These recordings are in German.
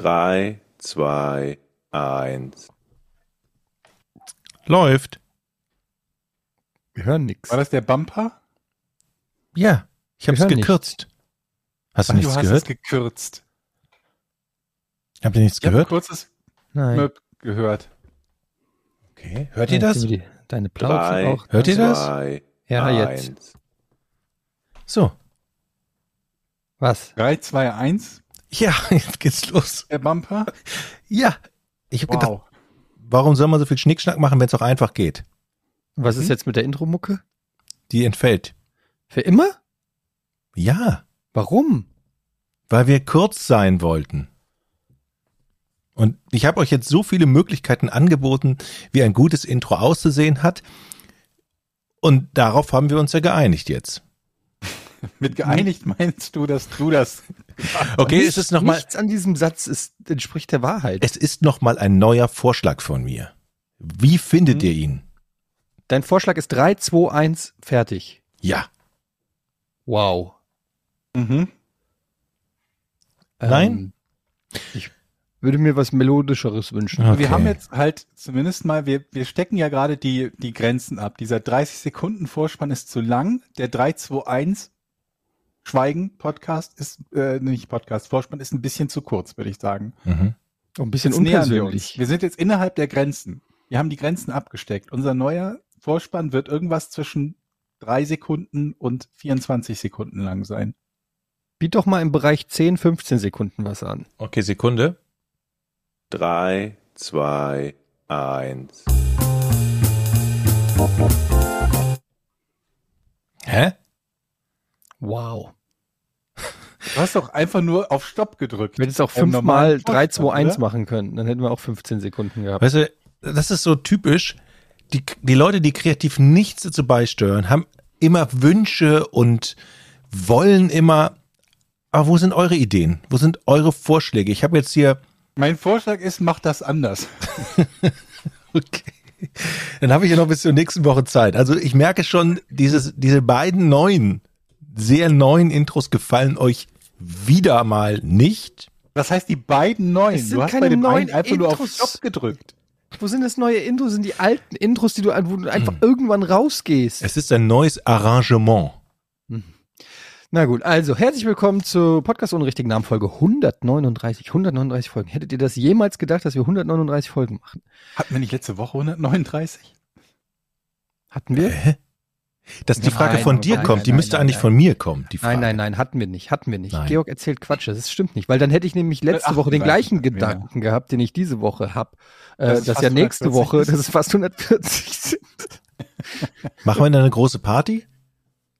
Drei, zwei, eins. Läuft. Wir hören nichts. War das der Bumper? Ja, ich habe es gekürzt. Hast du Ach, nichts du hast gehört? es gekürzt. Habt ihr nichts Ich habe ein gehört? kurzes Nein. Möp gehört. Okay. Hört ihr das? Die- Deine Plauze Drei, auch. Hört ihr das? zwei, Ja, eins. jetzt. So. Was? 3, 2, 1, Ja, jetzt geht's los. der Bumper. Ja. Ich habe gedacht, Wow. warum soll man so viel Schnickschnack machen, wenn es auch einfach geht? Was ist Mhm. jetzt mit der Intro-Mucke? Die entfällt. Für immer? Ja, Warum? weil wir kurz sein wollten. Und ich habe euch jetzt so viele Möglichkeiten angeboten, wie ein gutes Intro auszusehen hat. Und darauf haben wir uns ja geeinigt jetzt. Mit geeinigt meinst du, dass du das. Okay, es ist noch mal, Nichts an diesem Satz ist, entspricht der Wahrheit. es ist noch mal ein neuer Vorschlag von mir. Wie findet Mhm. ihr ihn? Dein Vorschlag ist 3, 2, 1, fertig. Ja. Wow. Mhm. Nein? Ähm, ich würde mir was Melodischeres wünschen. Okay. Wir haben jetzt halt zumindest mal, wir, wir stecken ja gerade die, die Grenzen ab. Dieser 30 Sekunden Vorspann ist zu lang. Der 3, 2, 1 Schweigen Podcast ist, äh, nicht Podcast, Vorspann ist ein bisschen zu kurz, würde ich sagen. Mhm. Ein bisschen Jetzt nähern wir unpersönlich. Wir sind jetzt innerhalb der Grenzen. Wir haben die Grenzen abgesteckt. Unser neuer Vorspann wird irgendwas zwischen drei Sekunden und 24 Sekunden lang sein. Biet doch mal im Bereich 10, 15 Sekunden was an. Okay, Sekunde. Drei, zwei, eins. Hä? Wow. Du hast doch einfach nur auf Stopp gedrückt. Wir hätten es auch fünfmal normalen 3, 2, Vorspann, 1 oder? machen können. Dann hätten wir auch 15 Sekunden gehabt. Weißt du, das ist so typisch. Die, die Leute, die kreativ nichts dazu beisteuern, haben immer Wünsche und wollen immer. Aber wo sind eure Ideen? Wo sind eure Vorschläge? Ich habe jetzt hier. Mein Vorschlag ist, mach das anders. Okay. Dann habe ich ja noch bis zur nächsten Woche Zeit. Also ich merke schon, dieses, diese beiden neuen, sehr neuen Intros gefallen euch wieder mal nicht. Das heißt, die beiden neuen. Es sind Du hast keine bei dem neuen einfach nur auf. Stopp gedrückt. Wo sind das neue Intros? Sind die alten Intros, die du, wo du einfach irgendwann rausgehst? Es ist ein neues Arrangement. Na gut, also herzlich willkommen zu Podcast ohne richtigen Namen Folge 139. 139 Folgen. Hättet ihr das jemals gedacht, dass wir 139 Folgen machen? Hatten wir nicht letzte Woche 139? Hatten wir? Hä? Dass die Nein, Frage von nein, dir nein, kommt, die nein, müsste nein, eigentlich nein. von mir kommen. Die Frage. Nein, nein, nein, hatten wir nicht, hatten wir nicht. Nein. Georg erzählt Quatsch, das stimmt nicht, weil dann hätte ich nämlich letzte Äh, Woche den 38 gleichen Gedanken gehabt, den ich diese Woche habe. Äh, Dass das ja nächste 140 Woche, ist. dass es fast 140 sind. Machen wir dann eine große Party?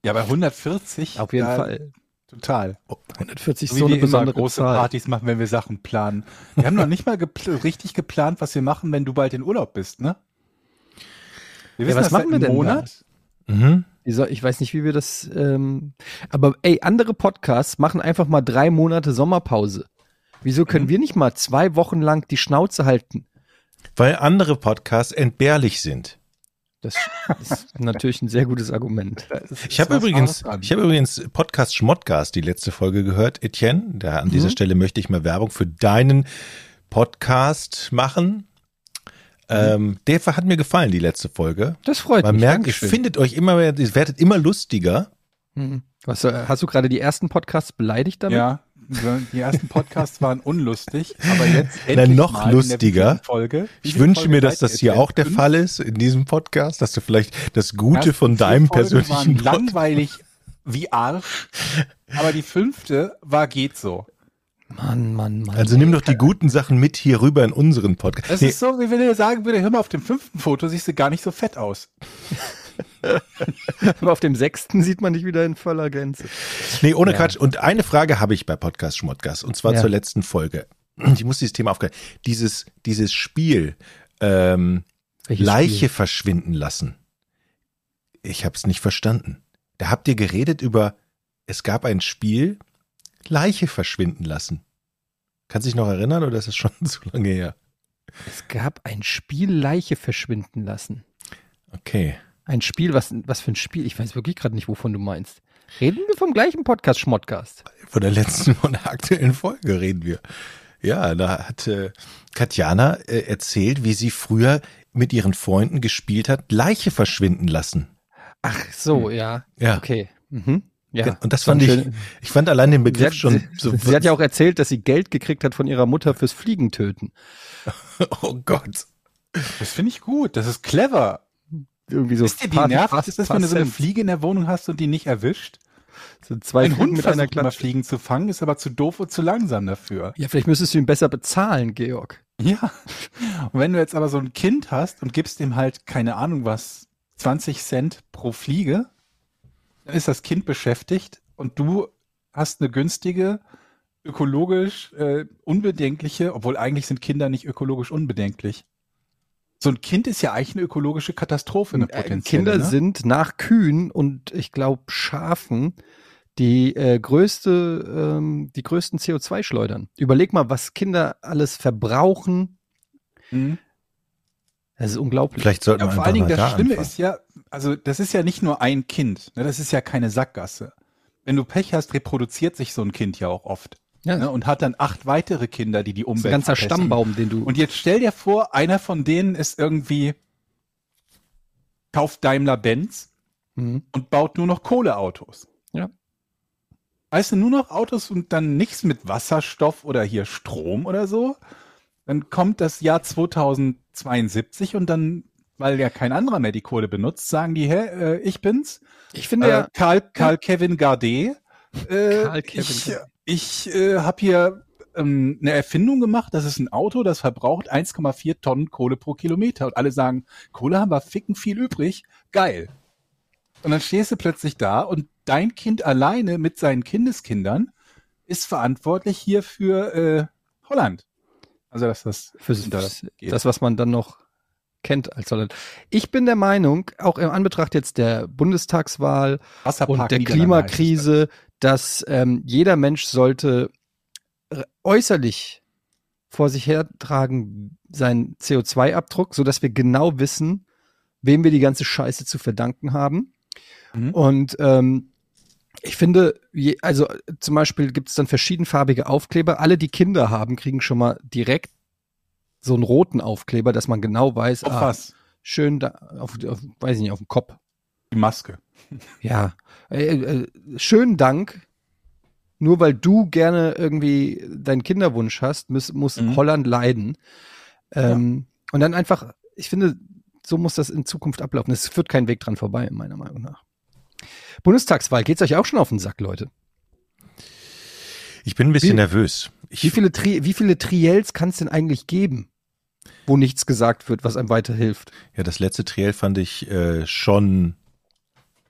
Ja, bei 140? Auf jeden da- Fall. Total. 140 ist So so eine besondere große Zahl. Partys machen, wenn wir Sachen planen. Wir haben noch nicht mal gepl richtig geplant, was wir machen, wenn du bald in Urlaub bist, ne? Wir Ja, was das machen wir denn da? Monat. Mhm. Wie soll- Ich weiß nicht, wie wir das. Ähm, aber ey, andere Podcasts machen einfach mal drei Monate Sommerpause. Wieso können Mhm. wir nicht mal zwei Wochen lang die Schnauze halten? Weil andere Podcasts entbehrlich sind. Das ist natürlich ein sehr gutes Argument. Ich habe übrigens, ich habe übrigens Podcast Schmottcast die letzte Folge gehört, Etienne. Da an dieser Mhm. Stelle möchte ich mal Werbung für deinen Podcast machen. Ähm, der hat mir gefallen, die letzte Folge. Das freut Man mich. merkt, ihr findet euch immer mehr, ihr werdet immer lustiger. Mhm. Was, äh, hast du gerade die ersten Podcasts beleidigt damit? Ja, die ersten Podcasts waren unlustig, aber jetzt Na, endlich noch mal in der lustiger. Folge. Ich wünsche Folgen mir, dass das hier auch der Fünf? Fall ist in diesem Podcast, dass du vielleicht das Gute Ersten von deinem persönlichen waren langweilig wie Arsch, aber die fünfte war geht so. Mann, Mann, Mann. Also nimm doch die guten Sachen mit hier rüber in unseren Podcast. Das Nee, ist so, wie wenn er sagen würde, hör mal, auf dem fünften Foto siehst du gar nicht so fett aus. Aber auf dem sechsten sieht man dich wieder in voller Gänze. Nee, ohne Ja. Quatsch. Und eine Frage habe ich bei Podcast Schmottgas, und zwar Ja. zur letzten Folge. Ich muss dieses Thema aufgreifen. Dieses, dieses Spiel, ähm, Welches Leiche Spiel? verschwinden lassen. Ich habe es nicht verstanden. Da habt ihr geredet über, es gab ein Spiel, Leiche verschwinden lassen. Kannst du dich noch erinnern oder ist es schon zu lange her? Es gab ein Spiel Leiche verschwinden lassen. Okay. Ein Spiel, was, was für ein Spiel? Ich weiß wirklich gerade nicht, wovon du meinst. Reden wir vom gleichen Podcast, Schmottcast? Von der letzten, von der aktuellen Folge reden wir. Ja, da hat äh, Katjana äh, erzählt, wie sie früher mit ihren Freunden gespielt hat, Leiche verschwinden lassen. Ach so, ja. Ja. Okay. Mhm. Ja. Und das fand ich, schön- ich fand allein den Sie Begriff hat, schon sie, so. sie hat ja auch erzählt, dass sie Geld gekriegt hat von ihrer Mutter fürs Fliegentöten. oh Gott. Das finde ich gut. Das ist clever. Irgendwie so Wisst ihr, wie paar- nervig paar- ist das, wenn du so eine. Fliege in der Wohnung hast und die nicht erwischt? So zwei Ein Fliegen Hund mit einer Klatsche. Fliegen zu fangen, ist aber zu doof und zu langsam dafür. Ja, vielleicht müsstest du ihn besser bezahlen, Georg. Ja. Und wenn du jetzt aber so ein Kind hast und gibst ihm halt, keine Ahnung was, 20 Cent pro Fliege, dann ist das Kind beschäftigt und du hast eine günstige, ökologisch äh, unbedenkliche, obwohl eigentlich sind Kinder nicht ökologisch unbedenklich. So ein Kind ist ja eigentlich eine ökologische Katastrophe, eine Äh, potenzielle. Kinder ne? sind nach Kühen und ich glaube Schafen die äh, größte, ähm, die größten CO2-Schleudern. Überleg mal, was Kinder alles verbrauchen. Mhm. Das ist unglaublich. Vielleicht sollten Ja, wir vor allen Dingen, das da Schlimme anfangen. ist ja, also das ist ja nicht nur ein Kind, ne, das ist ja keine Sackgasse. Wenn du Pech hast, reproduziert sich so ein Kind ja auch oft ja, ne, und hat dann acht weitere Kinder, die die das ist ein Umwelt ganzer verpesten. Stammbaum, den du. Und jetzt stell dir vor, einer von denen ist irgendwie kauft Daimler Benz Mhm. und baut nur noch Kohleautos. Ja. Weißt du, nur noch Autos und dann nichts mit Wasserstoff oder hier Strom oder so. Dann kommt das Jahr 2072 und dann, weil ja kein anderer mehr die Kohle benutzt, sagen die, hä, äh, ich bin's. Ich finde Äh, ja, Karl, Karl Kevin Gardet. Äh, Karl Kevin ich ich äh, habe hier ähm, eine Erfindung gemacht. Das ist ein Auto, das verbraucht 1,4 Tonnen Kohle pro Kilometer. Und alle sagen, Kohle haben wir ficken viel übrig. Geil. Und dann stehst du plötzlich da und dein Kind alleine mit seinen Kindeskindern ist verantwortlich hier für äh, Holland. Also dass das fürs, geht. das, was man dann noch kennt als Holland. Ich bin der Meinung, auch im Anbetracht jetzt der Bundestagswahl Wasserpark und der Klimakrise, dass ähm, jeder Mensch sollte äußerlich vor sich hertragen seinen CO2-Abdruck, so dass wir genau wissen, wem wir die ganze Scheiße zu verdanken haben. Mhm. Und ähm, ich finde, je, also zum Beispiel gibt es dann verschiedenfarbige Aufkleber. Alle, die Kinder haben, kriegen schon mal direkt so einen roten Aufkleber, dass man genau weiß, Auf ah, was? schön da, auf, auf, weiß ich nicht, auf dem Kopf. Die Maske. Ja, äh, äh, schönen Dank. Nur weil du gerne irgendwie deinen Kinderwunsch hast, muss, muss Mhm. Holland leiden. Ähm, Und dann einfach, ich finde, so muss das in Zukunft ablaufen. Es führt kein Weg dran vorbei, meiner Meinung nach. Bundestagswahl, geht's euch auch schon auf den Sack, Leute? Ich bin ein bisschen Wie- nervös. Ich, Wie viele, Tri wie viele Triels kann es denn eigentlich geben, wo nichts gesagt wird, was einem weiterhilft? Ja, das letzte Triell fand ich äh, schon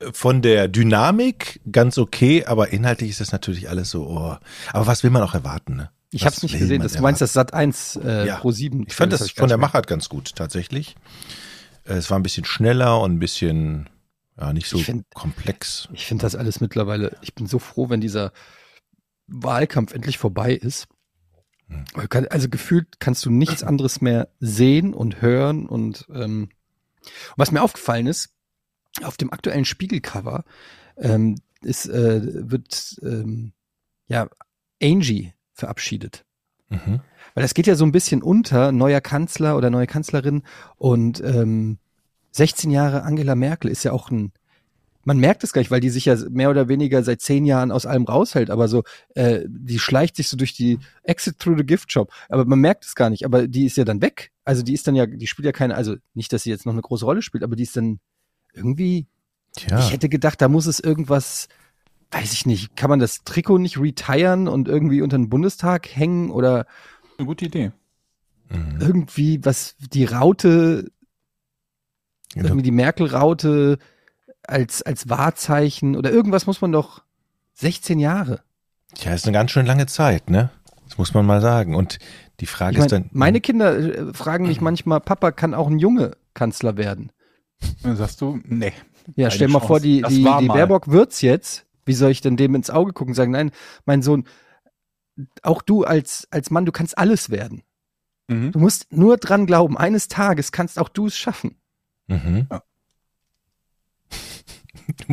äh, von der Dynamik ganz okay, aber inhaltlich ist das natürlich alles so, oh. Aber was will man auch erwarten, ne? Ich habe es nicht gesehen. Das, du meinst das Sat 1 äh, Ja. pro 7. Ich fand das von der Machart ganz gut, tatsächlich. Äh, Es war ein bisschen schneller und ein bisschen, ja, nicht so Ich find- komplex. Ich finde das alles mittlerweile, ich bin so froh, wenn dieser Wahlkampf endlich vorbei ist. Hm. Also gefühlt kannst du nichts anderes mehr sehen und hören und ähm, und was mir aufgefallen ist, auf dem aktuellen Spiegelcover ähm, ist, äh, wird ähm, ja Angie verabschiedet. Mhm. Weil das geht ja so ein bisschen unter, neuer Kanzler oder neue Kanzlerin und ähm, 16 Jahre Angela Merkel ist ja auch ein, man merkt es gar nicht, weil die sich ja mehr oder weniger seit zehn Jahren aus allem raushält, aber so, äh, die schleicht sich so durch die Exit through the Gift Shop, aber man merkt es gar nicht, aber die ist ja dann weg. Also die ist dann ja, die spielt ja keine, also nicht, dass sie jetzt noch eine große Rolle spielt, aber die ist dann irgendwie, Tja, ich hätte gedacht, da muss es irgendwas, weiß ich nicht, kann man das Trikot nicht retiren und irgendwie unter den Bundestag hängen oder Eine gute Idee. mhm. irgendwie was die Raute, Genau. irgendwie die Merkel-Raute als, als Wahrzeichen oder irgendwas muss man doch 16 Jahre. Tja, ist eine ganz schön lange Zeit, ne? Das muss man mal sagen. Und die Frage Ich mein, ist dann. meine Kinder äh, fragen mich manchmal, Papa, kann auch ein Junge Kanzler werden? Dann sagst du, nee. Ja, stell mal Chance. vor, die, Das die, die mal. Baerbock wird's jetzt. Wie soll ich denn dem ins Auge gucken und sagen, nein, mein Sohn, auch du als, als Mann, du kannst alles werden. Mhm. Du musst nur dran glauben, eines Tages kannst auch du es schaffen. Mhm. Ja.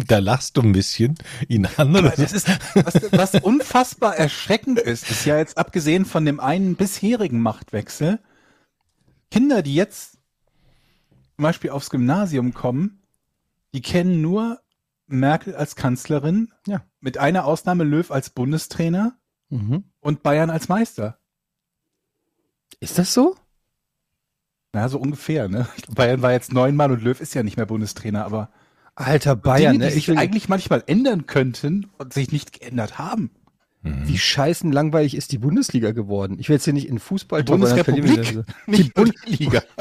Da lachst du ein bisschen ihn an. Oder? Das ist, was, was unfassbar erschreckend ist, ist ja jetzt abgesehen von dem einen bisherigen Machtwechsel, Kinder, die jetzt zum Beispiel aufs Gymnasium kommen, die kennen nur Merkel als Kanzlerin, Ja. mit einer Ausnahme Löw als Bundestrainer Mhm. und Bayern als Meister. Ist das so? Na, so ungefähr, ne? Bayern war jetzt neunmal und Löw ist ja nicht mehr Bundestrainer, aber Alter Bayern, Dinge, ne? die Ich will, eigentlich manchmal ändern könnten und sich nicht geändert haben. wie scheißen langweilig ist die Bundesliga geworden? Ich will jetzt hier nicht in Fußball Die Bundesrepublik, nicht Bundesliga.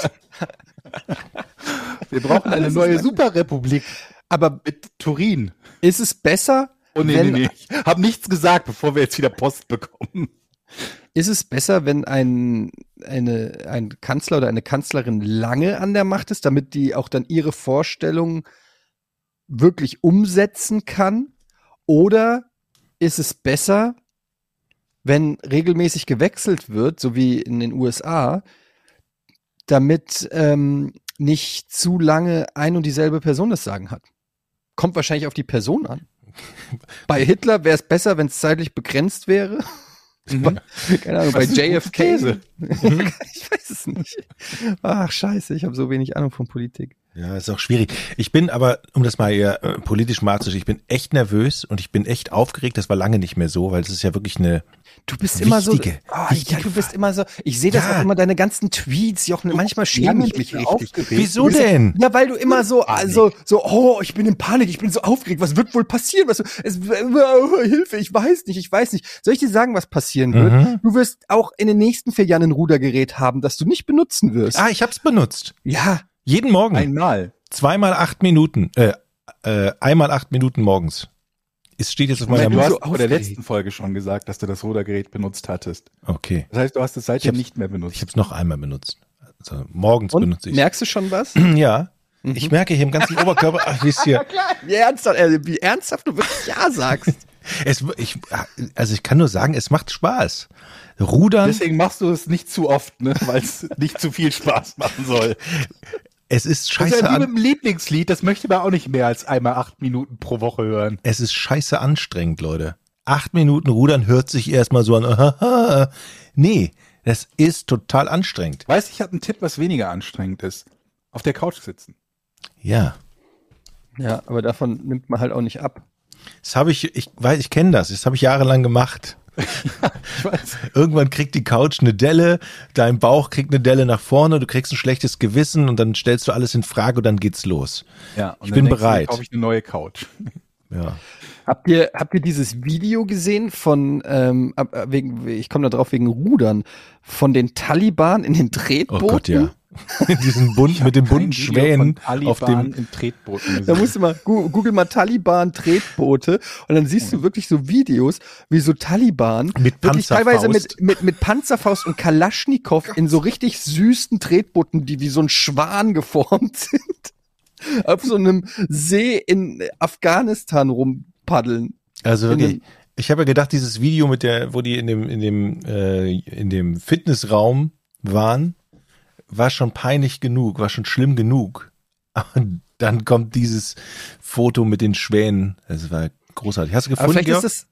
Wir brauchen eine neue. Superrepublik Aber mit Turin. ist es besser, Oh nee, Wenn- nee, nee. Ich hab nichts gesagt, bevor wir jetzt wieder Post bekommen. Ist es besser, wenn ein, eine, ein Kanzler oder eine Kanzlerin lange an der Macht ist, damit die auch dann ihre Vorstellungen wirklich umsetzen kann? Oder ist es besser, wenn regelmäßig gewechselt wird, so wie in den USA, damit ähm, nicht zu lange ein und dieselbe Person das Sagen hat? Kommt wahrscheinlich auf die Person an. Bei Hitler wäre es besser, wenn es zeitlich begrenzt wäre. Mhm. Keine Ahnung, bei Was JFK. These? ich weiß es nicht. Ach, scheiße, ich habe so wenig Ahnung von Politik. Ja, ist auch schwierig. Ich bin aber, um das mal eher äh, politisch mal abzustellen, ich bin echt nervös und ich bin echt aufgeregt. Das war lange nicht mehr so, weil es ist ja wirklich eine. Du bist immer so. Wichtige, Oh, ja, wichtige du bist immer so. Ich sehe das Ja. auch immer, deine ganzen Tweets, Jochen. Manchmal schäme ich mich richtig. Wieso denn? Ja, weil du immer so, also, so, oh, ich bin in Panik, ich bin so aufgeregt, was wird wohl passieren? Was, es, oh, Hilfe, ich weiß nicht, ich weiß nicht. Soll ich dir sagen, was passieren wird? Mhm. Du wirst auch in den nächsten vier Jahren ein Rudergerät haben, das du nicht benutzen wirst. Ah, ich hab's benutzt. Ja, Jeden Morgen. Einmal. Zweimal acht Minuten. Äh, äh, einmal acht Minuten morgens. Es steht jetzt auf meiner. Moment, du hast so vor der letzten Folge schon gesagt, dass du das Rudergerät benutzt hattest. Okay. Das heißt, du hast es seitdem nicht mehr benutzt. Ich habe es noch einmal benutzt. Also morgens und benutze ich. merkst du schon was? Ja. Mhm. Ich merke hier im ganzen Oberkörper, ach, wisst ihr, Wie ernsthaft, äh, wie ernsthaft du wirklich Ja sagst. es, ich, also ich kann nur sagen, es macht Spaß. Rudern, Deswegen machst du es nicht zu oft, ne? weil es nicht zu viel Spaß machen soll. es ist Das ist scheiße ja wie mit dem Lieblingslied, das möchte man auch nicht mehr als einmal acht Minuten pro Woche hören. es ist scheiße anstrengend, Leute. Acht Minuten Rudern hört sich erstmal so an, nee, das ist total anstrengend. Weißt du, ich habe einen Tipp, was weniger anstrengend ist. Auf der Couch sitzen. Ja. Ja, aber davon nimmt man halt auch nicht ab. Das habe ich, ich weiß, ich kenne das, das habe ich jahrelang gemacht. Ich weiß. Irgendwann kriegt die Couch eine Delle, dein Bauch kriegt eine Delle nach vorne, du kriegst ein schlechtes Gewissen und dann stellst du alles in Frage und dann geht's los. Ja, Ich bin bereit. Kaufe ich eine neue Couch. Ja. Habt ihr, habt ihr dieses Video gesehen von, ähm, äh, wegen, ich komme da drauf wegen Rudern, von den Taliban in den Oh Tretbooten? Gott, ja. Diesen Bund mit den Kein bunten Schwänen auf dem. im Tretbooten Da musst du mal, google mal Taliban Tretboote und dann siehst du wirklich so Videos, wie so Taliban Mit wirklich teilweise mit, mit, mit Panzerfaust und Kalaschnikow in so richtig süßen Tretbooten, die wie so ein Schwan geformt sind, auf so einem See in Afghanistan rumpaddeln. Also in wirklich, dem- ich habe ja gedacht, dieses Video mit der, wo die in dem, in dem, äh, in dem Fitnessraum waren, war schon peinlich genug, war schon schlimm genug. Und dann kommt dieses Foto mit den Schwänen. Das war großartig. Hast du Aber gefunden, vielleicht Georg? ist das,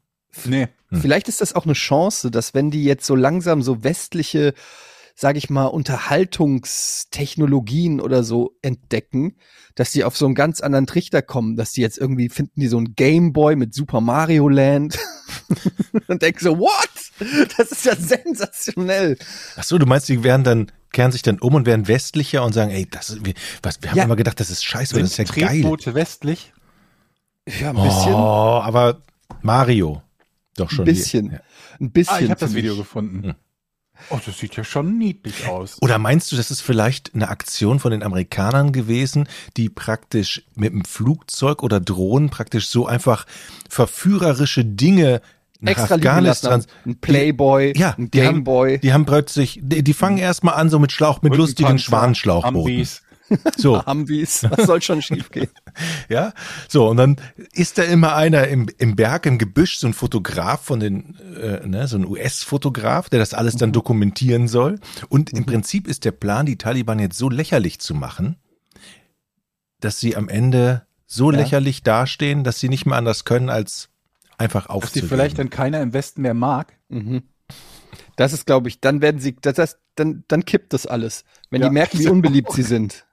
Nee. Hm. Vielleicht ist das auch eine Chance, dass wenn die jetzt so langsam so westliche, sage ich mal, Unterhaltungstechnologien oder so entdecken, dass die auf so einen ganz anderen Trichter kommen, dass die jetzt irgendwie finden die so ein Gameboy mit Super Mario Land und denken so, what? Das ist ja sensationell. Ach so, du meinst, die werden dann, kehren sich dann um und werden westlicher und sagen, ey, das ist, wir, was, wir haben Ja. immer gedacht, das ist scheiße, das ist ja Sind geil. Tretboote westlich? Ja, ein bisschen. Oh, aber Mario. Doch schon. ein bisschen. Ja. Ein bisschen. Ah, ich habe das Video gefunden. Hm. Oh, das sieht ja schon niedlich aus. Oder meinst du, das ist vielleicht eine Aktion von den Amerikanern gewesen, die praktisch mit dem Flugzeug oder Drohnen praktisch so einfach verführerische Dinge Extra Afghanistan. Ein Playboy, Ja, ein Gameboy. Die haben plötzlich, die, die fangen erstmal an so mit Schlauch, mit lustigen. Ambis. So, Humvees. Was soll schon schiefgehen? ja. So, und dann ist da immer einer im, im Berg, im Gebüsch, so ein Fotograf von den, äh, ne, so ein US-Fotograf, der das alles dann dokumentieren soll. Und im Prinzip ist der Plan, die Taliban jetzt so lächerlich zu machen, dass sie am Ende so Ja. lächerlich dastehen, dass sie nicht mehr anders können, als einfach Dass die aufzugeben. vielleicht dann keiner im Westen mehr mag. Mhm. Das ist, glaube ich, dann werden sie, das heißt, dann, dann kippt das alles. Wenn Ja. die merken, wie unbeliebt sie sind.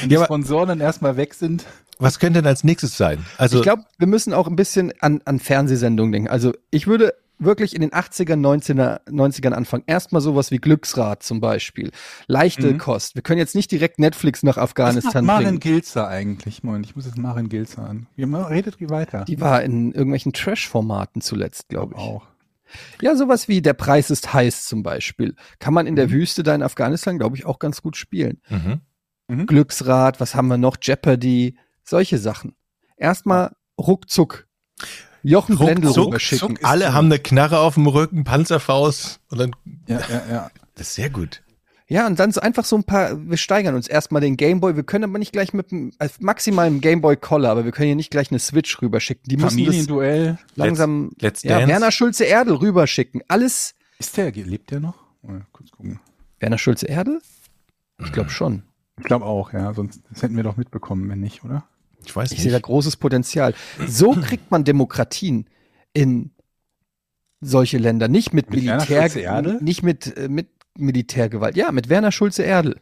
Wenn die Ja, Sponsoren dann erstmal weg sind. Was könnte denn als nächstes sein? Also, ich glaube, wir müssen auch ein bisschen an, an Fernsehsendungen denken. Also ich würde wirklich in den 80ern, 90er, 90ern anfangen. Erstmal sowas wie Glücksrad zum Beispiel. Leichte Mhm. Kost. Wir können jetzt nicht direkt Netflix nach Was macht Afghanistan Maren. Gilzer eigentlich? Moment, ich muss jetzt Maren Gilzer an. Redet wie weiter. Die war in irgendwelchen Trash-Formaten zuletzt, glaube ich. auch. Ja, sowas wie Der Preis ist heiß zum Beispiel. Kann man in der Mhm. Wüste da in Afghanistan, glaube ich, auch ganz gut spielen. mhm. Glücksrad, was haben wir noch? Jeopardy, solche Sachen. Erstmal ruckzuck. Jochen Blendl rüberschicken. alle so. haben eine Knarre auf dem Rücken, Panzerfaust und dann, Ja, ja, ja. das ist sehr gut. Ja, und dann so einfach so ein paar, wir steigern uns erstmal den Gameboy. Wir können aber nicht gleich mit dem, also maximal im Gameboy Collar, aber wir können hier nicht gleich eine Switch rüberschicken. Die müssen das Familienduell. langsam, Let's ja, Dance. Werner Schulze Erdel rüberschicken. Alles, Ist der, lebt der noch? Mal kurz gucken. Werner Schulze Erdel? Ich glaube schon. Ich glaube auch, ja. Sonst das hätten wir doch mitbekommen, wenn nicht, oder? Ich weiß Ich sehe da nicht. großes Potenzial. So kriegt man Demokratien in solche Länder. Nicht mit, Mit Militär, nicht mit, äh, mit Militärgewalt. Ja, mit Werner Schulze Erdel.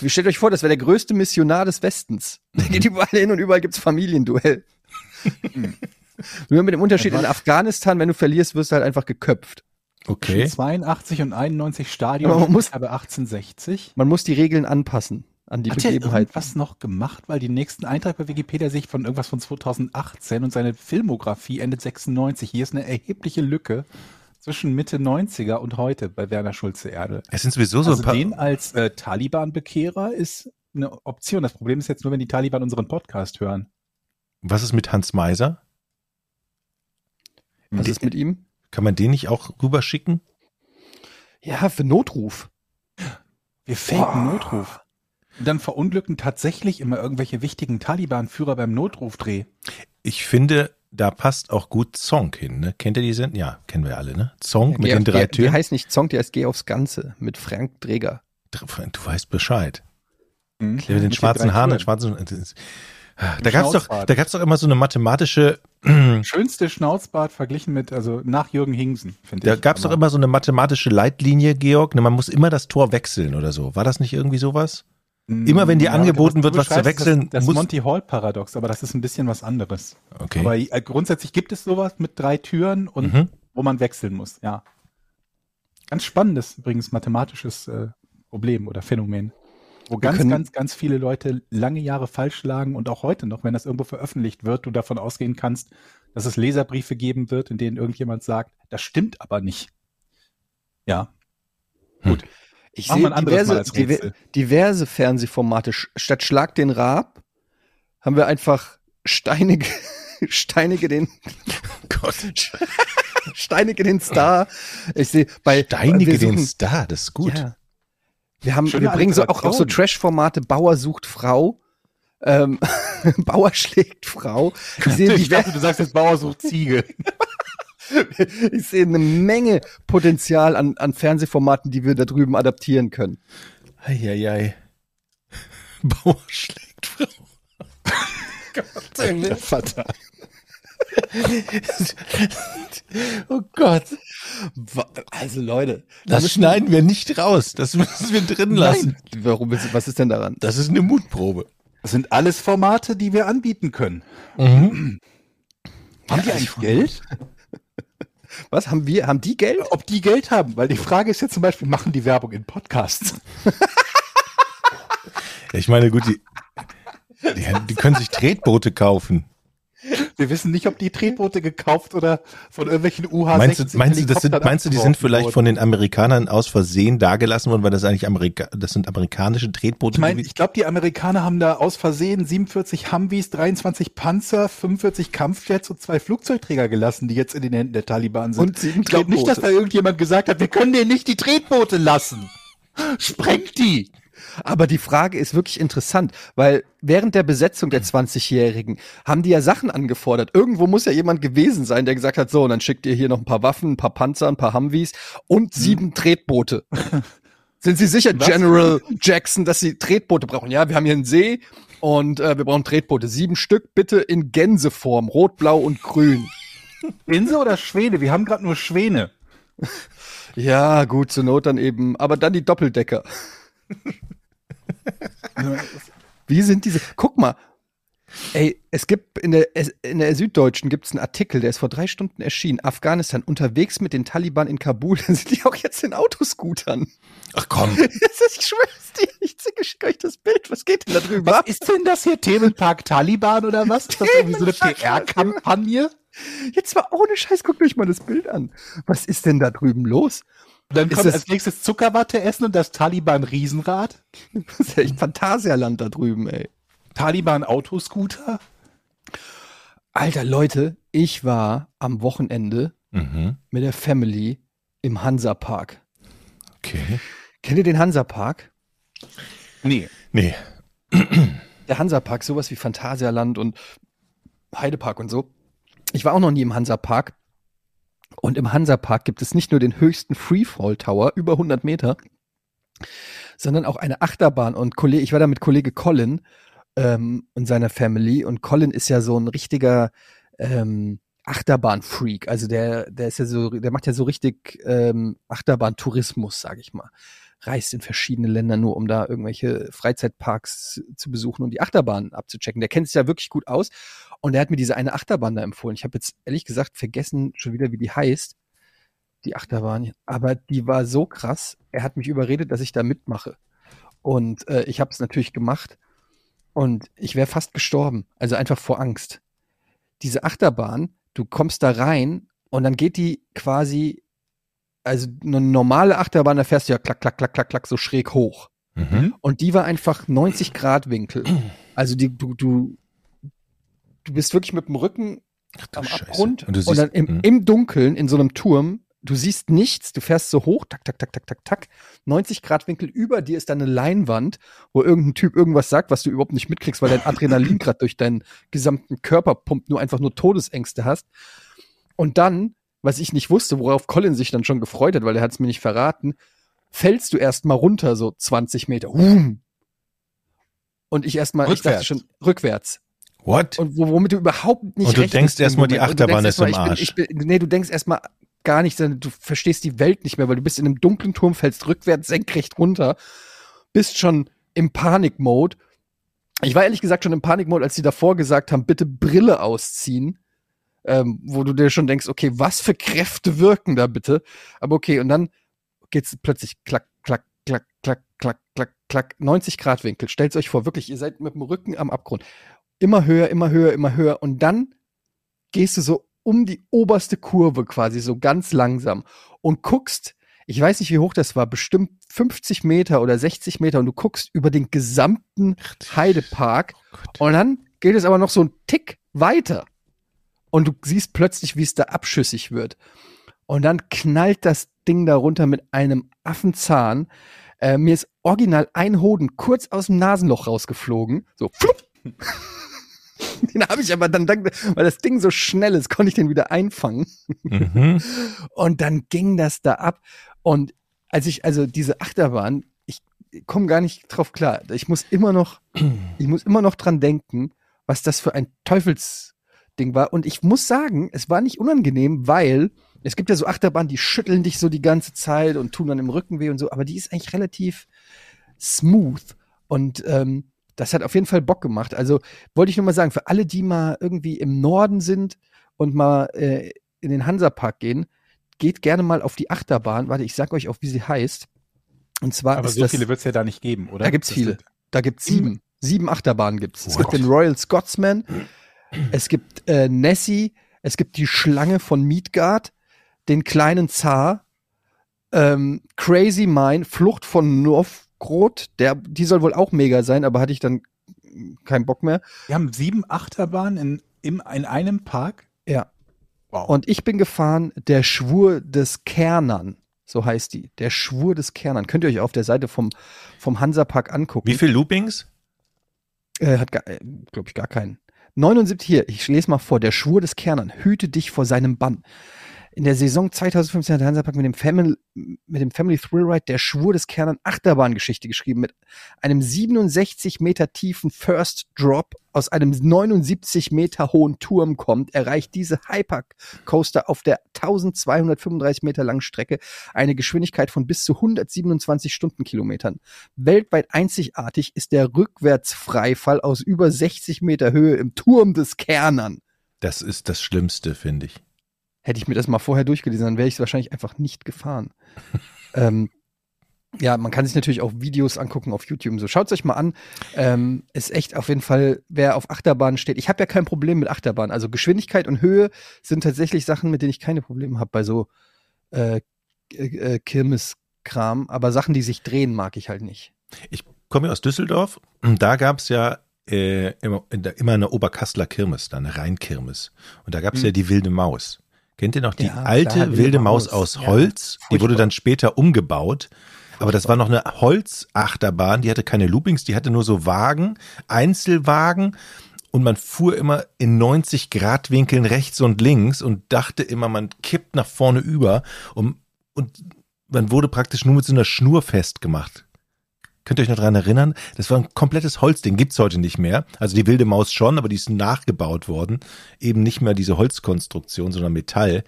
Wie stellt euch vor, das wäre der größte Missionar des Westens. Der geht überall hin und überall gibt's Familienduell. Nur mit dem Unterschied in Afghanistan, wenn du verlierst, wirst du halt einfach geköpft. Okay. 82 und 91 Stadion. Aber man muss- aber 1860. Man muss die Regeln anpassen an die Hat er Begebenheit. irgendwas noch gemacht? Weil die nächsten Eintrag bei Wikipedia sich von irgendwas von 2018 und seine Filmografie endet 96. Hier ist eine erhebliche Lücke zwischen Mitte 90er und heute bei Werner Schulze Erdel. Es sind sowieso so Also ein paar. den als äh, Taliban-Bekehrer ist eine Option. Das Problem ist jetzt nur, wenn die Taliban unseren Podcast hören. Was ist mit Hans Meiser? Was ist mit ihm? Kann man den nicht auch rüberschicken? Ja, für Notruf. Wir faken Boah. Notruf. Dann verunglücken tatsächlich immer irgendwelche wichtigen Taliban-Führer beim Notrufdreh. Ich finde, da passt auch gut Song hin. Ne? Kennt ihr die Sendung? Ja, kennen wir alle. Ne? Song mit Geh den auf- drei die, die Türen. heißt nicht Song, die heißt Geh aufs Ganze mit Frank Dreger. Du weißt Bescheid. Mhm. Der mit den Mit schwarzen Haaren, den schwarzen. Da gab's doch, Schnauzbart. da gab's doch immer so eine mathematische, Schönste Schnauzbart verglichen mit, also nach Jürgen Hingsen, finde da ich. gab's doch immer so eine mathematische Leitlinie, Georg. Ne, man muss immer das Tor wechseln oder so. War das nicht irgendwie sowas? Immer wenn dir aber angeboten wird, was zu wechseln, Das, das muss- Monty Hall-Paradox, aber das ist ein bisschen was anderes. Okay. Aber äh, grundsätzlich gibt es sowas mit drei Türen und Mhm. wo man wechseln muss, ja. Ganz spannendes übrigens mathematisches äh, Problem oder Phänomen. Wo ganz, ganz, ganz viele Leute lange Jahre falsch lagen und auch heute noch, wenn das irgendwo veröffentlicht wird, du davon ausgehen kannst, dass es Leserbriefe geben wird, in denen irgendjemand sagt, das stimmt aber nicht. Ja, Ich Machen wir sehe diverse, diverse Fernsehformate. Statt Schlag den Raab haben wir einfach Steinige, Steinige den, Gott. Steinige den Star. Ich sehe bei Steinige wir den suchen- Star, das ist gut. Ja. Wir haben, Schöne wir bringen so auch, auch so. Trash-Formate. Bauer sucht Frau. Ähm, Bauer schlägt Frau. Ich sehe ich dachte, du sagst jetzt Bauer sucht Ziege. ich sehe eine Menge Potenzial an, an Fernsehformaten, die wir da drüben adaptieren können. Eieiei. Bauer schlägt Frau. Vater. Oh Gott. Also Leute, da Das schneiden wir nicht raus. Das müssen wir drin lassen. Nein. Warum, ist- was ist denn daran? Das ist eine Mutprobe. Das sind alles Formate, die wir anbieten können. Mhm. Haben die eigentlich Geld? Was haben wir? Haben die Geld? Ob die Geld haben? Weil die Frage ist ja zum Beispiel, machen die Werbung in Podcasts? Ich meine, gut, die, die, die können sich Tretboote kaufen. Wir wissen nicht, ob die Tretboote gekauft oder von irgendwelchen UH-16 Meinst du, meinst du, das sind, meinst du, die sind vielleicht von den Amerikanern aus Versehen dagelassen worden, weil das eigentlich Amerika das sind amerikanische Tretboote? Ich gewesen? ich glaube, die Amerikaner haben da aus Versehen 47 Humvees, 23 Panzer, 45 Kampfjets und zwei Flugzeugträger gelassen, die jetzt in den Händen der Taliban sind. Und sieben ich glaube nicht, dass Tretboote. da irgendjemand gesagt hat, wir können denen nicht die Tretboote lassen. Sprengt die! Aber die Frage ist wirklich interessant, weil während der Besetzung der 20-Jährigen haben die ja Sachen angefordert. Irgendwo muss ja jemand gewesen sein, der gesagt hat, so, und dann schickt ihr hier noch ein paar Waffen, ein paar Panzer, ein paar Humvees und sieben Tretboote. Sind Sie sicher, General Jackson, dass Sie Tretboote brauchen? Ja, wir haben hier einen See und äh, wir brauchen Tretboote. Sieben Stück, bitte in Gänseform. Rot, Blau und Grün. Inse oder Schwäne? Wir haben gerade nur Schwäne. Ja, gut, zur Not dann eben, aber dann die Doppeldecker. Wie sind diese? Guck mal. Ey, es gibt in der, in der Süddeutschen gibt es einen Artikel, der ist vor drei Stunden erschienen. Afghanistan unterwegs mit den Taliban in Kabul. Da sind die auch jetzt in Autoscootern. Ach komm. Das ist, ich schwör's dir, ich schicke euch das Bild. Was geht denn da drüber? Was ist denn das hier? Themenpark Taliban oder was? Ist das irgendwie so eine PR-Kampagne? Jetzt mal ohne Scheiß, guckt euch mal das Bild an. Was ist denn da drüben los? Dann Ist kommt das- als nächstes Zuckerwatte essen und das Taliban-Riesenrad. Das ist ja echt Phantasialand da drüben, ey. Taliban-Autoscooter. Alter, Leute, ich war am Wochenende Mhm. mit der Family im Hansapark. Okay. Kennt ihr den Hansapark? Nee. Nee. Der Hansapark, sowas wie Phantasialand und Heidepark und so. Ich war auch noch nie im Hansapark. Und im Hansapark gibt es nicht nur den höchsten Freefall Tower, über 100 Meter, sondern auch eine Achterbahn. Und Kollege, ich war da mit Kollege Colin ähm, und seiner Family. Und Colin ist ja so ein richtiger ähm, Achterbahn-Freak. Also der, der ist ja so, der macht ja so richtig ähm, Achterbahn-Tourismus, sag ich mal. Reist in verschiedene Länder nur, um da irgendwelche Freizeitparks zu besuchen und die Achterbahn abzuchecken. Der kennt sich ja wirklich gut aus. Und er hat mir diese eine Achterbahn da empfohlen. Ich habe jetzt ehrlich gesagt vergessen schon wieder, wie die heißt. Die Achterbahn. Aber die war so krass. Er hat mich überredet, dass ich da mitmache. Und äh, ich habe es natürlich gemacht. Und ich wäre fast gestorben. Also einfach vor Angst. Diese Achterbahn, du kommst da rein und dann geht die quasi, also eine normale Achterbahn, da fährst du ja klack, klack, klack, klack, klack, so schräg hoch. Mhm. Und die war einfach 90 Grad Winkel. Also die, du, du, du bist wirklich mit dem Rücken Ach am Scheiße. Abgrund Und du und, siehst, dann im, mhm. im Dunkeln in so einem Turm. Du siehst nichts, du fährst so hoch, tak, tak, tak, tak, tak, tak. 90 Grad Winkel über dir ist dann eine Leinwand, wo irgendein Typ irgendwas sagt, was du überhaupt nicht mitkriegst, weil dein Adrenalin gerade durch deinen gesamten Körper pumpt, nur einfach nur Todesängste hast. Und dann, was ich nicht wusste, worauf Colin sich dann schon gefreut hat, weil er hat es mir nicht verraten, fällst du erst mal runter, so 20 Meter. Und ich erst mal, ich dachte schon, rückwärts. What? Und wo- womit du überhaupt nicht Und du denkst im erst mal, die Achterbahn ist im Arsch. Bin, bin, nee, du denkst erstmal gar nicht, du verstehst die Welt nicht mehr, weil du bist in einem dunklen Turm, fällst rückwärts senkrecht runter, bist schon im Panikmode. Ich war ehrlich gesagt schon im Panikmode, als sie davor gesagt haben, bitte Brille ausziehen. Ähm, wo du dir schon denkst, okay, was für Kräfte wirken da bitte? Aber okay, und dann geht's plötzlich klack, klack, klack, klack, klack, klack, klack, 90 Grad Winkel. Stellt euch vor, wirklich, ihr seid mit dem Rücken am Abgrund. Immer höher, immer höher, immer höher. Und dann gehst du so um die oberste Kurve quasi, so ganz langsam und guckst, ich weiß nicht, wie hoch das war, bestimmt 50 Meter oder 60 Meter und du guckst über den gesamten Heidepark und dann geht es aber noch so ein Tick weiter und du siehst plötzlich, wie es da abschüssig wird. Und dann knallt das Ding da runter mit einem Affenzahn. Äh, mir ist original ein Hoden kurz aus dem Nasenloch rausgeflogen. So, flupp. Den habe ich aber dann, weil das Ding so schnell ist, konnte ich den wieder einfangen. Mhm. Und dann ging das da ab. Und als ich, also diese Achterbahn, ich komme gar nicht drauf klar. Ich muss immer noch, ich muss immer noch dran denken, was das für ein Teufelsding war. Und ich muss sagen, es war nicht unangenehm, weil es gibt ja so Achterbahnen, die schütteln dich so die ganze Zeit und tun dann im Rücken weh und so, aber die ist eigentlich relativ smooth. Und ähm, das hat auf jeden Fall Bock gemacht. Also wollte ich nur mal sagen, für alle, die mal irgendwie im Norden sind und mal äh, in den Hansapark gehen, geht gerne mal auf die Achterbahn. Warte, ich sag euch auch, wie sie heißt. Und zwar Aber so das, viele wird es ja da nicht geben, oder? da gibt's Das viele. Da gibt's sieben. Sieben Achterbahnen gibt's. Es What? gibt den Royal Scotsman, es gibt äh, Nessie, es gibt die Schlange von Midgard, den kleinen Zar, ähm, Crazy Mine, Flucht von Novgorod, der, die soll wohl auch mega sein, aber hatte ich dann keinen Bock mehr. Wir haben sieben Achterbahnen in, im, in einem Park. Ja. Wow. Und ich bin gefahren, der Schwur des Kernern. So heißt die. Der Schwur des Kernern. Könnt ihr euch auf der Seite vom, vom Hansapark angucken. Wie viel Loopings? Äh, hat, äh, glaube ich, gar keinen. 79 hier, ich lese mal vor. Der Schwur des Kernern. Hüte dich vor seinem Bann. In der Saison 2015 hat der Hansapark mit dem Family, mit dem Family Thrill Ride der Schwur des Kernern Achterbahngeschichte geschrieben mit einem 67 Meter tiefen First Drop aus einem 79 Meter hohen Turm kommt, erreicht diese Hypercoaster auf der 1235 Meter langen Strecke eine Geschwindigkeit von bis zu 127 Stundenkilometern. Weltweit einzigartig ist der Rückwärtsfreifall aus über 60 Meter Höhe im Turm des Kernern. Das ist das Schlimmste, finde ich. Hätte ich mir das mal vorher durchgelesen, dann wäre ich es wahrscheinlich einfach nicht gefahren. ähm, ja, man kann sich natürlich auch Videos angucken auf YouTube und so. Schaut es euch mal an. Ähm, ist echt auf jeden Fall, wer auf Achterbahn steht. Ich habe ja kein Problem mit Achterbahn. Also Geschwindigkeit und Höhe sind tatsächlich Sachen, mit denen ich keine Probleme habe bei so äh, äh, Kirmeskram. Aber Sachen, die sich drehen, mag ich halt nicht. Ich komme ja aus Düsseldorf da gab es ja äh, immer, immer eine Oberkassler Kirmes, da eine Rheinkirmes. Und da gab es Hm. ja die wilde Maus. Kennt ihr noch die Ja, alte klar, wilde, wilde Maus Maus. aus Ja, Holz? die wurde dann später umgebaut. Aber das war noch eine Holzachterbahn, die hatte keine Loopings, die hatte nur so Wagen, Einzelwagen und man fuhr immer in 90 Grad Winkeln rechts und links und dachte immer, man kippt nach vorne über und, und man wurde praktisch nur mit so einer Schnur festgemacht. Könnt ihr euch noch dran erinnern? Das war ein komplettes Holzding, gibt's heute nicht mehr. Also die wilde Maus schon, aber die ist nachgebaut worden. Eben nicht mehr diese Holzkonstruktion, sondern Metall.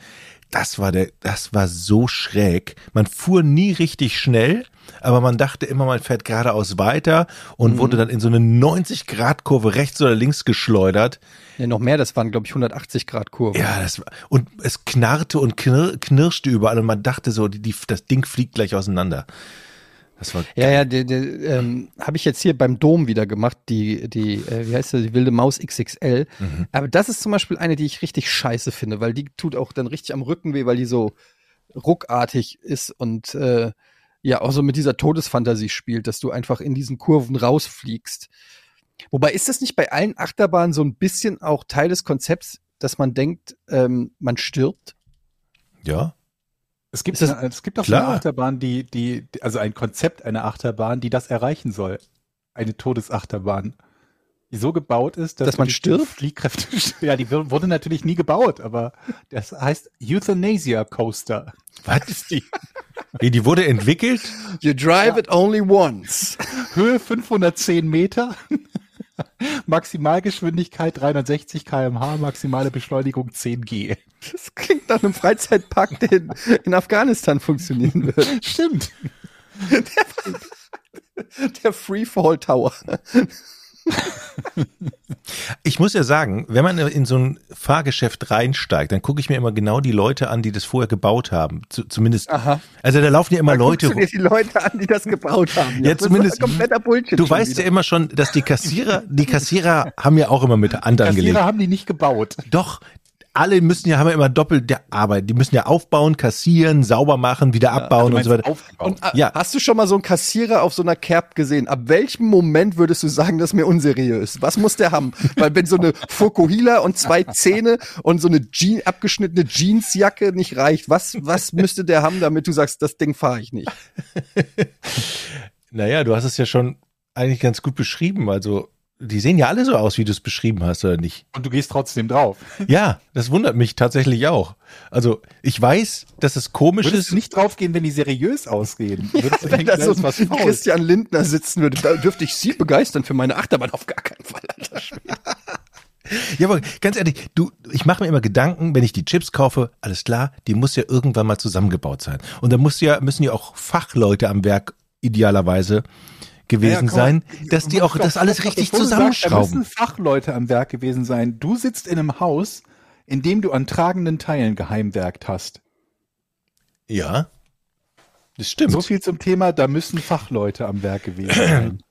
Das war der, das war so schräg. Man fuhr nie richtig schnell, aber man dachte immer, man fährt geradeaus weiter und wurde dann in so eine 90-Grad-Kurve rechts oder links geschleudert. Ja, noch mehr, das waren, glaube ich, 180 Grad Kurven. Ja, das war, und es knarrte und knir, knirschte überall und man dachte so, die, die, das Ding fliegt gleich auseinander. Das war Ja, ja, ähm, habe ich jetzt hier beim Dom wieder gemacht, die, die, äh, wie heißt der, die wilde Maus XXL. Mhm. Aber das ist zum Beispiel eine, die ich richtig scheiße finde, weil die tut auch dann richtig am Rücken weh, weil die so ruckartig ist und äh, ja auch so mit dieser Todesfantasie spielt, dass du einfach in diesen Kurven rausfliegst. Wobei ist das nicht bei allen Achterbahnen so ein bisschen auch Teil des Konzepts, dass man denkt, ähm, man stirbt? ja. Es gibt, das- eine, es gibt auch Klar. eine Achterbahn, die, die, also ein Konzept einer Achterbahn, die das erreichen soll. Eine Todesachterbahn. Die so gebaut ist, dass, Dass man stirbt? Fliehkräfte, ja, die wur- wurde natürlich nie gebaut, aber das heißt Euthanasia Coaster. Was? Ist die Wie, die wurde entwickelt? You drive it only once. Höhe 510 Meter, Maximalgeschwindigkeit 360 km/h, maximale Beschleunigung 10 G. Das klingt nach einem Freizeitpark, der in, in Afghanistan funktionieren wird. Stimmt. Der Freefall Tower. Ich muss ja sagen, wenn man in so ein Fahrgeschäft reinsteigt, dann gucke ich mir immer genau die Leute an, die das vorher gebaut haben. Zu, zumindest, Aha. also da laufen ja immer Leute Guckst du dir die Leute an, die das gebaut haben. Ja, Das ist zumindest- kompletter Bullshit. Du weißt wieder. ja immer schon, dass die Kassierer, die Kassierer haben ja auch immer mit Hand angelegt. Kassierer haben die nicht gebaut. Doch, alle müssen ja, haben ja immer doppelt der Arbeit. Die müssen ja aufbauen, kassieren, sauber machen, wieder abbauen und so weiter. Aufgebaut. Und, äh, Ja. Hast du schon mal so einen Kassierer auf so einer Cap gesehen? Ab welchem Moment würdest du sagen, das ist mir unseriös? Was muss der haben? Weil wenn so eine Fokuhila und zwei Zähne und so eine Jean, abgeschnittene Jeansjacke nicht reicht, was, was müsste der haben, damit du sagst, das Ding fahre ich nicht? Naja, du hast es ja schon eigentlich ganz gut beschrieben. Also, die sehen ja alle so aus, wie du es beschrieben hast, oder nicht? Und du gehst trotzdem drauf. Ja, das wundert mich tatsächlich auch. Also, ich weiß, dass es komisch Würdest ist. du nicht draufgehen, wenn die seriös ausgehen? Du Wenn denken, da so ein? Christian Lindner sitzen würde, da dürfte ich Sie begeistern für meine Achterbahn auf gar keinen Fall. Alter. Ja, aber ganz ehrlich, du, ich mache mir immer Gedanken, wenn ich die Chips kaufe, alles klar, die muss ja irgendwann mal zusammengebaut sein. Und da muss ja, müssen ja auch Fachleute am Werk idealerweise gewesen Ja, sein, dass die auch das alles richtig sagst, Da zusammenschrauben. müssen Fachleute am Werk gewesen sein. Du sitzt in einem Haus, in dem du an tragenden Teilen geheimwerkt hast. Ja, das stimmt. So viel zum Thema, da müssen Fachleute am Werk gewesen sein.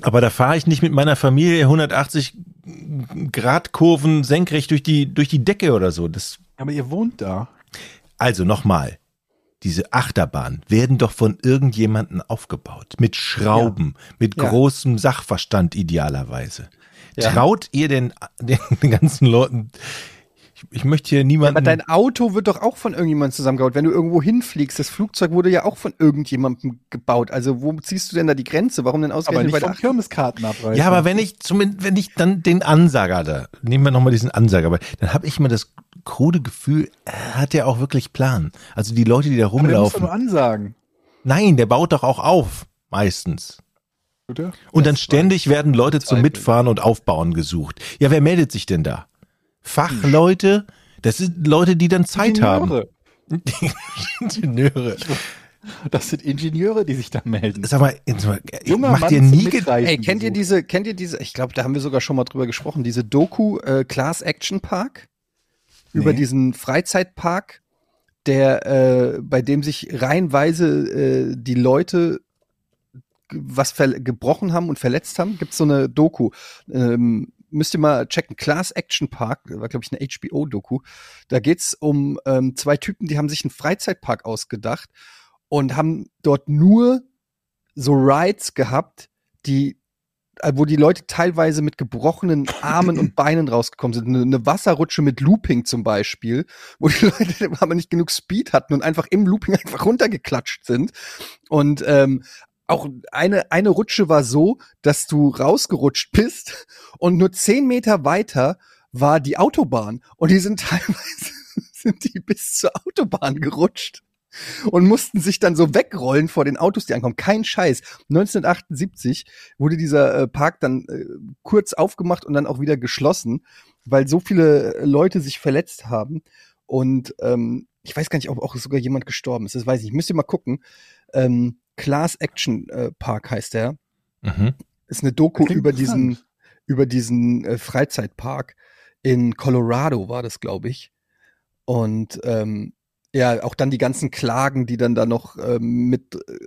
Aber da fahre ich nicht mit meiner Familie 180 Grad Kurven senkrecht durch die, durch die Decke oder so. Das, Aber ihr wohnt da. also nochmal. Diese Achterbahn werden doch von irgendjemanden aufgebaut. Mit Schrauben, mit Ja. großem Sachverstand idealerweise. Ja. Traut ihr denn den, den ganzen Leuten, ich möchte hier niemanden. Aber dein Auto wird doch auch von irgendjemandem zusammengebaut. Wenn du irgendwo hinfliegst, das Flugzeug wurde ja auch von irgendjemandem gebaut. Also wo ziehst du denn da die Grenze? Warum denn Aber ausgerechnet nicht bei vom der Ach- Kirmeskartenabreißen. ja, aber wenn ich zumindest, wenn ich dann den Ansager da, nehmen wir nochmal diesen Ansager, aber dann habe ich immer das krude Gefühl, er hat ja auch wirklich Plan. Also die Leute, die da aber der muss doch rumlaufen. nur ansagen. Nein, der baut doch auch auf, meistens. Bitte? Und dann ständig werden Leute zum. Mitfahren und Aufbauen gesucht. Ja, wer meldet sich denn da? Fachleute? Das sind Leute, die dann Zeit haben. Ingenieure. Ingenieure. Das sind Ingenieure, die sich da melden. Sag mal, Junger macht Mann ihr nie Ey, kennt ihr diese, kennt ihr diese, ich glaube, da haben wir sogar schon mal drüber gesprochen, diese Doku äh, Class Action Park über Nee. diesen Freizeitpark, der äh, bei dem sich reihenweise äh, die Leute was gebrochen haben und verletzt haben, gibt's so eine Doku. Ähm, müsst ihr mal checken. Class Action Park, war glaube ich eine HBO-Doku. Da geht's um ähm, zwei Typen, die haben sich einen Freizeitpark ausgedacht und haben dort nur so Rides gehabt, die äh, wo die Leute teilweise mit gebrochenen Armen und Beinen rausgekommen sind. Eine, eine Wasserrutsche mit Looping zum Beispiel, wo die Leute aber nicht genug Speed hatten und einfach im Looping einfach runtergeklatscht sind. Und ähm, auch eine, eine Rutsche war so, dass du rausgerutscht bist und nur zehn Meter weiter war die Autobahn. Und die sind teilweise sind die bis zur Autobahn gerutscht und mussten sich dann so wegrollen vor den Autos, die ankommen. Kein Scheiß. 1978 wurde dieser äh, Park dann äh, kurz aufgemacht und dann auch wieder geschlossen, weil so viele äh, Leute sich verletzt haben. Und ähm, ich weiß gar nicht, ob auch sogar jemand gestorben ist. Das weiß ich. Müsst ihr mal gucken. Ähm, Class Action äh, Park heißt der. Mhm. Ist eine Doku über diesen, über diesen äh, Freizeitpark. In Colorado war das, glaube ich. Und ähm, ja, auch dann die ganzen Klagen, die dann da noch ähm, mit äh,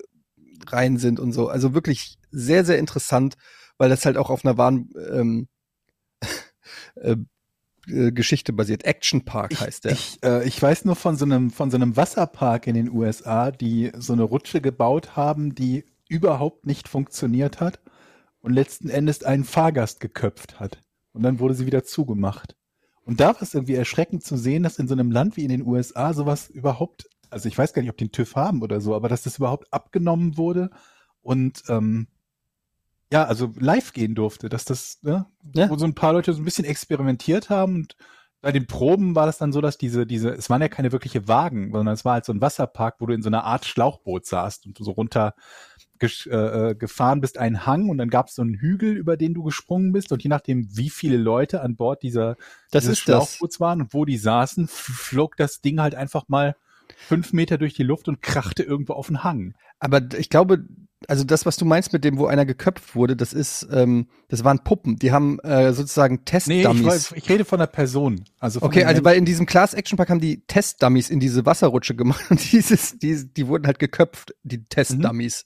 rein sind und so. Also wirklich sehr, sehr interessant, weil das halt auch auf einer wahren ähm, äh, äh, Geschichte basiert. Action Park heißt der. Ich, äh, ich weiß nur von so einem von so einem Wasserpark in den USA, die so eine Rutsche gebaut haben, die überhaupt nicht funktioniert hat und letzten Endes einen Fahrgast geköpft hat. Und dann wurde sie wieder zugemacht. Und da war es irgendwie erschreckend zu sehen, dass in so einem Land wie in den USA sowas überhaupt, also ich weiß gar nicht, ob die einen TÜV haben oder so, aber dass das überhaupt abgenommen wurde und ähm, ja, also live gehen durfte, dass das, ne, Ja. wo so ein paar Leute so ein bisschen experimentiert haben und bei den Proben war das dann so, dass diese, diese, es waren ja keine wirkliche Wagen, sondern es war halt so ein Wasserpark, wo du in so einer Art Schlauchboot saßt und du so runter äh, äh, gefahren bist, einen Hang und dann gab es so einen Hügel, über den du gesprungen bist und je nachdem, wie viele Leute an Bord dieser Das dieses ist das. Schlauchboots waren und wo die saßen, flog das Ding halt einfach mal fünf Meter durch die Luft und krachte irgendwo auf den Hang. Aber ich glaube, also das, was du meinst mit dem, wo einer geköpft wurde, das ist, ähm, das waren Puppen. Die haben äh, sozusagen Nee, ich, Testdummies. ich rede von der Person. Also von Okay, also weil in diesem Class Action Park haben die Testdummies in diese Wasserrutsche gemacht und dieses, die, die wurden halt geköpft, die Testdummies.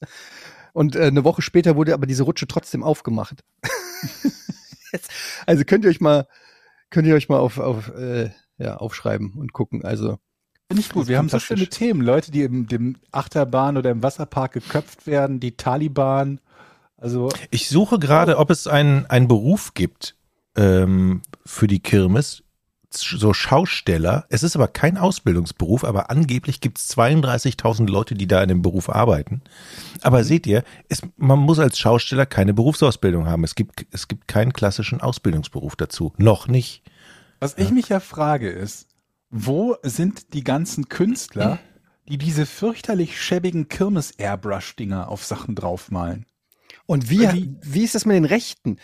Und äh, eine Woche später wurde aber diese Rutsche trotzdem aufgemacht. Jetzt, also könnt ihr euch mal, könnt ihr euch mal auf, auf äh, ja, aufschreiben und gucken. Also Finde ich gut. Wir haben so schöne. Themen. Leute, die im dem Achterbahn oder im Wasserpark geköpft werden, die Taliban. Also Ich suche gerade, ob es einen, einen Beruf gibt ähm, für die Kirmes, so Schausteller. Es ist aber kein Ausbildungsberuf, aber angeblich gibt es 32.000 Leute, die da in dem Beruf arbeiten. Aber seht ihr, es, man muss als Schausteller keine Berufsausbildung haben. Es gibt, es gibt keinen klassischen Ausbildungsberuf dazu. Noch nicht. Was ich mich ja frage ist, wo sind die ganzen Künstler, die diese fürchterlich schäbigen Kirmes-Airbrush-Dinger auf Sachen draufmalen? Und wie, Wie- wie ist das mit den Rechten?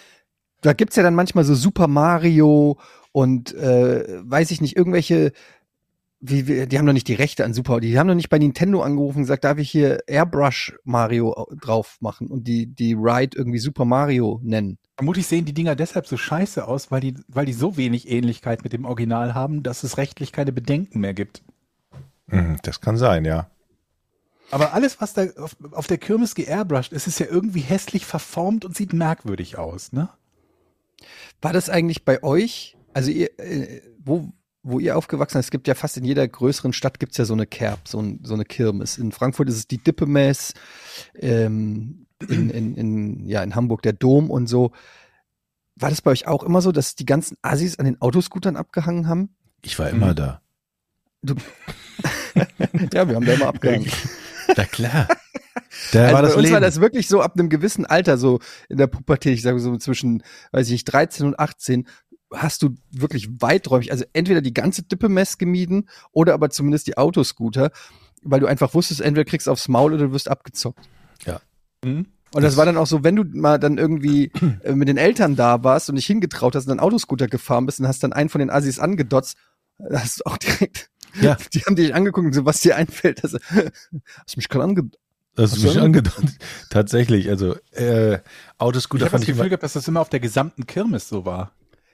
Da gibt's ja dann manchmal so Super Mario und äh, weiß ich nicht, irgendwelche, wie, wie, die haben doch nicht die Rechte an Super, die haben doch nicht bei Nintendo angerufen und gesagt, darf ich hier Airbrush Mario au- drauf machen und die, die Ride irgendwie Super Mario nennen. Vermutlich sehen die Dinger deshalb so scheiße aus, weil die, weil die so wenig Ähnlichkeit mit dem Original haben, dass es rechtlich keine Bedenken mehr gibt. Hm, Das kann sein, ja. Aber alles, was da auf, auf der Kirmes geairbrushed ist, ist ja irgendwie hässlich verformt und sieht merkwürdig aus, ne? War das eigentlich bei euch, also ihr, äh, wo, wo ihr aufgewachsen seid, es gibt ja fast in jeder größeren Stadt gibt's ja so eine Kerb, so, ein, so eine Kirmes. In Frankfurt ist es die Dippemess, ähm, in, in, in, ja, in Hamburg der Dom und so. War das bei euch auch immer so, dass die ganzen Assis an den Autoscootern abgehangen haben? Ich war immer Mhm. da. Ja, wir haben da immer abgehangen. Na klar. Da Also war das bei uns Leben. war das wirklich so ab einem gewissen Alter, so in der Pubertät, ich sage so zwischen, weiß ich, 13 und 18, hast du wirklich weiträumig, also entweder die ganze Dippemess gemieden oder aber zumindest die Autoscooter, weil du einfach wusstest, entweder kriegst du aufs Maul oder du wirst abgezockt. Mhm. Und das, war dann auch so, wenn du mal dann irgendwie äh, mit den Eltern da warst und dich hingetraut hast und dann Autoscooter gefahren bist und hast dann einen von den Assis angedotzt, da hast du auch direkt, Ja. die haben dich angeguckt und so, was dir einfällt, das, hast du mich gerade angedotzt. Das ist mich angedeutet. Tatsächlich, also äh, Ich Autoscooter habe fand das ich Gefühl gehabt, dass das immer auf der gesamten Kirmes so war.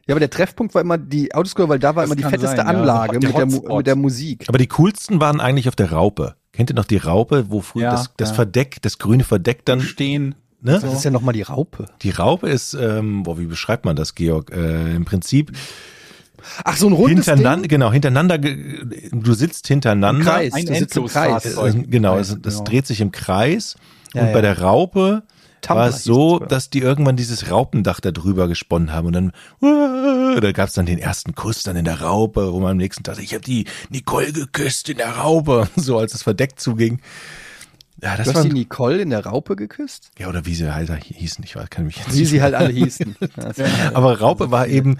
Ja, aber der Treffpunkt war immer die Autoscooter, weil da war Das immer die fetteste sein, ja. Anlage Der mit, der, mit der Musik. aber die coolsten waren eigentlich auf der Raupe. Kennt ihr noch die Raupe, wo früher Ja, das, das ja. Verdeck, das grüne Verdeck dann, Stehen. ne? Das ist ja nochmal die Raupe. Die Raupe ist, ähm, boah, wie beschreibt man das, Georg? Äh, Im Prinzip Ach, so ein rundes hintereinander, Ding? genau, hintereinander, du sitzt hintereinander. Im Kreis. Ein du sitzt im Kreis. Äh, genau, es, Kreis, das genau. dreht sich im Kreis. Ja, und ja. bei der Raupe Tumblr war es so, das dass die irgendwann dieses Raupendach da drüber gesponnen haben und dann, da gab es dann den ersten Kuss dann in der Raupe, wo man am nächsten Tag, ich habe die Nicole geküsst in der Raupe, so als es verdeckt zuging. Ja, das Du hast die Nicole in der Raupe geküsst? ja, oder wie sie halt hießen, ich weiß, kann mich jetzt Wie sie halt alle hießen. Das- aber Raupe war eben,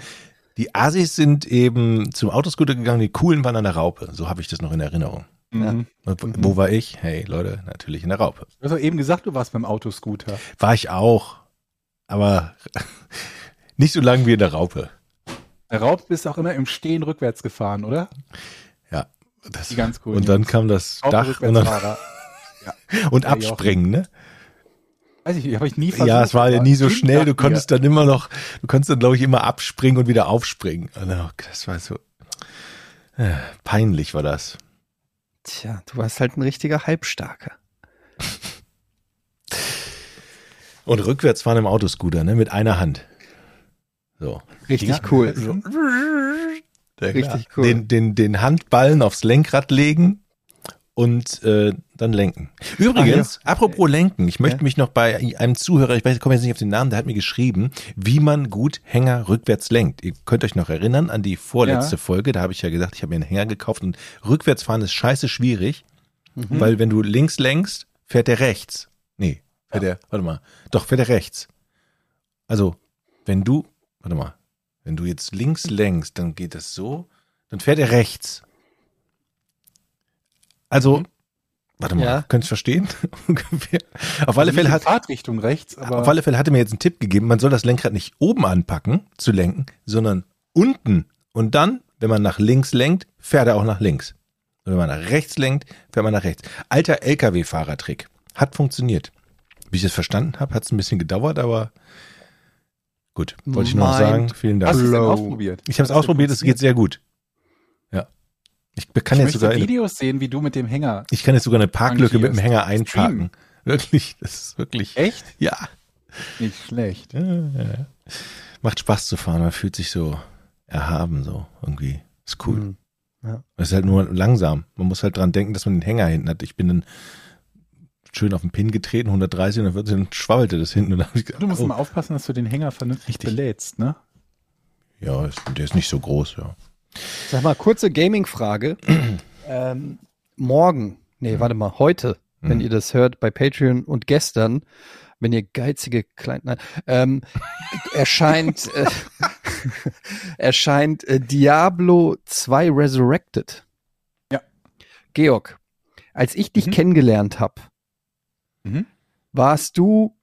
die Asis sind eben zum Autoscooter gegangen, die Coolen waren an der Raupe. So habe ich das noch in Erinnerung. Mhm. Und Wo war ich? Hey Leute, natürlich in der Raupe. Du hast doch eben gesagt, du warst beim Autoscooter. War ich auch, aber nicht so lange wie in der Raupe. Der Raub bist auch immer im Stehen rückwärts gefahren, oder? Ja, das, Die ganz cool. und dann kam das Dach und, dann, Rückwärtsfahrer. und Ja, abspringen, ne? Weiß ich, habe ich nie versucht. Ja, es war ja nie so schnell. Du konntest dann immer noch, du konntest dann glaube ich immer abspringen und wieder aufspringen. Und dann, Das war so äh, peinlich war das. Tja, du warst halt ein richtiger Halbstarker. Und rückwärts fahren im Autoscooter, ne? Mit einer Hand. So. Richtig Ja, cool. so. Richtig cool. Den, den, den Handballen aufs Lenkrad legen und äh, dann lenken. Übrigens, apropos lenken, ich möchte Ja. mich noch bei einem Zuhörer, ich weiß, ich komme jetzt nicht auf den Namen, der hat mir geschrieben, wie man gut Hänger rückwärts lenkt. Ihr könnt euch noch erinnern an die vorletzte Ja. Folge, da habe ich ja gesagt, ich habe mir einen Hänger gekauft und rückwärts fahren ist scheiße schwierig, Mhm. weil wenn du links lenkst, fährt der rechts. Nee, fährt der, warte mal, doch, fährt der rechts. Also, wenn du, warte mal, wenn du jetzt links lenkst, dann geht das so, dann fährt er rechts. Also, warte mal, Ja. könnt ihr verstehen? Ungefähr. Auf alle Also Fälle nicht hat, Fahrtrichtung rechts, aber auf alle Fälle hatte mir jetzt einen Tipp gegeben, man soll das Lenkrad nicht oben anpacken, zu lenken, sondern unten. Und dann, wenn man nach links lenkt, fährt er auch nach links. Und wenn man nach rechts lenkt, fährt man nach rechts. Alter LKW-Fahrertrick. Hat funktioniert. Wie ich das verstanden habe, hat es ein bisschen gedauert, aber gut. Wollte ich nur noch sagen. Vielen Dank. hast du es ausprobiert? Ich habe es ausprobiert, es geht sehr gut. Ich kann Ich jetzt sogar, Videos sehen, wie du mit dem Hänger. ich kann jetzt sogar eine Parklücke mit dem. Hänger einparken. Wirklich, das ist wirklich, Echt? ja. Nicht schlecht. Ja, ja, ja. Macht Spaß zu fahren, man fühlt sich so erhaben, so irgendwie. Ist cool. Mhm. Ja. Es ist halt nur langsam. Man muss halt dran denken, dass man den Hänger hinten hat. Ich bin dann schön auf den Pin getreten, 130 und dann, wird, dann schwabbelte das hinten. Und dann ich Du gedacht, musst oh, mal aufpassen, dass du den Hänger vernünftig Richtig. belädst, ne? ja, der ist nicht so groß, ja. Sag mal, kurze Gaming-Frage. ähm, morgen, nee, warte mal, heute, wenn Mhm. ihr das hört bei Patreon und gestern, wenn ihr geizige Klein, nein, ähm, erscheint, äh, erscheint äh, Diablo 2 Resurrected. Ja. Georg, als ich dich Mhm. kennengelernt habe, Mhm. warst du,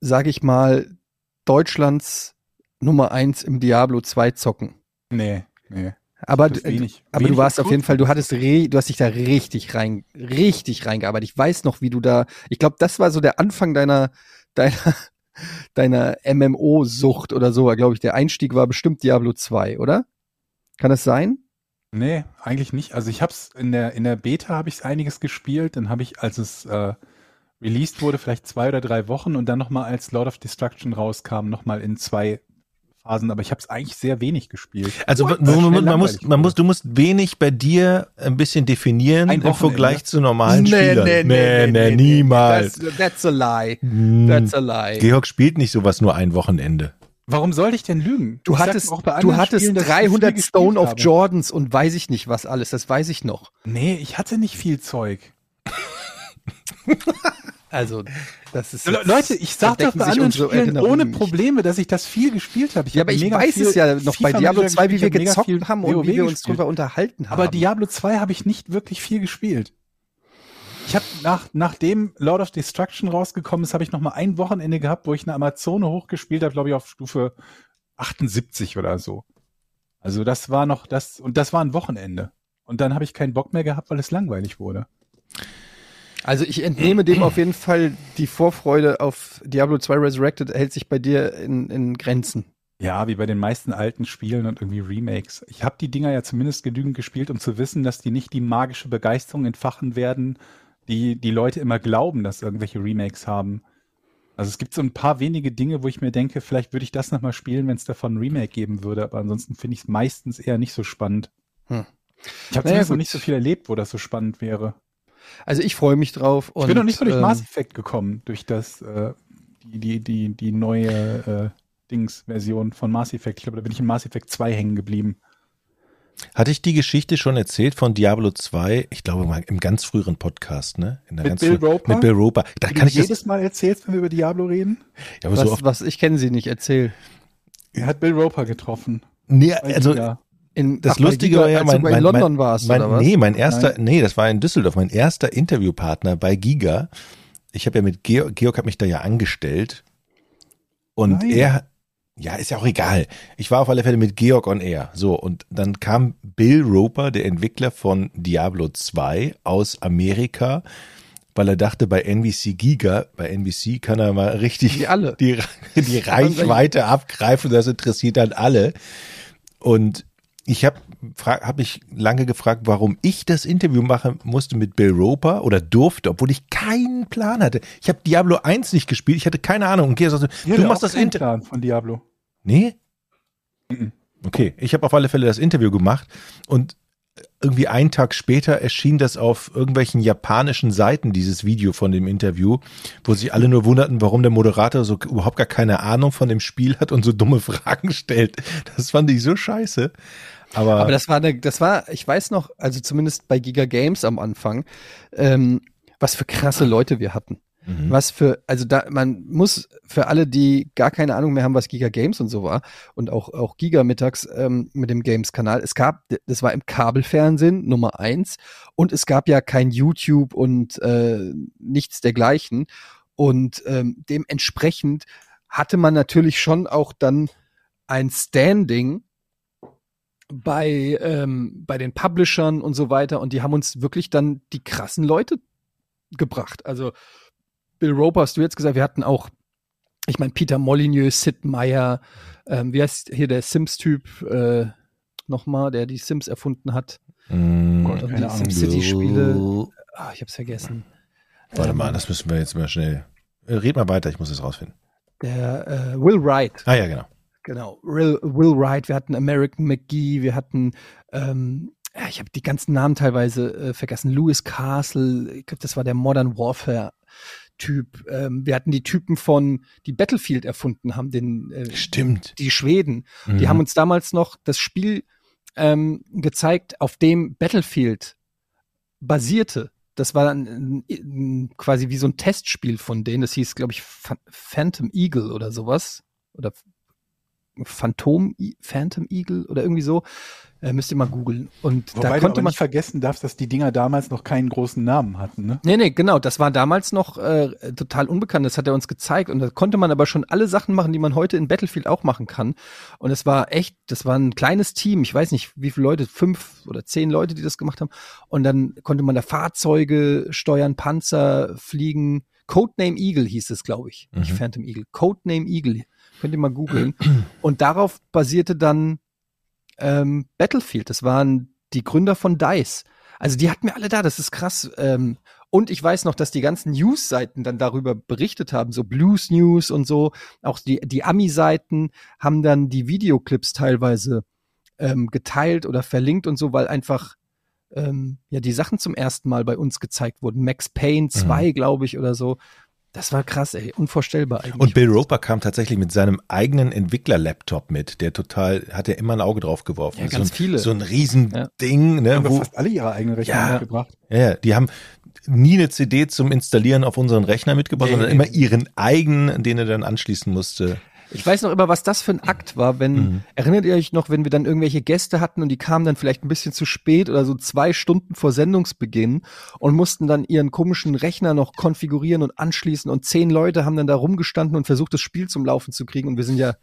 sag ich mal, Deutschlands Nummer eins im Diablo 2 zocken. Nee, nee. Aber, du- wenig- aber wenig du warst auf jeden Fall, du hattest, re, du hast dich da richtig rein, richtig reingearbeitet. Ich weiß noch, wie du da, ich glaube, das war so der Anfang deiner, deiner, deiner MMO-Sucht oder so, glaube ich. Der Einstieg war bestimmt Diablo 2, oder? Kann das sein? Nee, eigentlich nicht. Also ich hab's in der, in der Beta habe ich einiges gespielt, dann habe ich, als es äh, released wurde, vielleicht zwei oder drei Wochen und dann nochmal als Lord of Destruction rauskam, nochmal in zwei Phasen, aber ich habe es eigentlich sehr wenig gespielt. Also man, man, muss, man muss, du musst wenig bei dir ein bisschen definieren Ein im Vergleich zu normalen Spielern. nee, niemals. That's, that's a lie. Hm. That's a lie. Georg spielt nicht sowas nur ein Wochenende. Warum soll ich denn lügen? Du Ich hattest, auch bei du anderen hattest Spielen, dass ich 300 viel Stone of habe. Jordans und weiß ich nicht was alles, das weiß ich noch. Nee, ich hatte nicht viel Zeug. Also, das ist. Le Leute, ich sag doch bei anderen unsere Spielen ohne. Probleme, dass ich das viel gespielt habe. Ich Ja, hab aber ich weiß es ja noch bei Diablo Manager 2, wie wir hab gezockt haben und wie wir uns gespielt. drüber unterhalten haben. Aber Diablo 2 habe ich nicht wirklich viel gespielt. Ich habe nach, nachdem Lord of Destruction rausgekommen ist, habe ich noch mal ein Wochenende gehabt, wo ich eine Amazone hochgespielt habe, glaube ich, auf Stufe 78 oder so. Also das war noch das, und das war ein Wochenende. Und dann habe ich keinen Bock mehr gehabt, weil es langweilig wurde. Also ich entnehme dem auf jeden Fall die Vorfreude auf Diablo 2 Resurrected hält sich bei dir in, in Grenzen. Ja, wie bei den meisten alten Spielen und irgendwie Remakes. Ich habe die Dinger ja zumindest genügend gespielt, um zu wissen, dass die nicht die magische Begeisterung entfachen werden, die die Leute immer glauben, dass irgendwelche Remakes haben. Also es gibt so ein paar wenige Dinge, wo ich mir denke, vielleicht würde ich das nochmal spielen, wenn es davon ein Remake geben würde, aber ansonsten finde ich es meistens eher nicht so spannend. Hm. Ich habe Naja, zumindest noch nicht so viel erlebt, wo das so spannend wäre. Also ich freue mich drauf. Und, ich bin noch nicht mal durch ähm, Mass Effect gekommen, durch das, äh, die, die, die, die neue äh, Dings-Version von Mass Effect. Ich glaube, da bin ich in Mass Effect 2 hängen geblieben. Hatte ich die Geschichte schon erzählt von Diablo 2? Ich glaube mal im ganz früheren Podcast, ne? In der Mit ganz Bill Roper? Mit Bill Roper. Da Wie kann du ich das. jedes Mal erzählst, wenn wir über Diablo reden. Ja, aber so Was, oft, was ich kenne sie nicht, erzähl. Er hat Bill Roper getroffen. nee, also. In, das ach, Lustige war ja, mein, mein, in London mein, warst, mein, oder was? Nee, mein erster, nee, das war in Düsseldorf, mein erster Interviewpartner bei Giga. Ich habe ja mit Georg, Georg hat mich da ja angestellt. Und Nein. er, ja, ist ja auch egal. Ich war auf alle Fälle mit Georg on Air. So, und dann kam Bill Roper, der Entwickler von Diablo 2 aus Amerika, weil er dachte, bei NBC Giga, bei NBC kann er mal richtig Die alle. die, die Reichweite abgreifen. Das interessiert dann alle. Und ich habe hab mich lange gefragt, warum ich das Interview machen musste mit Bill Roper oder durfte, obwohl ich keinen Plan hatte. Ich habe Diablo 1 nicht gespielt, ich hatte keine Ahnung. Und Georg sagte, du machst das Interview. Von Diablo. Nee? Mhm. Okay, ich habe auf alle Fälle das Interview gemacht und irgendwie einen Tag später erschien das auf irgendwelchen japanischen Seiten, dieses Video von dem Interview, wo sich alle nur wunderten, warum der Moderator so überhaupt gar keine Ahnung von dem Spiel hat und so dumme Fragen stellt. Das fand ich so scheiße. Aber, Aber das war, eine, das war, ich weiß noch, also zumindest bei Giga Games am Anfang, ähm, was für krasse Leute wir hatten. Mhm. Was für, also da, man muss für alle, die gar keine Ahnung mehr haben, was Giga Games und so war und auch, auch Giga mittags ähm, mit dem Games-Kanal, es gab, das war im Kabelfernsehen Nummer eins und es gab ja kein YouTube und äh, nichts dergleichen und ähm, dementsprechend hatte man natürlich schon auch dann ein Standing bei, ähm, bei den Publishern und so weiter und die haben uns wirklich dann die krassen Leute gebracht. Also Bill Roper hast du jetzt gesagt, wir hatten auch, ich meine, Peter Molyneux, Sid Meier, ähm, wie heißt hier der Sims-Typ äh, nochmal, der die Sims erfunden hat? Mm, Und die Ahnung. SimCity-Spiele. Ah, ich hab's vergessen. Warte Ähm, mal, das müssen wir jetzt mal schnell. Äh, Red mal weiter, ich muss es rausfinden. Der äh, Will Wright. Ah ja, genau. Genau, Will, Will Wright, wir hatten American McGee, wir hatten, ähm, ja, ich habe die ganzen Namen teilweise äh, vergessen, Lewis Castle, ich glaube, das war der Modern Warfare Typ. Ähm, wir hatten die Typen von, die Battlefield erfunden haben, den, äh, Stimmt. die Schweden. Mhm. Die haben uns damals noch das Spiel ähm, gezeigt, auf dem Battlefield basierte. Das war dann äh, äh, quasi wie so ein Testspiel von denen. Das hieß, glaube ich, Phan- Phantom Eagle oder sowas. Oder Phantom, Phantom Eagle oder irgendwie so. Äh, müsst ihr mal googeln. Und Wobei da du konnte aber man. nicht vergessen darfst, dass die Dinger damals noch keinen großen Namen hatten, ne? Nee, nee, genau. Das war damals noch äh, total unbekannt. Das hat er uns gezeigt. Und da konnte man aber schon alle Sachen machen, die man heute in Battlefield auch machen kann. Und es war echt, das war ein kleines Team. Ich weiß nicht, wie viele Leute, fünf oder zehn Leute, die das gemacht haben. Und dann konnte man da Fahrzeuge steuern, Panzer fliegen. Codename Eagle hieß es, glaube ich. Nicht Mhm. Phantom Eagle. Codename Eagle. Könnt ihr mal googeln. Und darauf basierte dann ähm, Battlefield. Das waren die Gründer von DICE. Also die hatten wir alle da, das ist krass. Ähm, und ich weiß noch, dass die ganzen News-Seiten dann darüber berichtet haben, so Blues News und so. Auch die, die Ami-Seiten haben dann die Videoclips teilweise ähm, geteilt oder verlinkt und so, weil einfach ähm, ja die Sachen zum ersten Mal bei uns gezeigt wurden. Max Payne 2, glaube ich, oder so. Das war krass, ey. Unvorstellbar eigentlich. Und Bill Roper kam tatsächlich mit seinem eigenen Entwickler-Laptop mit, der total, hat er immer ein Auge drauf geworfen. Ja, so ganz ein, viele. So ein Riesending, ne, Haben wo, fast alle ihre eigenen Rechner Ja. mitgebracht. ja, ja, die haben nie eine CD zum Installieren auf unseren Rechner mitgebracht, Nee. sondern immer ihren eigenen, den er dann anschließen musste. Ich weiß noch immer, was das für ein Akt war, wenn, Mhm. erinnert ihr euch noch, wenn wir dann irgendwelche Gäste hatten und die kamen dann vielleicht ein bisschen zu spät oder so zwei Stunden vor Sendungsbeginn und mussten dann ihren komischen Rechner noch konfigurieren und anschließen und zehn Leute haben dann da rumgestanden und versucht, das Spiel zum Laufen zu kriegen und wir sind ja,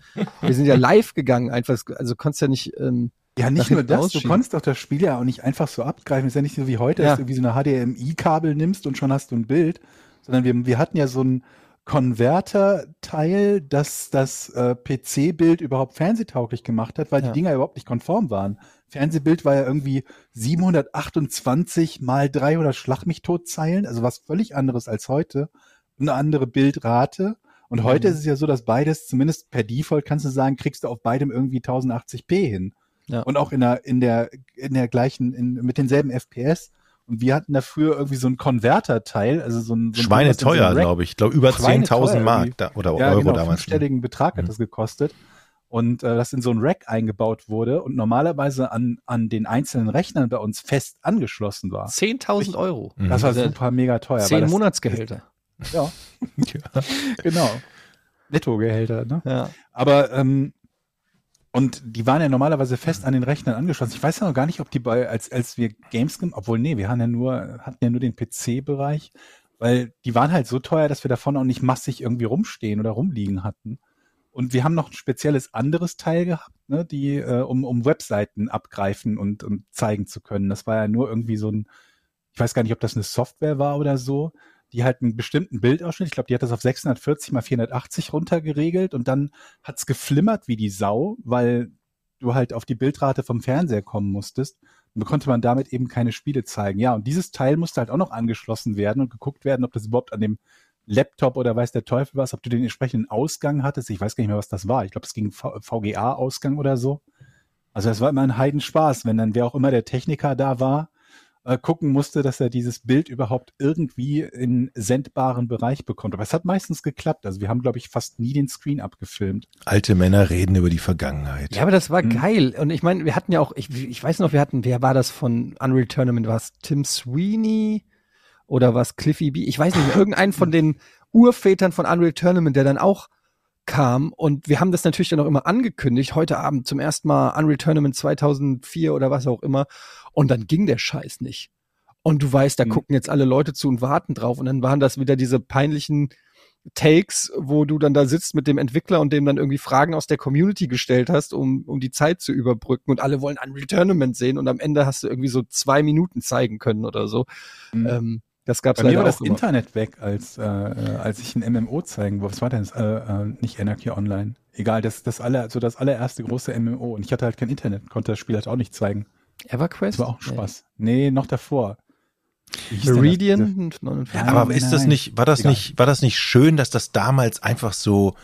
wir sind ja live gegangen einfach, also konntest ja nicht, ähm, Ja, nicht nur das, du konntest doch das Spiel ja auch nicht einfach so abgreifen. Ist ja nicht so wie heute, Ja. dass du irgendwie so eine HDMI-Kabel nimmst und schon hast du ein Bild, sondern wir, wir hatten ja so ein Konverter-Teil, das das äh, PC-Bild überhaupt fernsehtauglich gemacht hat, weil Ja. die Dinger überhaupt nicht konform waren. Fernsehbild war ja irgendwie 728 mal 300 Schlag mich tot Zeilen, also was völlig anderes als heute. Eine andere Bildrate. Und heute Mhm. ist es ja so, dass beides, zumindest per Default kannst du sagen, kriegst du auf beidem irgendwie 1080p hin. Ja. Und auch in der, in der, in der gleichen, in, mit denselben FPS. Und wir hatten dafür irgendwie so ein Konverterteil, also so ein, so ein Schweine so glaube ich. Ich glaube über Schweineteuer 10.000 Mark da, oder ja, Euro genau, damals. fünfstelligen Betrag hat Mhm. das gekostet. Und äh, das in so ein Rack eingebaut wurde und normalerweise an, an den einzelnen Rechnern bei uns fest angeschlossen war. 10.000 Euro. Mhm. Das war Also super mega teuer. Zehn Monatsgehälter. Ja, Ja. genau. Nettogehälter, ne? Ja. Aber ähm, und die waren ja normalerweise fest an den Rechnern angeschlossen. Ich weiß ja noch gar nicht, ob die bei, als, als wir Gamescom, obwohl, nee, wir hatten ja nur, hatten ja nur den PC-Bereich, weil die waren halt so teuer, dass wir davon auch nicht massig irgendwie rumstehen oder rumliegen hatten. Und wir haben noch ein spezielles anderes Teil gehabt, ne, die, äh, um, um Webseiten abgreifen und, und zeigen zu können. Das war ja nur irgendwie so ein, ich weiß gar nicht, ob das eine Software war oder so, die halt einen bestimmten Bildausschnitt, ich glaube, die hat das auf 640 mal 480 runtergeregelt und dann hat's geflimmert wie die Sau, weil du halt auf die Bildrate vom Fernseher kommen musstest. Und konnte man damit eben keine Spiele zeigen. Ja, und dieses Teil musste halt auch noch angeschlossen werden und geguckt werden, ob das überhaupt an dem Laptop oder weiß der Teufel was, ob du den entsprechenden Ausgang hattest. Ich weiß gar nicht mehr, was das war. Ich glaube, es ging VGA-Ausgang oder so. Also das war immer ein Heidenspaß, wenn dann wer auch immer der Techniker da war, äh, gucken musste, dass er dieses Bild überhaupt irgendwie in sendbaren Bereich bekommt. Aber es hat meistens geklappt. Also wir haben, glaube ich, fast nie den Screen abgefilmt. Alte Männer reden über die Vergangenheit. Ja, aber das war Mhm. geil. Und ich meine, wir hatten ja auch, ich, ich weiß noch, wir hatten, wer war das von Unreal Tournament? War es Tim Sweeney oder was Cliffy B? Ich weiß nicht, mehr, irgendein von den Urvätern von Unreal Tournament, der dann auch kam. Und wir haben das natürlich dann auch immer angekündigt. Heute Abend zum ersten Mal Unreal Tournament 2004 oder was auch immer. Und dann ging der Scheiß nicht. Und du weißt, da Mhm. gucken jetzt alle Leute zu und warten drauf. Und dann waren das wieder diese peinlichen Takes, wo du dann da sitzt mit dem Entwickler und dem dann irgendwie Fragen aus der Community gestellt hast, um, um die Zeit zu überbrücken und alle wollen Unreal Tournament sehen und am Ende hast du irgendwie so zwei Minuten zeigen können oder so. Mhm. Ähm, das gab's Bei mir war das immer. Internet weg, als, äh, äh, als ich ein MMO zeigen wollte. Was war denn das? Äh, äh, nicht Anarchy Online. Egal, das, das, aller, so das allererste große MMO. Und ich hatte halt kein Internet, konnte das Spiel halt auch nicht zeigen. EverQuest? Das war auch Spaß. Nee, noch davor. Nee. denn das? Meridian? Ja, Aber ist das nicht, war das Egal. nicht, war das nicht schön, dass das damals einfach so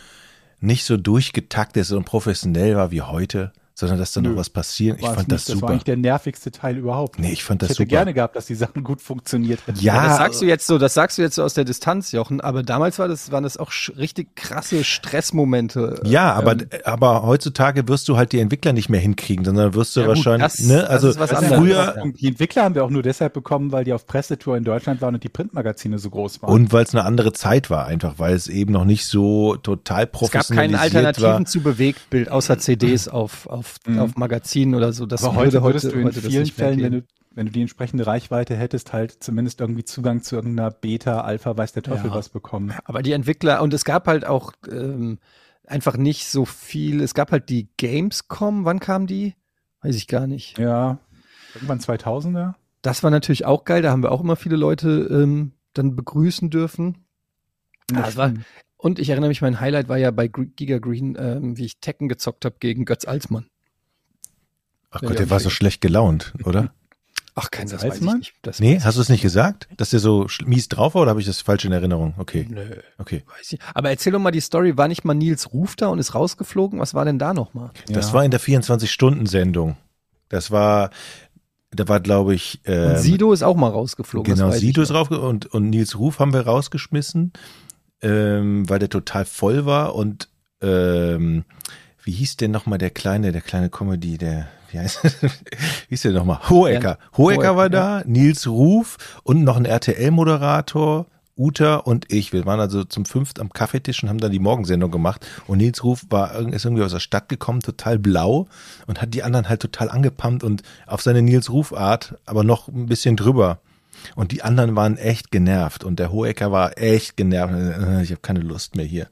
nicht so durchgetaktet und professionell war wie heute, sondern dass da noch was passieren? Ich War fand nicht. das Das war super. eigentlich der nervigste Teil überhaupt. Nee, ich fand ich das hätte super. gerne gehabt, dass die Sachen gut funktioniert hätten. Ja, Ja, das sagst du jetzt so, das sagst du jetzt so aus der Distanz, Jochen, aber damals war das, waren das auch richtig krasse Stressmomente. Ja, aber, Ähm, aber heutzutage wirst du halt die Entwickler nicht mehr hinkriegen, sondern wirst du Ja gut, wahrscheinlich, das- ne, also ist was Das ist anderes. früher, die Entwickler haben wir auch nur deshalb bekommen, weil die auf Pressetour in Deutschland waren und die Printmagazine so groß waren. und weil es eine andere Zeit war, einfach, weil es eben noch nicht so total es gab professionalisiert keine Alternativen war. zu Bewegtbild außer CDs auf, auf, Mhm. auf Magazinen oder so. Das Aber heute würde würdest du in heute vielen Fällen, wenn du, wenn du die entsprechende Reichweite hättest, halt zumindest irgendwie Zugang zu irgendeiner Beta, Alpha, weiß der Teufel Ja. was bekommen. Aber die Entwickler, und es gab halt auch ähm, einfach nicht so viel. Es gab halt die Gamescom, wann kam die? Weiß ich gar nicht. Ja, irgendwann 2000er. Das war natürlich auch geil, da haben wir auch immer viele Leute ähm, dann begrüßen dürfen. Ja, das war, und ich erinnere mich, mein Highlight war ja bei Giga Green, ähm, wie ich Tekken gezockt habe gegen Götz Alsmann. Ach Gott, der war so schlecht gelaunt, oder? Ach, kein das weiß ich. Das Nee, weiß hast du es nicht gesagt? Dass der so mies drauf war oder habe ich das falsch in Erinnerung? Okay, Nö, okay. weiß ich. Aber erzähl doch mal die Story. War nicht mal Nils Ruf da und ist rausgeflogen? Was war denn da nochmal? Das Ja. war in der 24-Stunden-Sendung. Das war, da war, glaube ich, ähm, Und Sido ist auch mal rausgeflogen. Genau, Sido ist rauf und, und Nils Ruf haben wir rausgeschmissen. ähm, weil der total voll war und ähm, wie hieß denn nochmal der kleine, der kleine Comedy, der, wie heißt wie hieß der nochmal? Hohecker. Hohecker Hohecker, war da, Nils Ruf und noch ein RTL-Moderator, Uta und ich. Wir waren also zum fünft am Kaffeetisch und haben dann die Morgensendung gemacht. Und Nils Ruf war ist irgendwie aus der Stadt gekommen, total blau und hat die anderen halt total angepumpt und auf seine Nils Ruf-Art, aber noch ein bisschen drüber. Und die anderen waren echt genervt und der Hohecker war echt genervt. Ich habe keine Lust mehr hier.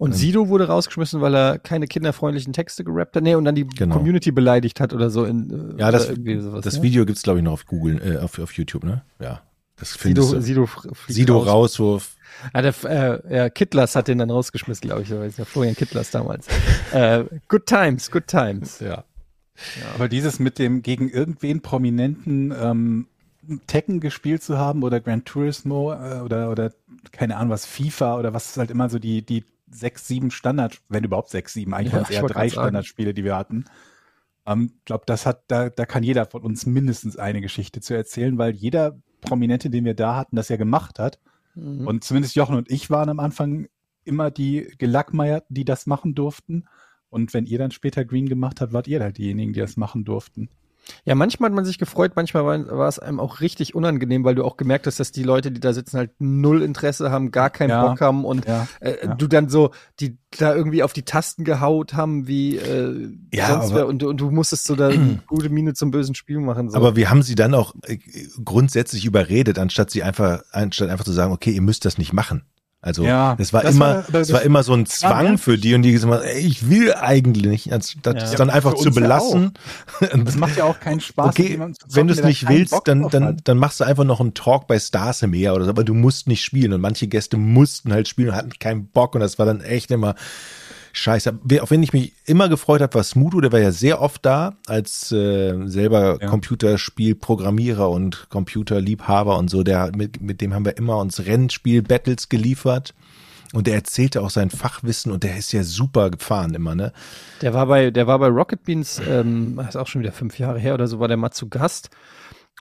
Und Sido wurde rausgeschmissen, weil er keine kinderfreundlichen Texte gerappt hat. Nee, und dann die Genau. Community beleidigt hat oder so. In, äh, Ja, das, sowas, das ne? Video gibt's glaube ich noch auf Google, äh, auf, auf YouTube, ne? Ja. Das findest Sido. Sido, Sido Rauswurf. Ah, der, äh, ja, Kittlers hat den dann rausgeschmissen, glaube ich. Ja Florian Kittlers damals. äh, good times, good times. Ja. Aber dieses mit dem gegen irgendwen prominenten ähm, Tekken gespielt zu haben oder Gran Turismo äh, oder, oder keine Ahnung was, FIFA oder was ist halt immer so die, die sechs, sieben Standard, wenn überhaupt sechs, sieben, eigentlich Ja, waren es ich eher drei. Standardspiele, die wir hatten. Ähm, glaube, das hat, da, da kann jeder von uns mindestens eine Geschichte zu erzählen, weil jeder Prominente, den wir da hatten, das ja gemacht hat. Mhm. Und zumindest Jochen und ich waren am Anfang immer die Gelackmeierten, die das machen durften. Und wenn ihr dann später Green gemacht habt, wart ihr halt diejenigen, die das machen durften. Ja, manchmal hat man sich gefreut, manchmal war, war es einem auch richtig unangenehm, weil du auch gemerkt hast, dass die Leute, die da sitzen, halt null Interesse haben, gar keinen Ja. Bock haben und Ja, äh, ja. du dann so, die da irgendwie auf die Tasten gehaut haben, wie äh, Ja, sonst wer, und, du- und du musstest so da gute Miene zum bösen Spiel machen. So. Aber wir haben sie dann auch äh, grundsätzlich überredet, anstatt sie einfach, anstatt einfach zu sagen, okay, ihr müsst das nicht machen. Also Ja, das war das immer, war- das das- war immer so ein Zwang nervig. für die und die gesagt haben, ey, ich will eigentlich nicht, Ja. es dann Ja, einfach zu ja belassen. Das macht ja auch keinen Spaß. Okay, wenn du es nicht willst, Bock dann, dann, dann machst du einfach noch einen Talk bei Stars im Meer oder so, aber du musst nicht spielen und manche Gäste mussten halt spielen und hatten keinen Bock und das war dann echt immer scheiße. Auf wen ich mich immer gefreut habe, war Smudo, der war ja sehr oft da als äh, selber Ja. Computerspielprogrammierer und Computerliebhaber und so, der mit, mit dem haben wir immer uns Rennspiel-Battles geliefert. Und der erzählte auch sein Fachwissen und der ist ja super gefahren immer, ne? Der war bei, der war bei Rocket Beans, ähm, das ist auch schon wieder fünf Jahre her oder so, war der mal zu Gast.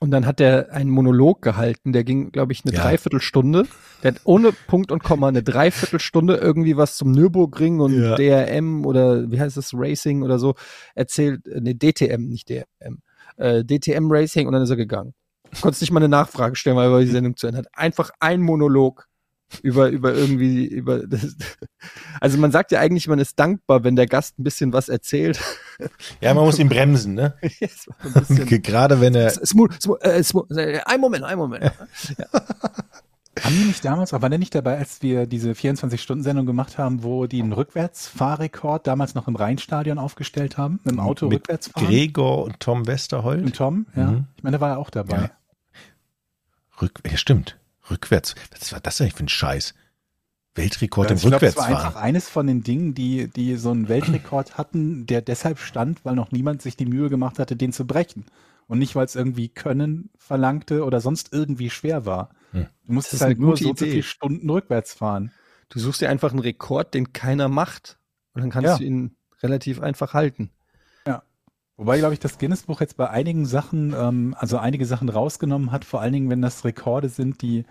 Und dann hat der einen Monolog gehalten, der ging, glaube ich, eine Ja. Dreiviertelstunde. Der hat ohne Punkt und Komma eine Dreiviertelstunde irgendwie was zum Nürburgring und Ja. DRM oder wie heißt es, Racing oder so erzählt, äh, nee, DTM, nicht DRM, äh, DTM Racing und dann ist er gegangen. Konntest nicht mal eine Nachfrage stellen, weil er die Sendung zu Ende hat. Einfach ein Monolog über, über irgendwie, über das. Also man sagt ja eigentlich, man ist dankbar, wenn der Gast ein bisschen was erzählt. Ja, man muss ihn bremsen, ne? Gerade wenn er Smooth, smooth, äh, smooth, äh, ein Moment, ein Moment. Haben die nicht damals, aber war der nicht dabei, als wir diese 24-Stunden-Sendung gemacht haben, wo die einen Rückwärtsfahrrekord damals noch im Rheinstadion aufgestellt haben, mit dem Auto mit rückwärts fahren? Gregor und Tom Westerholt. Und Tom, ja. Mhm. Ich meine, da war er auch dabei. Ja. Rück, ja, stimmt. Rückwärts. Was war das eigentlich für ein Scheiß? Weltrekord Also im ich glaube, das war Rückwärtsfahren. einfach eines von den Dingen, die, die so einen Weltrekord hatten, der deshalb stand, weil noch niemand sich die Mühe gemacht hatte, den zu brechen. Und nicht, weil es irgendwie Können verlangte oder sonst irgendwie schwer war. Hm. Du musstest halt nur so zu Idee. viele Stunden rückwärts fahren. Du suchst dir einfach einen Rekord, den keiner macht. Und dann kannst Ja. du ihn relativ einfach halten. Wobei, glaube ich, das Guinness-Buch jetzt bei einigen Sachen, ähm, also einige Sachen rausgenommen hat, vor allen Dingen, wenn das Rekorde sind, die,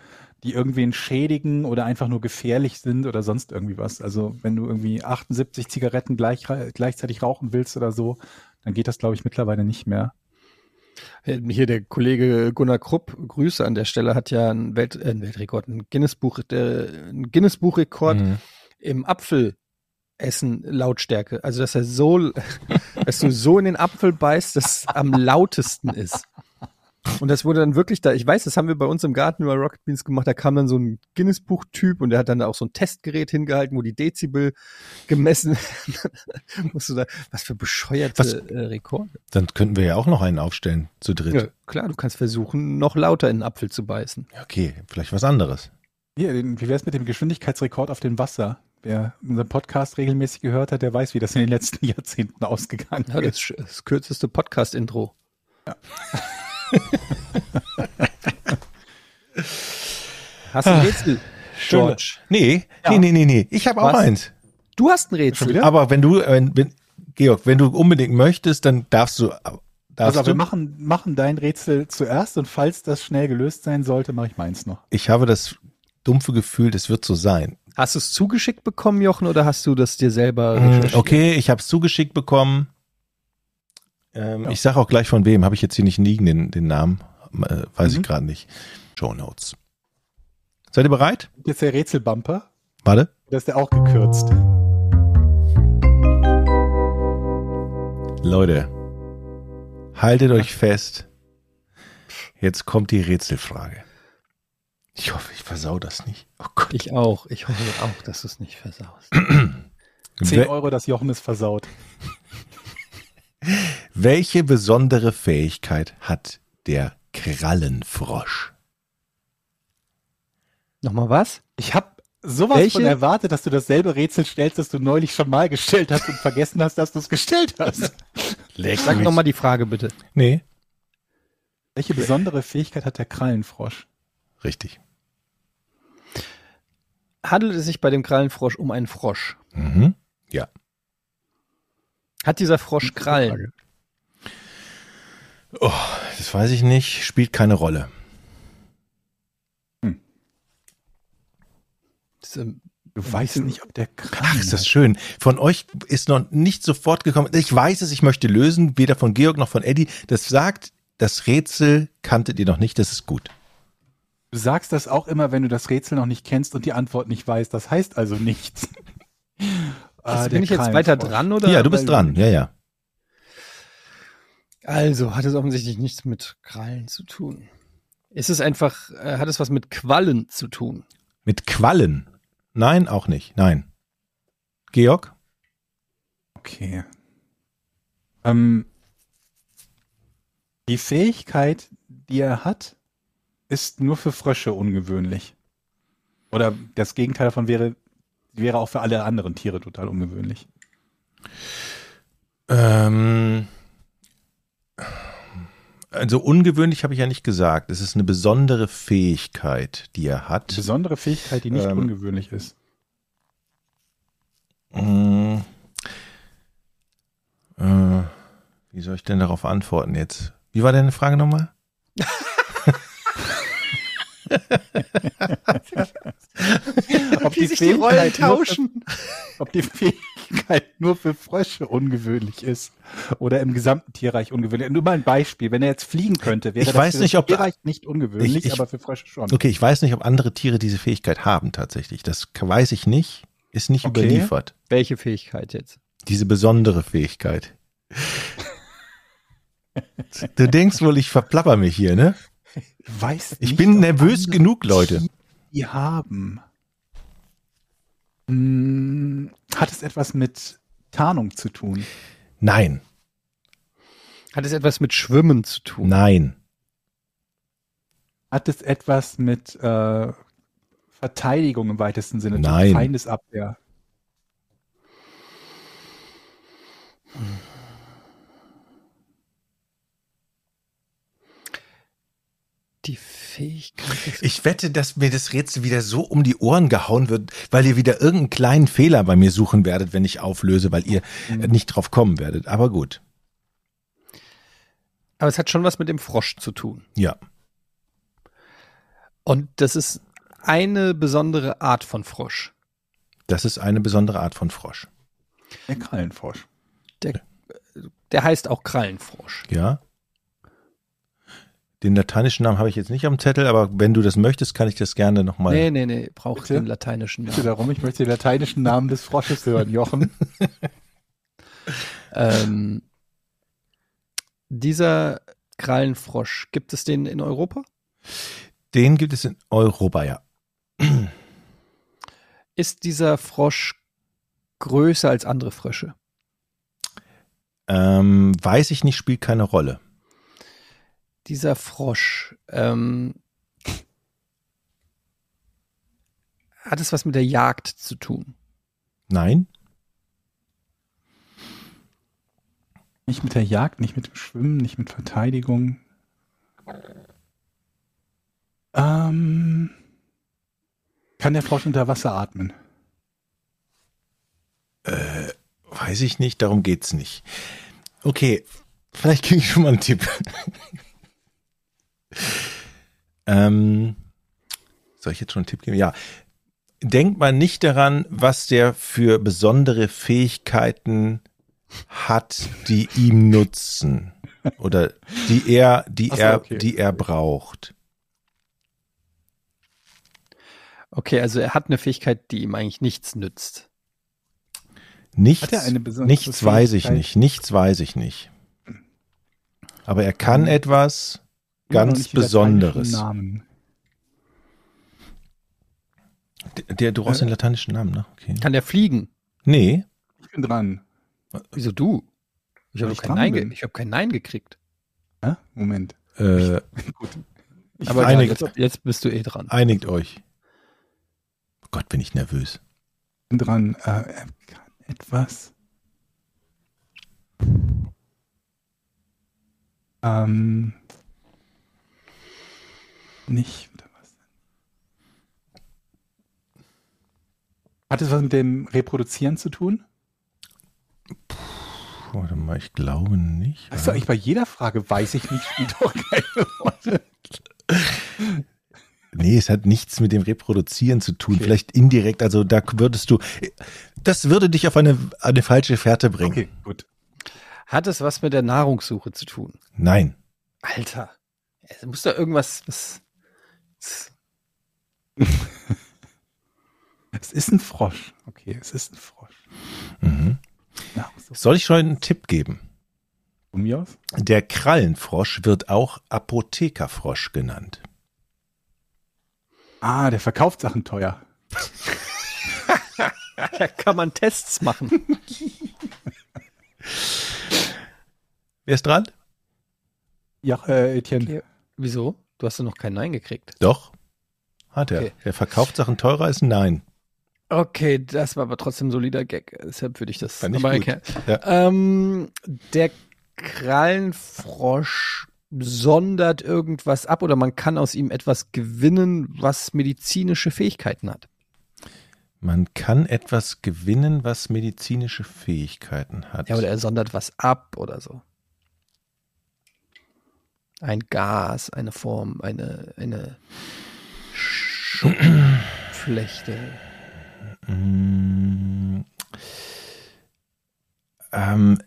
die irgendwen schädigen oder einfach nur gefährlich sind oder sonst irgendwie was. Also wenn du irgendwie 78 Zigaretten gleich, gleichzeitig rauchen willst oder so, dann geht das, glaube ich, mittlerweile nicht mehr. Äh, Hier der Kollege Gunnar Krupp, Grüße an der Stelle, hat ja einen, Welt, äh, einen Weltrekord, einen einen Guinness-Buchrekord Mhm. im Apfelessen Lautstärke. Also dass er so, dass du so in den Apfel beißt, dass es am lautesten ist. Und das wurde dann wirklich da, ich weiß, das haben wir bei uns im Garten über Rocket Beans gemacht, da kam dann so ein Guinness-Buch-Typ und der hat dann auch so ein Testgerät hingehalten, wo die Dezibel gemessen werden. Musst du da, was für bescheuerte Was- äh, Rekorde. Dann könnten wir ja auch noch einen aufstellen, zu dritt. Ja, klar, du kannst versuchen, noch lauter in den Apfel zu beißen. Okay, vielleicht was anderes. Hier, den, wie wär's mit dem Geschwindigkeitsrekord auf dem Wasser? Wer unseren Podcast regelmäßig gehört hat, der weiß, wie das in den letzten Jahrzehnten ausgegangen Ja, das, ist. das kürzeste Podcast-Intro. Hast du ein Rätsel, George? Nee, Ja. nee, nee, nee, nee. Ich habe auch Was? eins. Du hast ein Rätsel. Aber wenn du, wenn, wenn, Georg, wenn du unbedingt möchtest, dann darfst du, darfst Also du. wir machen, machen dein Rätsel zuerst und falls das schnell gelöst sein sollte, mache ich meins noch. Ich habe das dumpfe Gefühl, das wird so sein. Hast du es zugeschickt bekommen, Jochen, oder hast du das dir selber Mm? Okay, ich habe es zugeschickt bekommen. Ähm, Ich sage auch gleich von wem. Habe ich jetzt hier nicht liegen, den, den Namen. Äh, weiß ich Mhm. gerade nicht. Show Notes. Seid ihr bereit? Jetzt der Rätselbumper. Warte. Da ist der auch gekürzt. Leute, haltet euch fest. Jetzt kommt die Rätselfrage. Ich hoffe, ich versau das nicht. Oh Gott. Ich auch. Ich hoffe auch, dass du es nicht versaust. 10 Wel Euro, das Jochen ist versaut. welche besondere Fähigkeit hat der Krallenfrosch? Nochmal was? Ich habe sowas Welche? von erwartet, dass du dasselbe Rätsel stellst, das du neulich schon mal gestellt hast und vergessen hast, dass du es gestellt hast. Sag nochmal die Frage bitte. Nee, Welche besondere Fähigkeit hat der Krallenfrosch? richtig. Handelt es sich bei dem Krallenfrosch um einen Frosch? Mhm. Ja. Hat dieser Frosch Krallen? Oh, das weiß ich nicht. Spielt keine Rolle. Ähm, Du weißt nicht, ob der Krallen Ach, ist das schön. Von euch ist noch nicht sofort gekommen. Ich weiß es, ich möchte lösen, weder von Georg noch von Eddie. Das sagt, das Rätsel kanntet ihr noch nicht, das ist gut. Du sagst das auch immer, wenn du das Rätsel noch nicht kennst und die Antwort nicht weißt. Das heißt also nichts. Ah, bin ich jetzt weiter dran oder? ja, du bist dran. Ja, ja. Also hat es offensichtlich nichts mit Krallen zu tun. Ist es einfach, äh, hat es was mit Quallen zu tun? Mit Quallen. Nein, auch nicht. Nein. Georg? Okay. Ähm, die Fähigkeit, die er hat, ist nur für Frösche ungewöhnlich. Oder das Gegenteil davon wäre, wäre auch für alle anderen Tiere total ungewöhnlich. Ähm, also ungewöhnlich habe ich ja nicht gesagt. Es ist eine besondere Fähigkeit, die er Eine hat. besondere Fähigkeit, die nicht Ähm, ungewöhnlich ist. Mm. Äh, wie soll ich denn darauf antworten jetzt? Wie war deine Frage nochmal? Ob die, Fähigkeit nur für, ob die Fähigkeit nur für Frösche ungewöhnlich ist oder im gesamten Tierreich ungewöhnlich. Nur mal ein Beispiel. Wenn er jetzt fliegen könnte, wäre Ich das weiß für nicht, das ob- Tierreich nicht ungewöhnlich, Ich- ich- aber für Frösche schon. Okay, ich weiß nicht, ob andere Tiere diese Fähigkeit haben tatsächlich. Das weiß ich nicht. Ist nicht Okay. überliefert. Welche Fähigkeit jetzt? Diese besondere Fähigkeit. Du denkst wohl, ich verplapper mich hier, ne? Ich weiß Ich nicht, bin nervös genug, Leute. Die haben. Hm, hat es etwas mit Tarnung zu tun? Nein, Hat es etwas mit Schwimmen zu tun? nein, Hat es etwas mit äh, Verteidigung im weitesten Sinne Nein. Feindesabwehr? Die Fähigkeit Ich wette, dass mir das Rätsel wieder so um die Ohren gehauen wird, weil ihr wieder irgendeinen kleinen Fehler bei mir suchen werdet, wenn ich auflöse, weil ihr äh, nicht drauf kommen werdet. Aber gut. Aber es hat schon was mit dem Frosch zu tun. Ja. Und das ist eine besondere Art von Frosch. Das ist eine besondere Art von Frosch. Der Krallenfrosch. Der, der heißt auch Krallenfrosch. Ja. Den lateinischen Namen habe ich jetzt nicht am Zettel, aber wenn du das möchtest, kann ich das gerne nochmal. Nee, nee, nee, braucht Bitte? den lateinischen Bitte Namen. darum, ich möchte den lateinischen Namen des Frosches hören, Jochen. Ähm, dieser Krallenfrosch, gibt es den in Europa? Den gibt es in Europa, ja. Ist dieser Frosch größer als andere Frösche? Ähm, weiß ich nicht, spielt keine Rolle. Dieser Frosch, ähm, hat es was mit der Jagd zu tun? Nein? Nicht mit der Jagd, nicht mit dem Schwimmen, nicht mit Verteidigung. Ähm, kann der Frosch unter Wasser atmen? Weiß ich nicht, darum geht's nicht. Okay, vielleicht kriege ich schon mal einen Tipp. Ähm, soll ich jetzt schon einen Tipp geben? Ja. denkt man nicht daran, was der für besondere Fähigkeiten hat, die ihm nutzen oder die er, die so, er, okay. die er braucht. Okay, also er hat eine Fähigkeit, die ihm eigentlich nichts nützt. Nichts, Hat er eine besondere nichts weiß ich Fähigkeit? nicht, nichts weiß ich nicht. Aber er kann etwas Immer noch ganz Besonderes. Namen. Der, der, du brauchst den lateinischen Namen, ne? Okay. Kann er fliegen? Nee, Ich bin dran. Wieso du? Ich habe kein, Nein ich hab kein Nein gekriegt. Hä? Moment. äh, Gut. Ich Aber egal, jetzt, jetzt bist du eh dran. einigt euch. Oh Gott, bin ich nervös. bin dran. Äh, er kann etwas. Ähm, nicht. oder was? Hat es was mit dem Reproduzieren zu tun? Warte mal, ich glaube nicht. Also ich bei jeder Frage weiß ich nicht, spielt doch keine Rolle. Nee, es hat nichts mit dem Reproduzieren zu tun. Okay. Vielleicht indirekt, also da würdest du, das würde dich auf eine, eine falsche Fährte bringen. Okay, gut. Hat es was mit der Nahrungssuche zu tun? Nein. Alter. Es muss da irgendwas. Es ist ein Frosch. Okay, es ist ein Frosch. Mhm. Na, so Soll ich schon einen Tipp geben? von mir aus. Der Krallenfrosch wird auch Apothekerfrosch genannt. Ah, der verkauft Sachen teuer. da kann man Tests machen. Wer ist dran? Ja, äh, Etienne. Okay. Wieso? Du hast ja noch kein Nein gekriegt. Doch. Hat er. Okay. Der verkauft Sachen teurer ein Nein. Okay, das war aber trotzdem ein solider Gag. Deshalb würde ich das. Fand ich aber. Ja. Ähm, der Krallenfrosch sondert irgendwas ab oder man kann aus ihm etwas gewinnen, was medizinische Fähigkeiten hat. Man kann etwas gewinnen, was medizinische Fähigkeiten hat. Ja, oder er sondert was ab oder so. Ein Gas, eine Form, eine, eine Schuppenflechte. Mm. Ähm.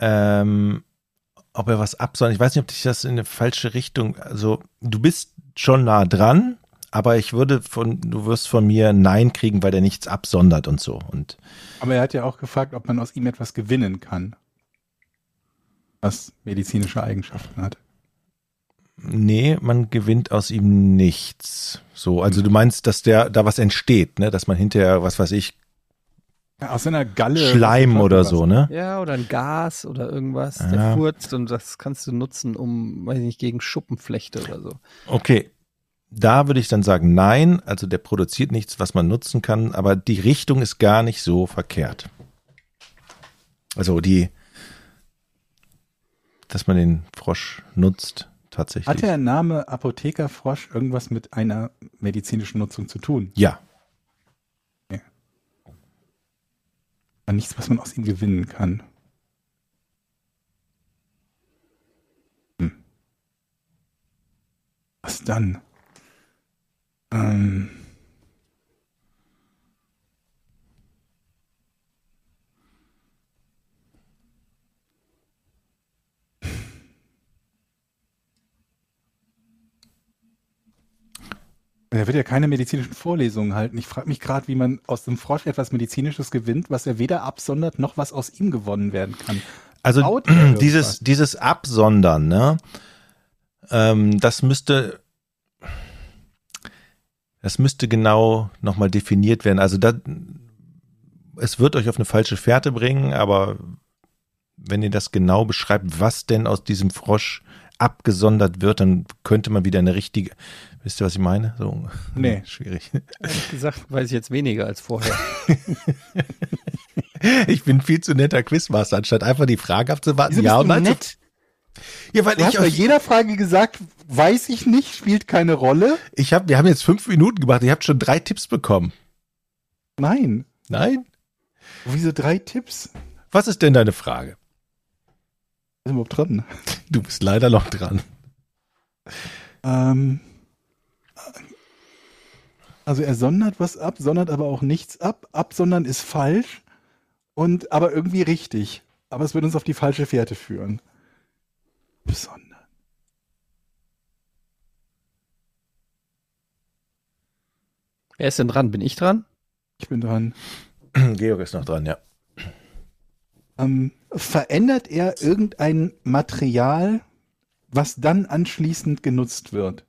Ähm, ob er was absondert. Ich weiß nicht, ob dich das in eine falsche Richtung. Also, du bist schon nah dran, aber ich würde von, du wirst von mir Nein kriegen, weil der nichts absondert und so. Und Aber er hat ja auch gefragt, ob man aus ihm etwas gewinnen kann. Was medizinische Eigenschaften hat. nee, man gewinnt aus ihm nichts. So, also du meinst, dass der da was entsteht, ne? Dass man hinterher, was weiß ich, Ja, aus seiner Galle. Schleim oder was- so, ne? Ja, oder ein Gas oder irgendwas, Ja. der furzt und das kannst du nutzen, um, weiß ich nicht, gegen Schuppenflechte oder so. Okay. Da würde ich dann sagen, nein, also der produziert nichts, was man nutzen kann, aber die Richtung ist gar nicht so verkehrt. Also die, dass man den Frosch nutzt, tatsächlich. Hat der Name Apothekerfrosch irgendwas mit einer medizinischen Nutzung zu tun? Ja, Aber nichts, was man aus ihm gewinnen kann. Hm. Was dann? Ähm. Er wird ja keine medizinischen Vorlesungen halten. Ich frage mich gerade, wie man aus dem Frosch etwas Medizinisches gewinnt, was er weder absondert, noch was aus ihm gewonnen werden kann. also dieses, dieses Absondern, ne? Ähm, das müsste, das müsste genau nochmal definiert werden. Also da, es wird euch auf eine falsche Fährte bringen, aber wenn ihr das genau beschreibt, was denn aus diesem Frosch abgesondert wird, dann könnte man wieder eine richtige, wisst ihr, was ich meine? So, Nee. schwierig. Ehrlich gesagt, weiß ich jetzt weniger als vorher. Ich bin viel zu netter Quizmaster, anstatt einfach die Frage abzuwarten. Ja du nein. nett? Ja, weil Du hast ich bei euch, jeder Frage gesagt, weiß ich nicht, spielt keine Rolle. ich habe, wir haben jetzt fünf Minuten gemacht, ihr habt schon drei Tipps bekommen. Nein. Nein? Wieso drei Tipps? Was ist denn deine Frage? Ist überhaupt dran? Du bist leider noch dran. Ähm, Also er sondert was ab, sondert aber auch nichts ab. Absondern ist falsch und aber irgendwie richtig. Aber es wird uns auf die falsche Fährte führen. Absondern. Wer ist denn dran? Bin ich dran? Ich bin dran. Georg ist noch dran, ja. Ähm, verändert er irgendein Material, was dann anschließend genutzt wird?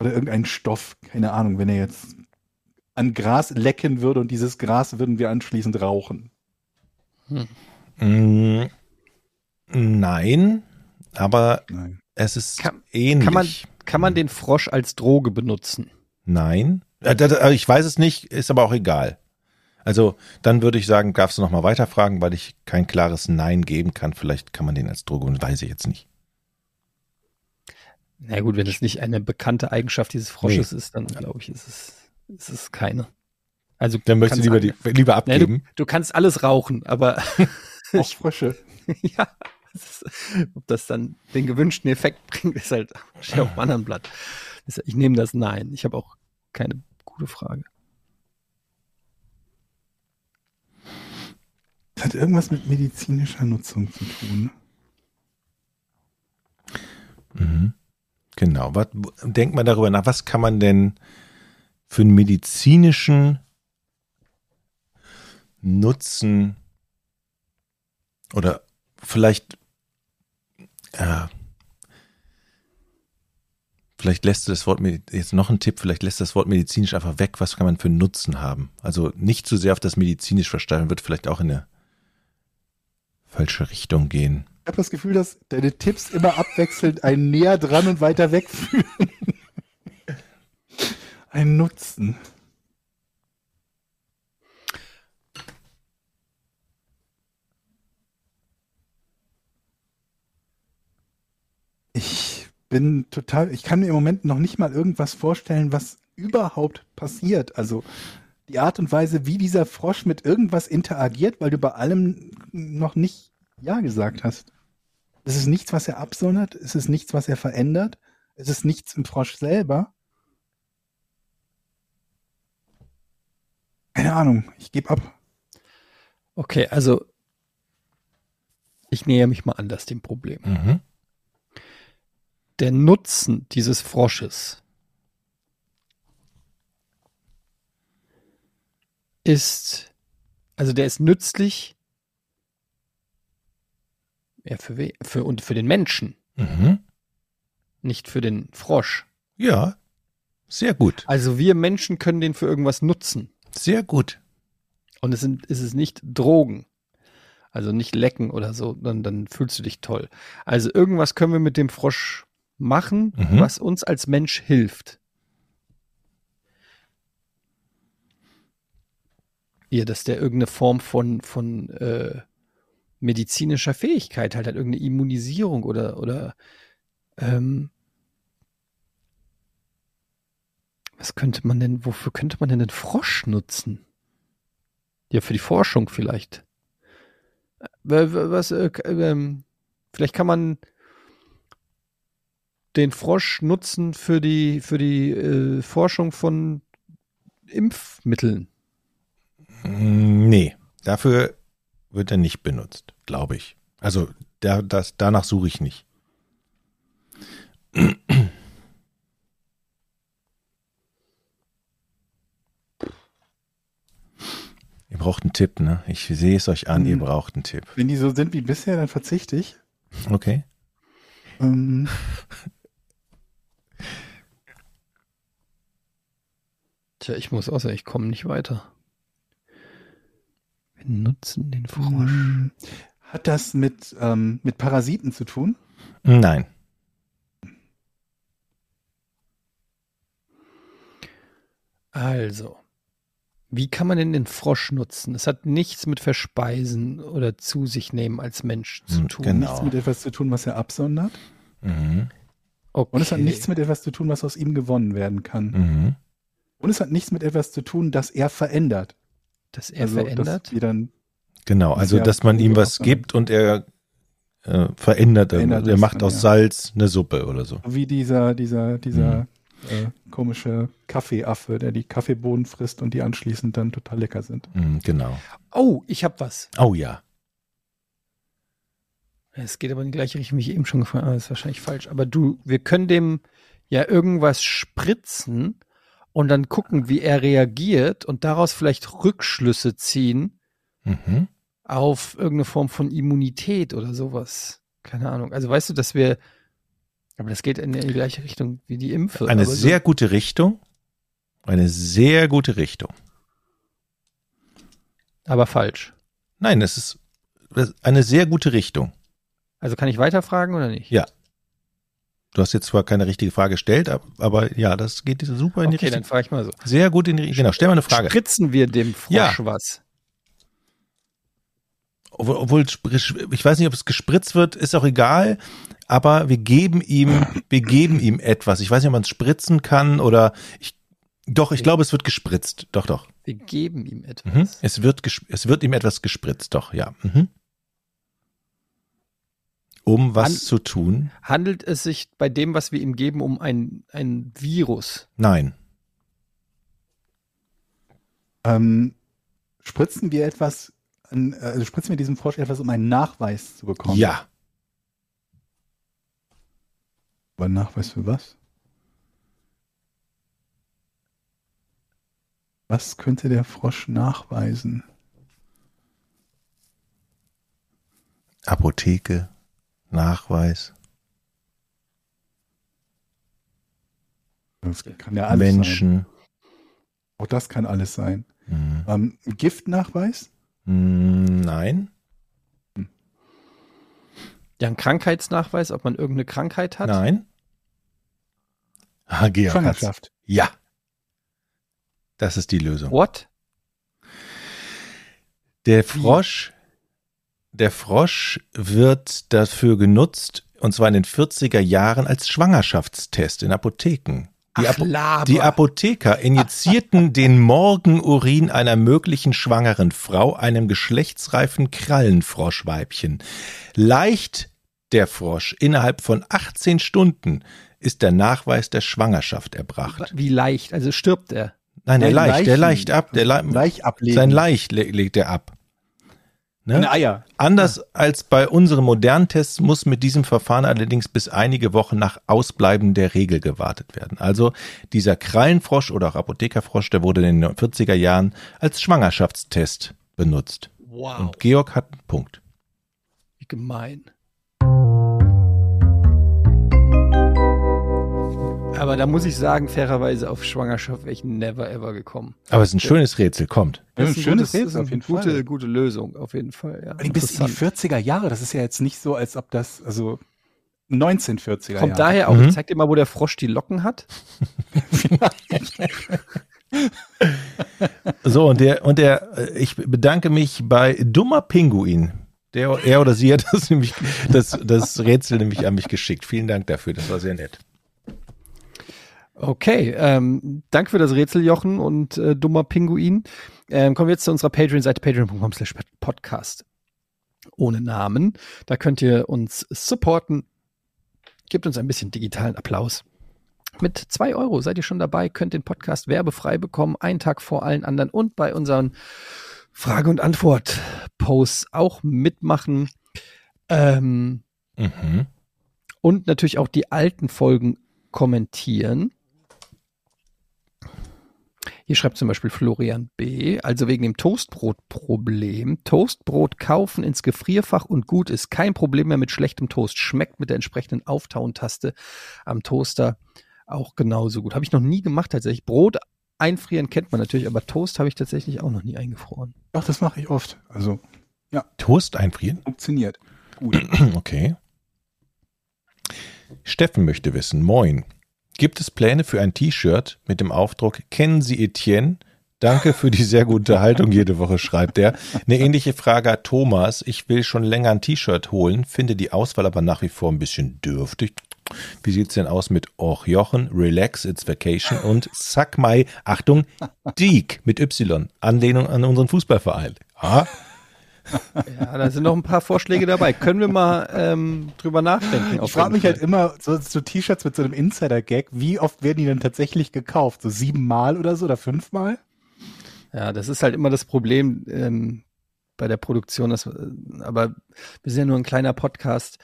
Oder irgendein Stoff, keine Ahnung, wenn er jetzt an Gras lecken würde und dieses Gras würden wir anschließend rauchen. Mm, Nein, aber Nein. es ist Kann- ähnlich. Kann man, kann man den Frosch als Droge benutzen? Nein. Äh, da- Ich weiß es nicht, ist aber auch egal. Also dann würde ich sagen, darfst du noch mal weiterfragen, weil ich kein klares Nein geben kann. Vielleicht kann man den als Droge, weiß ich jetzt nicht. Na gut, wenn es nicht eine bekannte Eigenschaft dieses Frosches ist, dann glaube ich, ist es, ist es keine. Also Dann möchtest du lieber, die, lieber Ja, du, abgeben. du kannst alles rauchen, aber Auch Frösche. ja, es ist, ob das dann den gewünschten Effekt bringt, ist halt steht auf dem anderen Blatt. Das- Ich nehme das Nein. Ich habe auch keine gute Frage. Das hat irgendwas mit medizinischer Nutzung zu tun. Mhm. Genau. Was, denkt man darüber nach, was kann man denn für einen medizinischen Nutzen oder vielleicht äh, vielleicht lässt du das Wort jetzt noch ein Tipp, vielleicht lässt das Wort medizinisch einfach weg, was kann man für Nutzen haben? Also nicht zu sehr auf das medizinisch versteifen, wird vielleicht auch in eine falsche Richtung gehen. Ich habe das Gefühl, dass deine Tipps immer abwechselnd einen näher dran und weiter weg führen. Ein Nutzen. Ich bin total, ich kann mir im Moment noch nicht mal irgendwas vorstellen, was überhaupt passiert. Also die Art und Weise, wie dieser Frosch mit irgendwas interagiert, weil du bei allem noch nicht Ja gesagt hast. Es ist nichts, was er absondert, es ist nichts, was er verändert, es ist nichts im Frosch selber. Keine Ahnung, ich gebe ab. Okay, also ich näher mich mal anders dem Problem. Mhm. Der Nutzen dieses Frosches ist, also der ist nützlich ja, für, für, und für den Menschen, Mhm. nicht für den Frosch. Ja, sehr gut. Also wir Menschen können den für irgendwas nutzen. Sehr gut. Und es sind, es ist nicht Drogen. Also nicht lecken oder so, dann, dann fühlst du dich toll. Also irgendwas können wir mit dem Frosch machen, Mhm. was uns als Mensch hilft. Ja, dass der irgendeine Form von, von äh, medizinischer Fähigkeit halt hat, irgendeine Immunisierung oder, oder ähm, was könnte man denn, wofür könnte man denn den Frosch nutzen? Ja, für die Forschung vielleicht. Äh, Was, äh, ähm, vielleicht kann man den Frosch nutzen für die, für die äh, Forschung von Impfmitteln. Mm, Nee, dafür wird er nicht benutzt, glaube ich. Also da, das, danach suche ich nicht. Ihr braucht einen Tipp, ne? Ich sehe es euch an, ihr Hm. braucht einen Tipp. Wenn die so sind wie bisher, dann verzichte ich. Okay. Ähm, Tja, ich muss auch sagen, ich komme nicht weiter. Wir nutzen den Frosch. Hm. Hat das mit, ähm, mit Parasiten zu tun? Nein. Also, wie kann man denn den Frosch nutzen? Es hat nichts mit Verspeisen oder zu sich nehmen als Mensch zu Hm, tun. genau. Nichts mit etwas zu tun, was er absondert? Mhm. Okay. Und es hat nichts mit etwas zu tun, was aus ihm gewonnen werden kann. Mhm. Und es hat nichts mit etwas zu tun, das er verändert. dass er also, verändert. Dass wir dann, Genau, also dass man ihm was gibt und er äh, verändert. Verändert er macht dann, aus ja. Salz eine Suppe oder so. Wie dieser, dieser, dieser äh, komische Kaffeeaffe, der die Kaffeebohnen frisst und die anschließend dann total lecker sind. Mhm, genau. Oh, ich hab was. Oh ja. Es geht aber in die gleiche Richtung, wie ich eben schon gefragt habe. Das ist wahrscheinlich falsch. Aber du, wir können dem ja irgendwas spritzen und dann gucken, wie er reagiert und daraus vielleicht Rückschlüsse ziehen Mhm. auf irgendeine Form von Immunität oder sowas. Keine Ahnung. Also weißt du, dass wir, aber das geht in die gleiche Richtung wie die Impfe. Eine so- sehr gute Richtung. Eine sehr gute Richtung. aber falsch. Nein, es ist eine sehr gute Richtung. Also kann ich weiterfragen oder nicht? Ja. Du hast jetzt zwar keine richtige Frage gestellt, ab- aber ja, das geht super in die Okay, dann Richtung. frage ich mal so. Sehr gut in die Richtung. Genau, stell mal eine Frage. Spritzen wir dem Frosch Ja. was? Obwohl, obwohl, ich weiß nicht, ob es gespritzt wird, ist auch egal. Aber wir geben ihm, wir geben ihm etwas. Ich weiß nicht, ob man es spritzen kann oder ich, doch, ich glaube, es wird gespritzt. Doch, doch. Wir geben ihm etwas. Mhm. Es wird, es wird ihm etwas gespritzt. Doch, ja. Mhm. Um was An- zu tun? Handelt es sich bei dem, was wir ihm geben, um ein, ein Virus? Nein. Ähm, spritzen wir etwas, an, also spritzen wir diesem Frosch etwas, um einen Nachweis zu bekommen? Ja. Aber einen Nachweis für was? Was könnte der Frosch nachweisen? Apotheke, Nachweis, Das kann ja alles sein. Menschen. Auch das kann alles sein. Mhm. Ähm, Giftnachweis? Mm, Nein. Ja, ein Krankheitsnachweis, ob man irgendeine Krankheit hat? Nein. Ah, Georg hat's. Schwangerschaft. Ja. Das ist die Lösung. What? Der Frosch, der Frosch wird dafür genutzt, und zwar in den 40er Jahren als Schwangerschaftstest in Apotheken. Die, Ach, die Apotheker injizierten den Morgenurin einer möglichen schwangeren Frau einem geschlechtsreifen Krallenfroschweibchen. Leicht der Frosch innerhalb von 18 Stunden ist der Nachweis der Schwangerschaft erbracht. Wie leicht? Also stirbt er. Nein, der leicht, der leicht ab, der Le Leich ablegen. sein Leicht le legt er ab. Ne? Eine Eier. Anders als bei unseren modernen Tests muss mit diesem Verfahren allerdings bis einige Wochen nach Ausbleiben der Regel gewartet werden. Also dieser Krallenfrosch oder auch Apothekerfrosch, der wurde in den 40er Jahren als Schwangerschaftstest benutzt. Wow. Und Georg hat einen Punkt. Wie gemein. Aber da muss ich sagen, fairerweise auf Schwangerschaft wäre ich never ever gekommen. Aber es ist ein schönes Rätsel, kommt. Das ist ein schönes gutes- Rätsel auf jeden gute, Fall. gute Lösung, auf jeden Fall. Ja. Bis in die Interessant. 40er Jahre, das ist ja jetzt nicht so, als ob das, also 1940er Kommt Jahre. daher auch, Mhm. zeig dir mal, wo der Frosch die Locken hat. So, und der, und der, äh, ich bedanke mich bei Dummer Pinguin. Der, er oder sie hat das nämlich, das, das Rätsel nämlich an mich geschickt. Vielen Dank dafür, das war sehr nett. Okay, ähm, danke für das Rätsel, Jochen und äh, dummer Pinguin. Ähm, kommen wir jetzt zu unserer Patreon-Seite, patreon.com slash podcast. Ohne Namen. Da könnt ihr uns supporten. Gebt uns ein bisschen digitalen Applaus. Mit zwei Euro seid ihr schon dabei, könnt den Podcast werbefrei bekommen, einen Tag vor allen anderen und bei unseren Frage- und Antwort-Posts auch mitmachen. Ähm, Mhm. und natürlich auch die alten Folgen kommentieren. Hier schreibt zum Beispiel Florian B., also wegen dem Toastbrot-Problem. Toastbrot kaufen ins Gefrierfach und gut ist. Kein Problem mehr mit schlechtem Toast. Schmeckt mit der entsprechenden Auftauen-Taste am Toaster auch genauso gut. Habe ich noch nie gemacht tatsächlich. Brot einfrieren kennt man natürlich, aber Toast habe ich tatsächlich auch noch nie eingefroren. Doch, das mache ich oft. Also Toast einfrieren? funktioniert. Gut. Okay. Steffen möchte wissen, moin. Gibt es Pläne für ein T-Shirt mit dem Aufdruck Kennen Sie Etienne? Danke für die sehr gute Haltung jede Woche, schreibt er. Eine ähnliche Frage hat Thomas. Ich will schon länger ein T-Shirt holen, finde die Auswahl aber nach wie vor ein bisschen dürftig. Wie sieht's denn aus mit Och Jochen, Relax, It's Vacation und Suck My, Achtung, Deek mit Y, Anlehnung an unseren Fußballverein. Ah, Ja, da sind noch ein paar Vorschläge dabei. Können wir mal ähm, drüber nachdenken? Ich frage mich halt immer, so, so T-Shirts mit so einem Insider-Gag, wie oft werden die denn tatsächlich gekauft? So siebenmal oder so oder fünfmal? Ja, das ist halt immer das Problem ähm, bei der Produktion. Dass, äh, aber wir sind ja nur ein kleiner Podcast.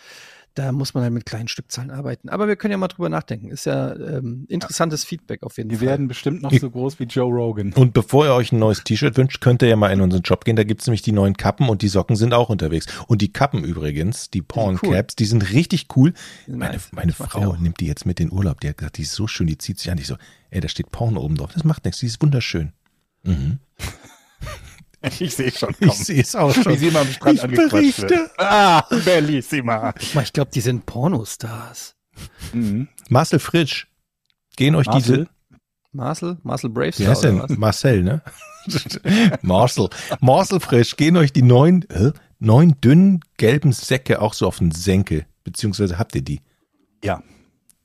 Da muss man halt mit kleinen Stückzahlen arbeiten. Aber wir können ja mal drüber nachdenken. Ist ja ähm, interessantes Feedback auf jeden Die Fall. werden bestimmt noch so groß wie Joe Rogan. Und bevor ihr euch ein neues T-Shirt wünscht, könnt ihr ja mal in unseren Shop gehen. Da gibt's nämlich die neuen Kappen und die Socken sind auch unterwegs. Und die Kappen übrigens, die Porn cool. Caps, die sind richtig cool. Die sind Meine, nice. meine die Frau auch. nimmt die jetzt mit in den Urlaub. Die hat gesagt, die ist so schön, die zieht sich an. Ich so, ey, da steht Porn oben drauf. Das macht nichts, die ist wunderschön. Mhm. Ich sehe schon. Ich sehe es auch schon. Wie sie immer am Strand Ich berichte. wird. Ah, bellissima. Mal, ich glaube, die sind Pornostars. Mhm. Marcel Fritsch, gehen euch Marcel? diese, Marcel? Marcel Bravestar wie heißt oder denn? was? Marcel, ne? Marcel. Marcel Frisch, gehen euch die neun, äh, neun dünnen gelben Säcke auch so auf den Senkel. Beziehungsweise habt ihr die? Ja,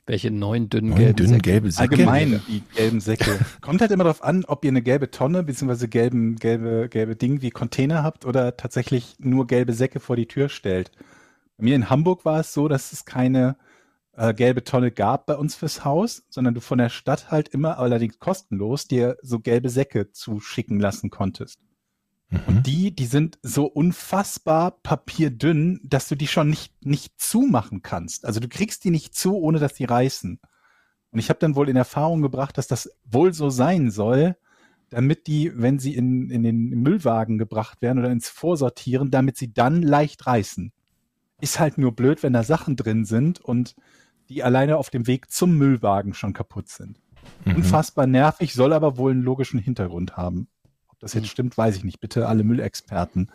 Welche neun dünnen Neun gelben dünnen Säcke? gelbe Säcke. allgemein die gelben Säcke. Kommt halt immer darauf an, ob ihr eine gelbe Tonne beziehungsweise gelben, gelbe, gelbe Ding wie Container habt oder tatsächlich nur gelbe Säcke vor die Tür stellt. Bei mir in Hamburg war es so, dass es keine äh, gelbe Tonne gab bei uns fürs Haus, sondern du von der Stadt halt immer, allerdings kostenlos, dir so gelbe Säcke zuschicken lassen konntest. Mhm. Und die, die sind so unfassbar papierdünn, dass du die schon nicht, nicht zumachen kannst. Also du kriegst die nicht zu, ohne dass die reißen. Und ich habe dann wohl in Erfahrung gebracht, dass das wohl so sein soll, damit die, wenn sie in, in den Müllwagen gebracht werden oder ins Vorsortieren, damit sie dann leicht reißen. Ist halt nur blöd, wenn da Sachen drin sind und die alleine auf dem Weg zum Müllwagen schon kaputt sind. Mhm. Unfassbar nervig, soll aber wohl einen logischen Hintergrund haben. Das jetzt stimmt, weiß ich nicht. Bitte alle Müllexperten.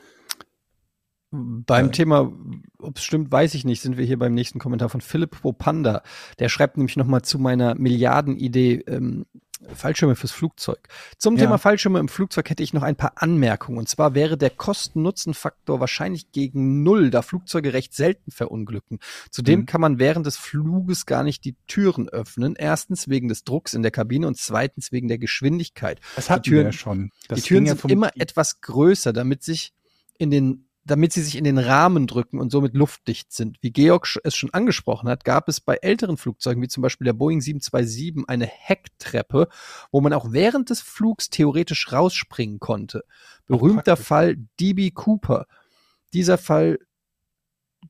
Beim Äh. Thema, ob es stimmt, weiß ich nicht, sind wir hier beim nächsten Kommentar von Philipp Popanda. Der schreibt nämlich nochmal zu meiner Milliardenidee ähm, Fallschirme fürs Flugzeug. Zum Ja. Thema Fallschirme im Flugzeug hätte ich noch ein paar Anmerkungen. Und zwar wäre der Kosten-Nutzen-Faktor wahrscheinlich gegen Null, da Flugzeuge recht selten verunglücken. Zudem Mhm. kann man während des Fluges gar nicht die Türen öffnen. Erstens wegen des Drucks in der Kabine und zweitens wegen der Geschwindigkeit. Das hatten Türen- wir ja schon. Das die Türen ja sind immer etwas größer, damit sich in den damit sie sich in den Rahmen drücken und somit luftdicht sind. Wie Georg es schon angesprochen hat, gab es bei älteren Flugzeugen, wie zum Beispiel der Boeing 727, eine Hecktreppe, wo man auch während des Flugs theoretisch rausspringen konnte. Berühmter praktisch. Fall DB Cooper. Dieser Fall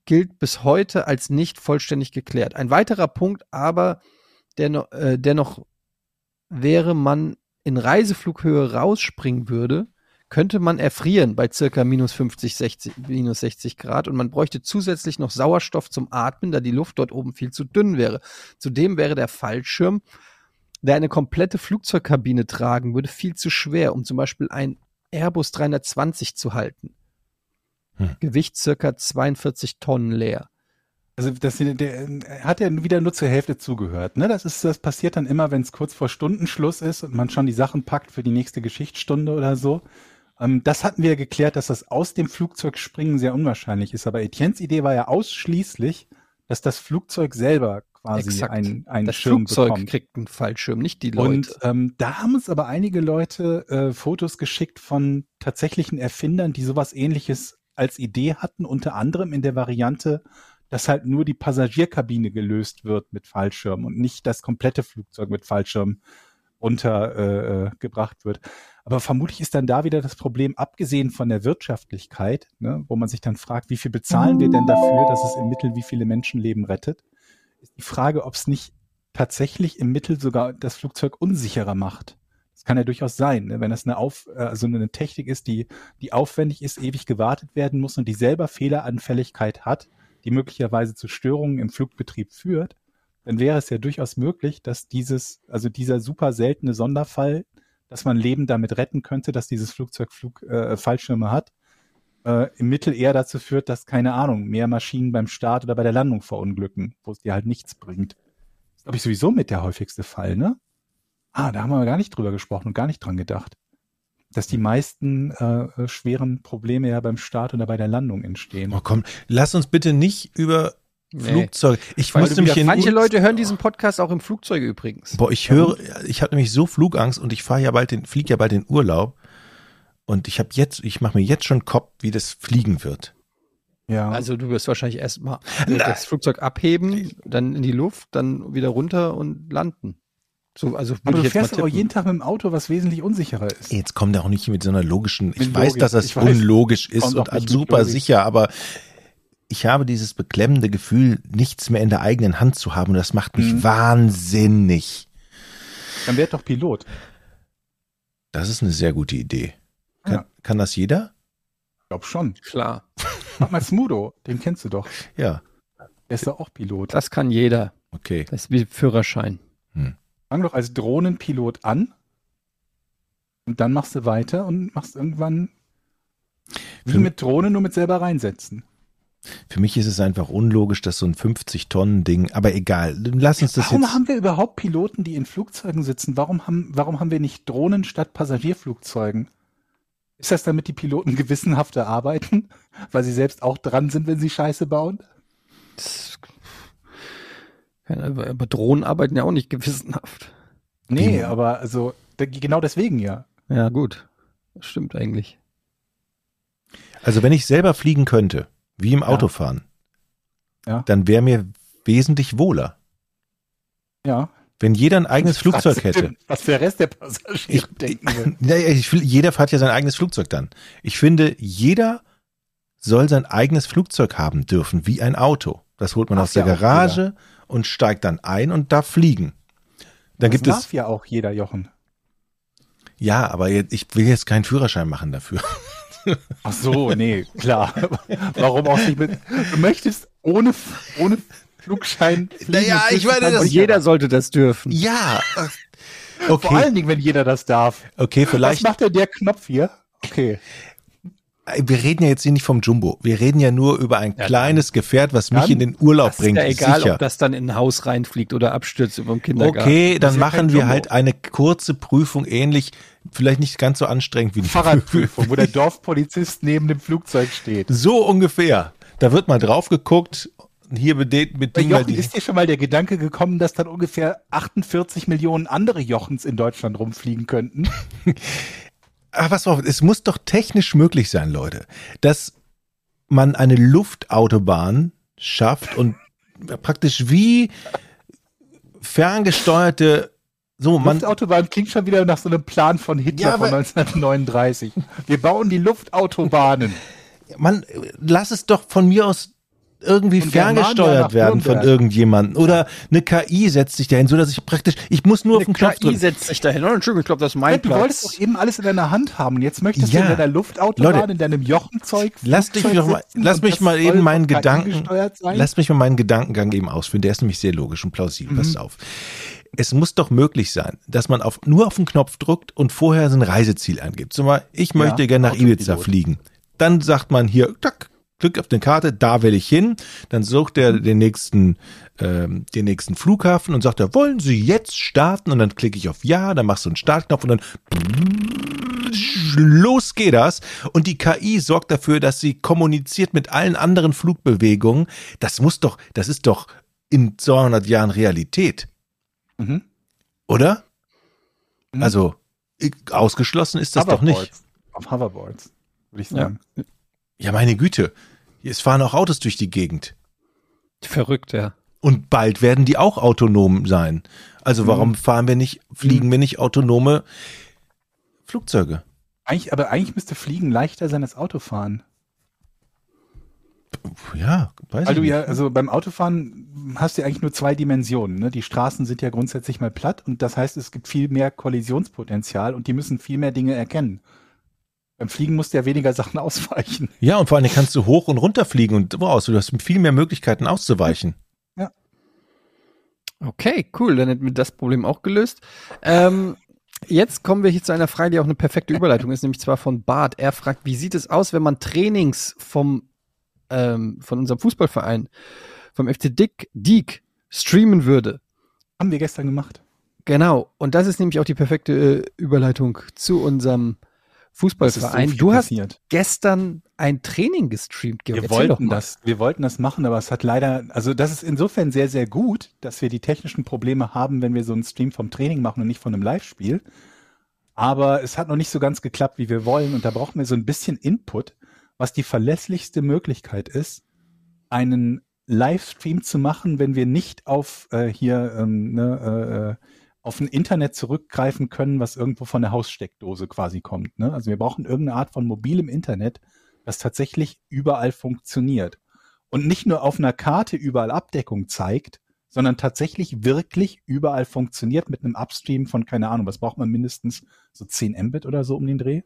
gilt bis heute als nicht vollständig geklärt. Ein weiterer Punkt aber, der noch, äh, dennoch wäre man in Reiseflughöhe rausspringen würde, könnte man erfrieren bei circa minus 50, 60, minus 60 Grad und man bräuchte zusätzlich noch Sauerstoff zum Atmen, da die Luft dort oben viel zu dünn wäre. Zudem wäre der Fallschirm, der eine komplette Flugzeugkabine tragen würde, viel zu schwer, um zum Beispiel ein Airbus 320 zu halten. Hm. Gewicht circa 42 Tonnen leer. Also das der, er hat ja wieder nur zur Hälfte zugehört. Ne? Das ist, das passiert dann immer, wenn es kurz vor Stundenschluss ist und man schon die Sachen packt für die nächste Geschichtsstunde oder so. Ähm, das hatten wir geklärt, dass das aus dem Flugzeug springen sehr unwahrscheinlich ist. Aber Etiennes Idee war ja ausschließlich, dass das Flugzeug selber quasi Exakt. einen, einen das Schirm Flugzeug bekommt. kriegt einen Fallschirm, nicht die Leute. Und ähm, da haben uns aber einige Leute äh, Fotos geschickt von tatsächlichen Erfindern, die sowas ähnliches als Idee hatten, unter anderem in der Variante, dass halt nur die Passagierkabine gelöst wird mit Fallschirm und nicht das komplette Flugzeug mit Fallschirm untergebracht äh, gebracht wird. Aber vermutlich ist dann da wieder das Problem, abgesehen von der Wirtschaftlichkeit, ne, wo man sich dann fragt, wie viel bezahlen wir denn dafür, dass es im Mittel wie viele Menschenleben rettet, ist die Frage, ob es nicht tatsächlich im Mittel sogar das Flugzeug unsicherer macht. Das kann ja durchaus sein, ne? wenn das eine, Auf, äh, also eine Technik ist, die, die aufwendig ist, ewig gewartet werden muss und die selber Fehleranfälligkeit hat, die möglicherweise zu Störungen im Flugbetrieb führt, dann wäre es ja durchaus möglich, dass dieses, also dieser super seltene Sonderfall, dass man Leben damit retten könnte, dass dieses Flugzeug Flug, äh, Fallschirme hat, äh, im Mittel eher dazu führt, dass, keine Ahnung, mehr Maschinen beim Start oder bei der Landung verunglücken, wo es dir halt nichts bringt. Das ist, glaube ich, sowieso mit der häufigste Fall, ne? Ah, da haben wir gar nicht drüber gesprochen und gar nicht dran gedacht. Dass die meisten äh, schweren Probleme ja beim Start oder bei der Landung entstehen. Oh komm, lass uns bitte nicht über Nee. Flugzeuge. Ich Weil muss du nämlich wieder in Manche Leute hören diesen Podcast auch im Flugzeug übrigens. Boah, ich höre, ich habe nämlich so Flugangst und ich fahre ja bald den, fliege ja bald in Urlaub. Und ich habe jetzt, ich mache mir jetzt schon Kopf, wie das fliegen wird. Ja. Also du wirst wahrscheinlich erstmal das Flugzeug abheben, dann in die Luft, dann wieder runter und landen. So, also aber ich du fährst auch tippen. jeden Tag mit dem Auto, was wesentlich unsicherer ist. Jetzt kommt er auch nicht mit so einer logischen, ich Mit weiß, Logik, dass das ich weiß. unlogisch ist und super sicher, aber ich habe dieses beklemmende Gefühl, nichts mehr in der eigenen Hand zu haben und das macht mich Mhm. wahnsinnig. Dann werd doch Pilot. Das ist eine sehr gute Idee. Kann, Ja. kann das jeder? Ich glaub schon. Klar, Mach mal Smudo, den kennst du doch. Ja, Der ist doch auch Pilot. das kann jeder. okay. Das ist wie Führerschein. Fang doch als Drohnenpilot an und dann machst du weiter und machst irgendwann wie mit Drohnen nur mit selber reinsetzen. Für mich ist es einfach unlogisch, dass so ein 50-Tonnen-Ding, aber egal, lass uns das Warum jetzt. haben wir überhaupt Piloten, die in Flugzeugen sitzen? Warum haben, warum haben wir nicht Drohnen statt Passagierflugzeugen? Ist das damit die Piloten gewissenhafter arbeiten, weil sie selbst auch dran sind, wenn sie Scheiße bauen? Das, ja, aber aber Drohnen arbeiten ja auch nicht gewissenhaft. Nee, Die- aber also da- genau deswegen ja. Ja, gut. Das stimmt eigentlich. Also wenn ich selber fliegen könnte, wie im Autofahren, Ja. dann wäre mir wesentlich wohler. Ja. Wenn jeder ein eigenes Flugzeug hätte. Was der Rest der Passagiere Ich- denken will. Ja, ja, jeder fährt ja sein eigenes Flugzeug dann. Ich finde, jeder soll sein eigenes Flugzeug haben dürfen, wie ein Auto. Das holt man Darf aus der ja Garage und steigt dann ein und darf fliegen. Dann Das gibt darf es, ja auch jeder Jochen. ja, aber jetzt, ich will jetzt keinen Führerschein machen dafür. Ach so, nee, klar. Warum auch nicht mit? Du möchtest ohne, ohne Flugschein fliegen. Naja, ich meine, das- Und jeder sollte das dürfen. Ja. Vor Okay, allen Dingen, wenn jeder das darf. okay, Was vielleicht. macht denn der Knopf hier? Okay. Wir reden ja jetzt hier nicht vom Jumbo. Wir reden ja nur über ein Ja, kleines Gefährt, was mich in den Urlaub Das ist bringt. ja egal, sicher. ob das dann in ein Haus reinfliegt oder abstürzt über dem Kindergarten. Okay, dann machen wir halt eine kurze Prüfung, ähnlich, vielleicht nicht ganz so anstrengend wie die Fahrradprüfung, wo der Dorfpolizist neben dem Flugzeug steht. So ungefähr. Da wird mal drauf geguckt. Hier bedingt mit Bei Jochen die. ist dir schon mal der Gedanke gekommen, dass dann ungefähr 48 Millionen andere Jochens in Deutschland rumfliegen könnten? Ach, was auf, es muss doch technisch möglich sein, Leute, dass man eine Luftautobahn schafft und praktisch wie ferngesteuerte, so man, Luftautobahn klingt schon wieder nach so einem Plan von Hitler Ja, von aber- 1939. Wir bauen die Luftautobahnen. man, lass es doch von mir aus irgendwie Germania ferngesteuert werden von irgendjemandem oder eine KI setzt sich dahin, so dass ich praktisch, ich muss nur auf den Knopf KI drücken. setzt sich dahin. Oh, Entschuldigung, ich glaube, das ist mein du wolltest Platz. doch eben alles in deiner Hand haben. Und jetzt möchtest Ja. du in deiner Luftautobahn, Leute, in deinem Jochenzeug. Lass dich doch mal, lass und mich mal eben meinen Gedanken, lass mich mal meinen Gedankengang eben ausführen. Der ist nämlich sehr logisch und plausibel. Pass auf. Es muss doch möglich sein, dass man auf, nur auf den Knopf drückt und vorher so ein Reiseziel angibt. Zum Beispiel, ich möchte gerne nach. Ibiza fliegen. Dann sagt man hier, tack, Klick auf den Karte, da will ich hin. Dann sucht er den nächsten, ähm, den nächsten Flughafen und sagt er, wollen Sie jetzt starten? Und dann klicke ich auf Ja, dann machst du einen Startknopf und dann los geht das. Und die KI sorgt dafür, dass sie kommuniziert mit allen anderen Flugbewegungen. Das muss doch, das ist doch in 200 Jahren Realität, Mhm. oder? Mhm. Also, ausgeschlossen ist das doch nicht. Hoverboards. Auf Hoverboards, würde ich sagen. Ja, meine Güte. Es fahren auch Autos durch die Gegend. Verrückt, ja. Und bald werden die auch autonom sein. Also warum fahren wir nicht, fliegen wir nicht autonome Flugzeuge? Eigentlich, aber eigentlich müsste Fliegen leichter sein als Autofahren. Ja, weiß Weil ich du nicht. ja, also beim Autofahren hast du ja eigentlich nur zwei Dimensionen. Ne? Die Straßen sind ja grundsätzlich mal platt und das heißt, es gibt viel mehr Kollisionspotenzial und die müssen viel mehr Dinge erkennen. Beim Fliegen musst du ja weniger Sachen ausweichen. Ja, und vor allem kannst du hoch und runter fliegen und raus. Du hast viel mehr Möglichkeiten auszuweichen. Okay, cool. Dann hätten wir das Problem auch gelöst. Ähm, jetzt kommen wir hier zu einer Frage, die auch eine perfekte Überleitung ist, nämlich zwar von Bart. Er fragt, wie sieht es aus, wenn man Trainings vom, ähm, von unserem Fußballverein, vom FC Dick, Diek, streamen würde? Haben wir gestern gemacht. Genau. Und das ist nämlich auch die perfekte äh, Überleitung zu unserem so Fußballverein. viel du hast passiert. gestern ein Training gestreamt, Georg. Wir Erzähl wollten das, wir wollten das machen, aber es hat leider, also das ist insofern sehr, sehr gut, dass wir die technischen Probleme haben, wenn wir so einen Stream vom Training machen und nicht von einem Live-Spiel. Aber es hat noch nicht so ganz geklappt, wie wir wollen. Und da brauchen wir so ein bisschen Input, was die verlässlichste Möglichkeit ist, einen Livestream zu machen, wenn wir nicht auf äh, hier ähm, ne, äh, auf ein Internet zurückgreifen können, was irgendwo von der Haussteckdose quasi kommt. Ne? Also wir brauchen irgendeine Art von mobilem Internet, das tatsächlich überall funktioniert und nicht nur auf einer Karte überall Abdeckung zeigt, sondern tatsächlich wirklich überall funktioniert mit einem Upstream von keine Ahnung, was braucht man mindestens so 10 Mbit oder so um den Dreh?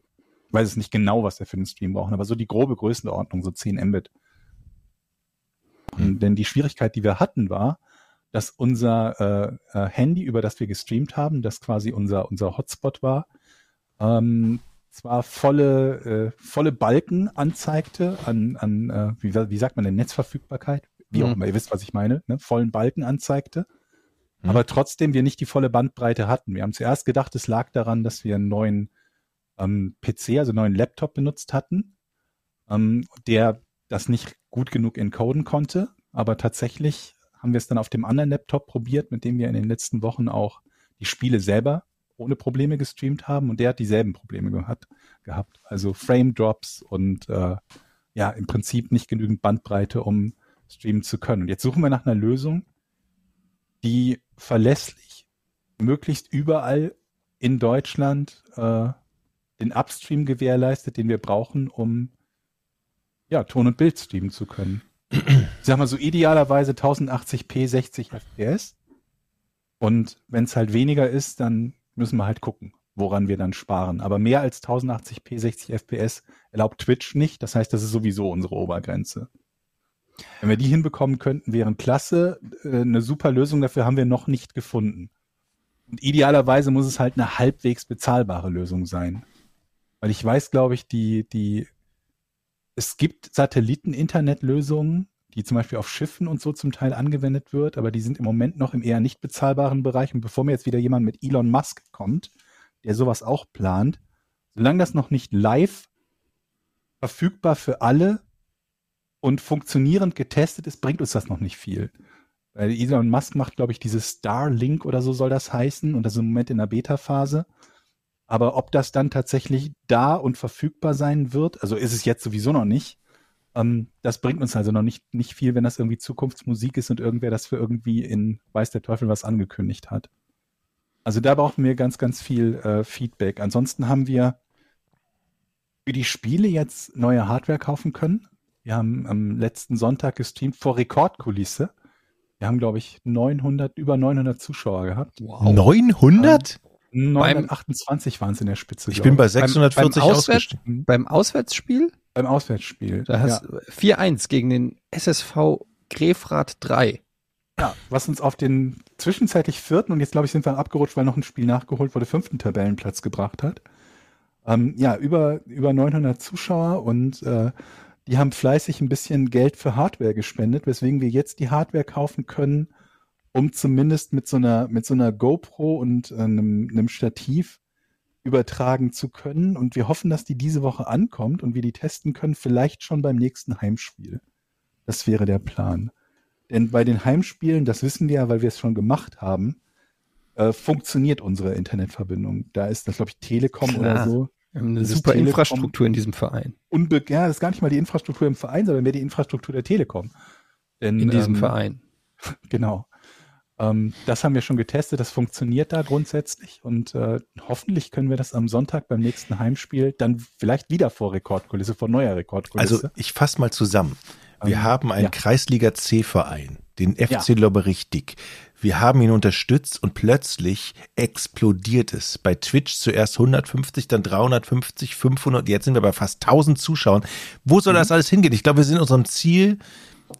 Weiß es nicht genau, was wir für den Stream brauchen, aber so die grobe Größenordnung, so 10 Mbit. Mhm. Denn die Schwierigkeit, die wir hatten, war, dass unser äh, äh, Handy, über das wir gestreamt haben, das quasi unser, unser Hotspot war, ähm, zwar volle, äh, volle Balken anzeigte an, an äh, wie, wie sagt man denn, Netzverfügbarkeit, wie auch Mhm. immer, ihr wisst, was ich meine, ne? vollen Balken anzeigte, Mhm. aber trotzdem wir nicht die volle Bandbreite hatten. Wir haben zuerst gedacht, es lag daran, dass wir einen neuen ähm, PC, also neuen Laptop benutzt hatten, ähm, der das nicht gut genug encoden konnte, aber tatsächlich haben wir es dann auf dem anderen Laptop probiert, mit dem wir in den letzten Wochen auch die Spiele selber ohne Probleme gestreamt haben und der hat dieselben Probleme gehabt. gehabt. Also Frame Drops und äh, ja, im Prinzip nicht genügend Bandbreite, um streamen zu können. Und jetzt suchen wir nach einer Lösung, die verlässlich möglichst überall in Deutschland äh, den Upstream gewährleistet, den wir brauchen, um ja, Ton und Bild streamen zu können. Ich sag mal so idealerweise 1080p 60 FPS. Und wenn es halt weniger ist, dann müssen wir halt gucken, woran wir dann sparen. Aber mehr als 1080p 60 FPS erlaubt Twitch nicht. Das heißt, das ist sowieso unsere Obergrenze. Wenn wir die hinbekommen könnten, wären klasse. Äh, Eine super Lösung dafür haben wir noch nicht gefunden. Und idealerweise muss es halt eine halbwegs bezahlbare Lösung sein. Weil ich weiß, glaube ich, die, die, es gibt Satelliten-Internet-Lösungen, die zum Beispiel auf Schiffen und so zum Teil angewendet wird, aber die sind im Moment noch im eher nicht bezahlbaren Bereich. Und bevor mir jetzt wieder jemand mit Elon Musk kommt, der sowas auch plant, solange das noch nicht live verfügbar für alle und funktionierend getestet ist, bringt uns das noch nicht viel. Weil Elon Musk macht, glaube ich, dieses Starlink oder so soll das heißen und das ist im Moment in der Beta-Phase. Aber ob das dann tatsächlich da und verfügbar sein wird, also ist es jetzt sowieso noch nicht, ähm, das bringt uns also noch nicht, nicht viel, wenn das irgendwie Zukunftsmusik ist und irgendwer das für irgendwie in Weiß der Teufel was angekündigt hat. Also da brauchen wir ganz, ganz viel äh, Feedback. Ansonsten haben wir für die Spiele jetzt neue Hardware kaufen können. Wir haben am letzten Sonntag gestreamt vor Rekordkulisse. Wir haben, glaube ich, 900, über 900 Zuschauer gehabt. Wow. 900? 928 waren es in der Spitze. Ich bin bei Beim- 640 beim Auswärts- ausgestiegen. Beim Auswärtsspiel, beim Auswärtsspiel. da hast du 4-1 gegen den SSV Grefrath 3. Ja, was uns auf den zwischenzeitlich vierten und jetzt glaube ich sind wir abgerutscht, weil noch ein Spiel nachgeholt wurde, fünften Tabellenplatz gebracht hat. Ähm, ja, über, über 900 Zuschauer und äh, die haben fleißig ein bisschen Geld für Hardware gespendet, weswegen wir jetzt die Hardware kaufen können, um zumindest mit so einer, mit so einer GoPro und äh, einem, einem Stativ übertragen zu können. Und wir hoffen, dass die diese Woche ankommt und wir die testen können, vielleicht schon beim nächsten Heimspiel. Das wäre der Plan. Denn bei den Heimspielen, das wissen wir ja, weil wir es schon gemacht haben, äh, funktioniert unsere Internetverbindung. Da ist das, glaube ich, Telekom Klar. oder so. Wir haben eine super Telekom- Infrastruktur in diesem Verein. Unbe ja, das ist gar nicht mal die Infrastruktur im Verein, sondern mehr die Infrastruktur der Telekom. Denn, In diesem ähm, Verein. Genau. Ähm, das haben wir schon getestet, das funktioniert da grundsätzlich und äh, hoffentlich können wir das am Sonntag beim nächsten Heimspiel dann vielleicht wieder vor Rekordkulisse, vor neuer Rekordkulisse. Also ich fasse mal zusammen. Wir Ähm, haben einen ja. Kreisliga C-Verein, den FC Ja. Lobberich Dick. Wir haben ihn unterstützt und plötzlich explodiert es. Bei Twitch zuerst 150, dann 350, 500, jetzt sind wir bei fast 1000 Zuschauern. Wo soll Mhm. das alles hingehen? Ich glaube, wir sind unserem Ziel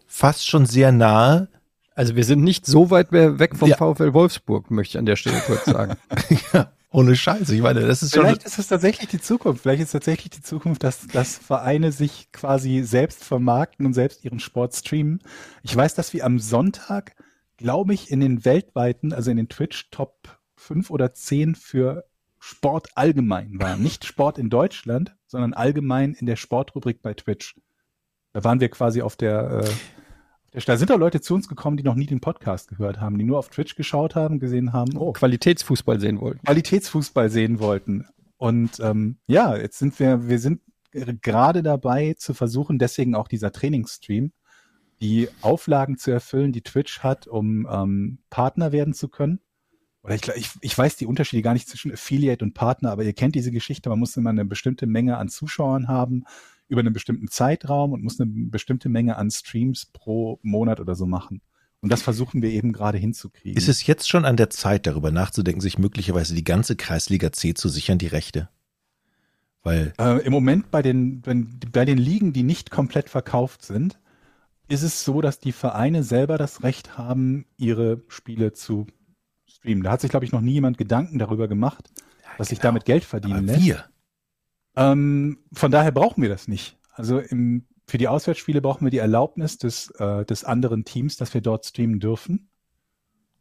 fast schon sehr nahe. Also wir sind nicht so weit mehr weg vom Ja. VfL Wolfsburg, möchte ich an der Stelle kurz sagen. ja, ohne Scheiße. Ich meine, das ist schon. Vielleicht ist es tatsächlich die Zukunft. Vielleicht ist tatsächlich die Zukunft, dass, dass Vereine sich quasi selbst vermarkten und selbst ihren Sport streamen. Ich weiß, dass wir am Sonntag, glaube ich, in den weltweiten, also in den Twitch Top 5 oder 10 für Sport allgemein waren. Nicht Sport in Deutschland, sondern allgemein in der Sportrubrik bei Twitch. Da waren wir quasi auf der, äh, auf der da sind da Leute zu uns gekommen, die noch nie den Podcast gehört haben, die nur auf Twitch geschaut haben, gesehen haben, oh, Qualitätsfußball sehen wollten. Qualitätsfußball sehen wollten. Und ähm, ja, jetzt sind wir, wir sind gerade dabei zu versuchen, deswegen auch dieser Trainingsstream, die Auflagen zu erfüllen, die Twitch hat, um ähm, Partner werden zu können. Oder ich, ich, ich weiß die Unterschiede gar nicht zwischen Affiliate und Partner, aber ihr kennt diese Geschichte, man muss immer eine bestimmte Menge an Zuschauern haben über einen bestimmten Zeitraum und muss eine bestimmte Menge an Streams pro Monat oder so machen. Und das versuchen wir eben gerade hinzukriegen. Ist es jetzt schon an der Zeit, darüber nachzudenken, sich möglicherweise die ganze Kreisliga C zu sichern, die Rechte? Weil äh, im Moment bei den, wenn, bei den Ligen, die nicht komplett verkauft sind, ist es so, dass die Vereine selber das Recht haben, ihre Spiele zu streamen. Da hat sich, glaube ich, noch nie jemand Gedanken darüber gemacht, ja, dass genau. sich damit Geld verdienen Aber lässt. Wir. Ähm, von daher brauchen wir das nicht. Also im, für die Auswärtsspiele brauchen wir die Erlaubnis des, äh, des anderen Teams, dass wir dort streamen dürfen.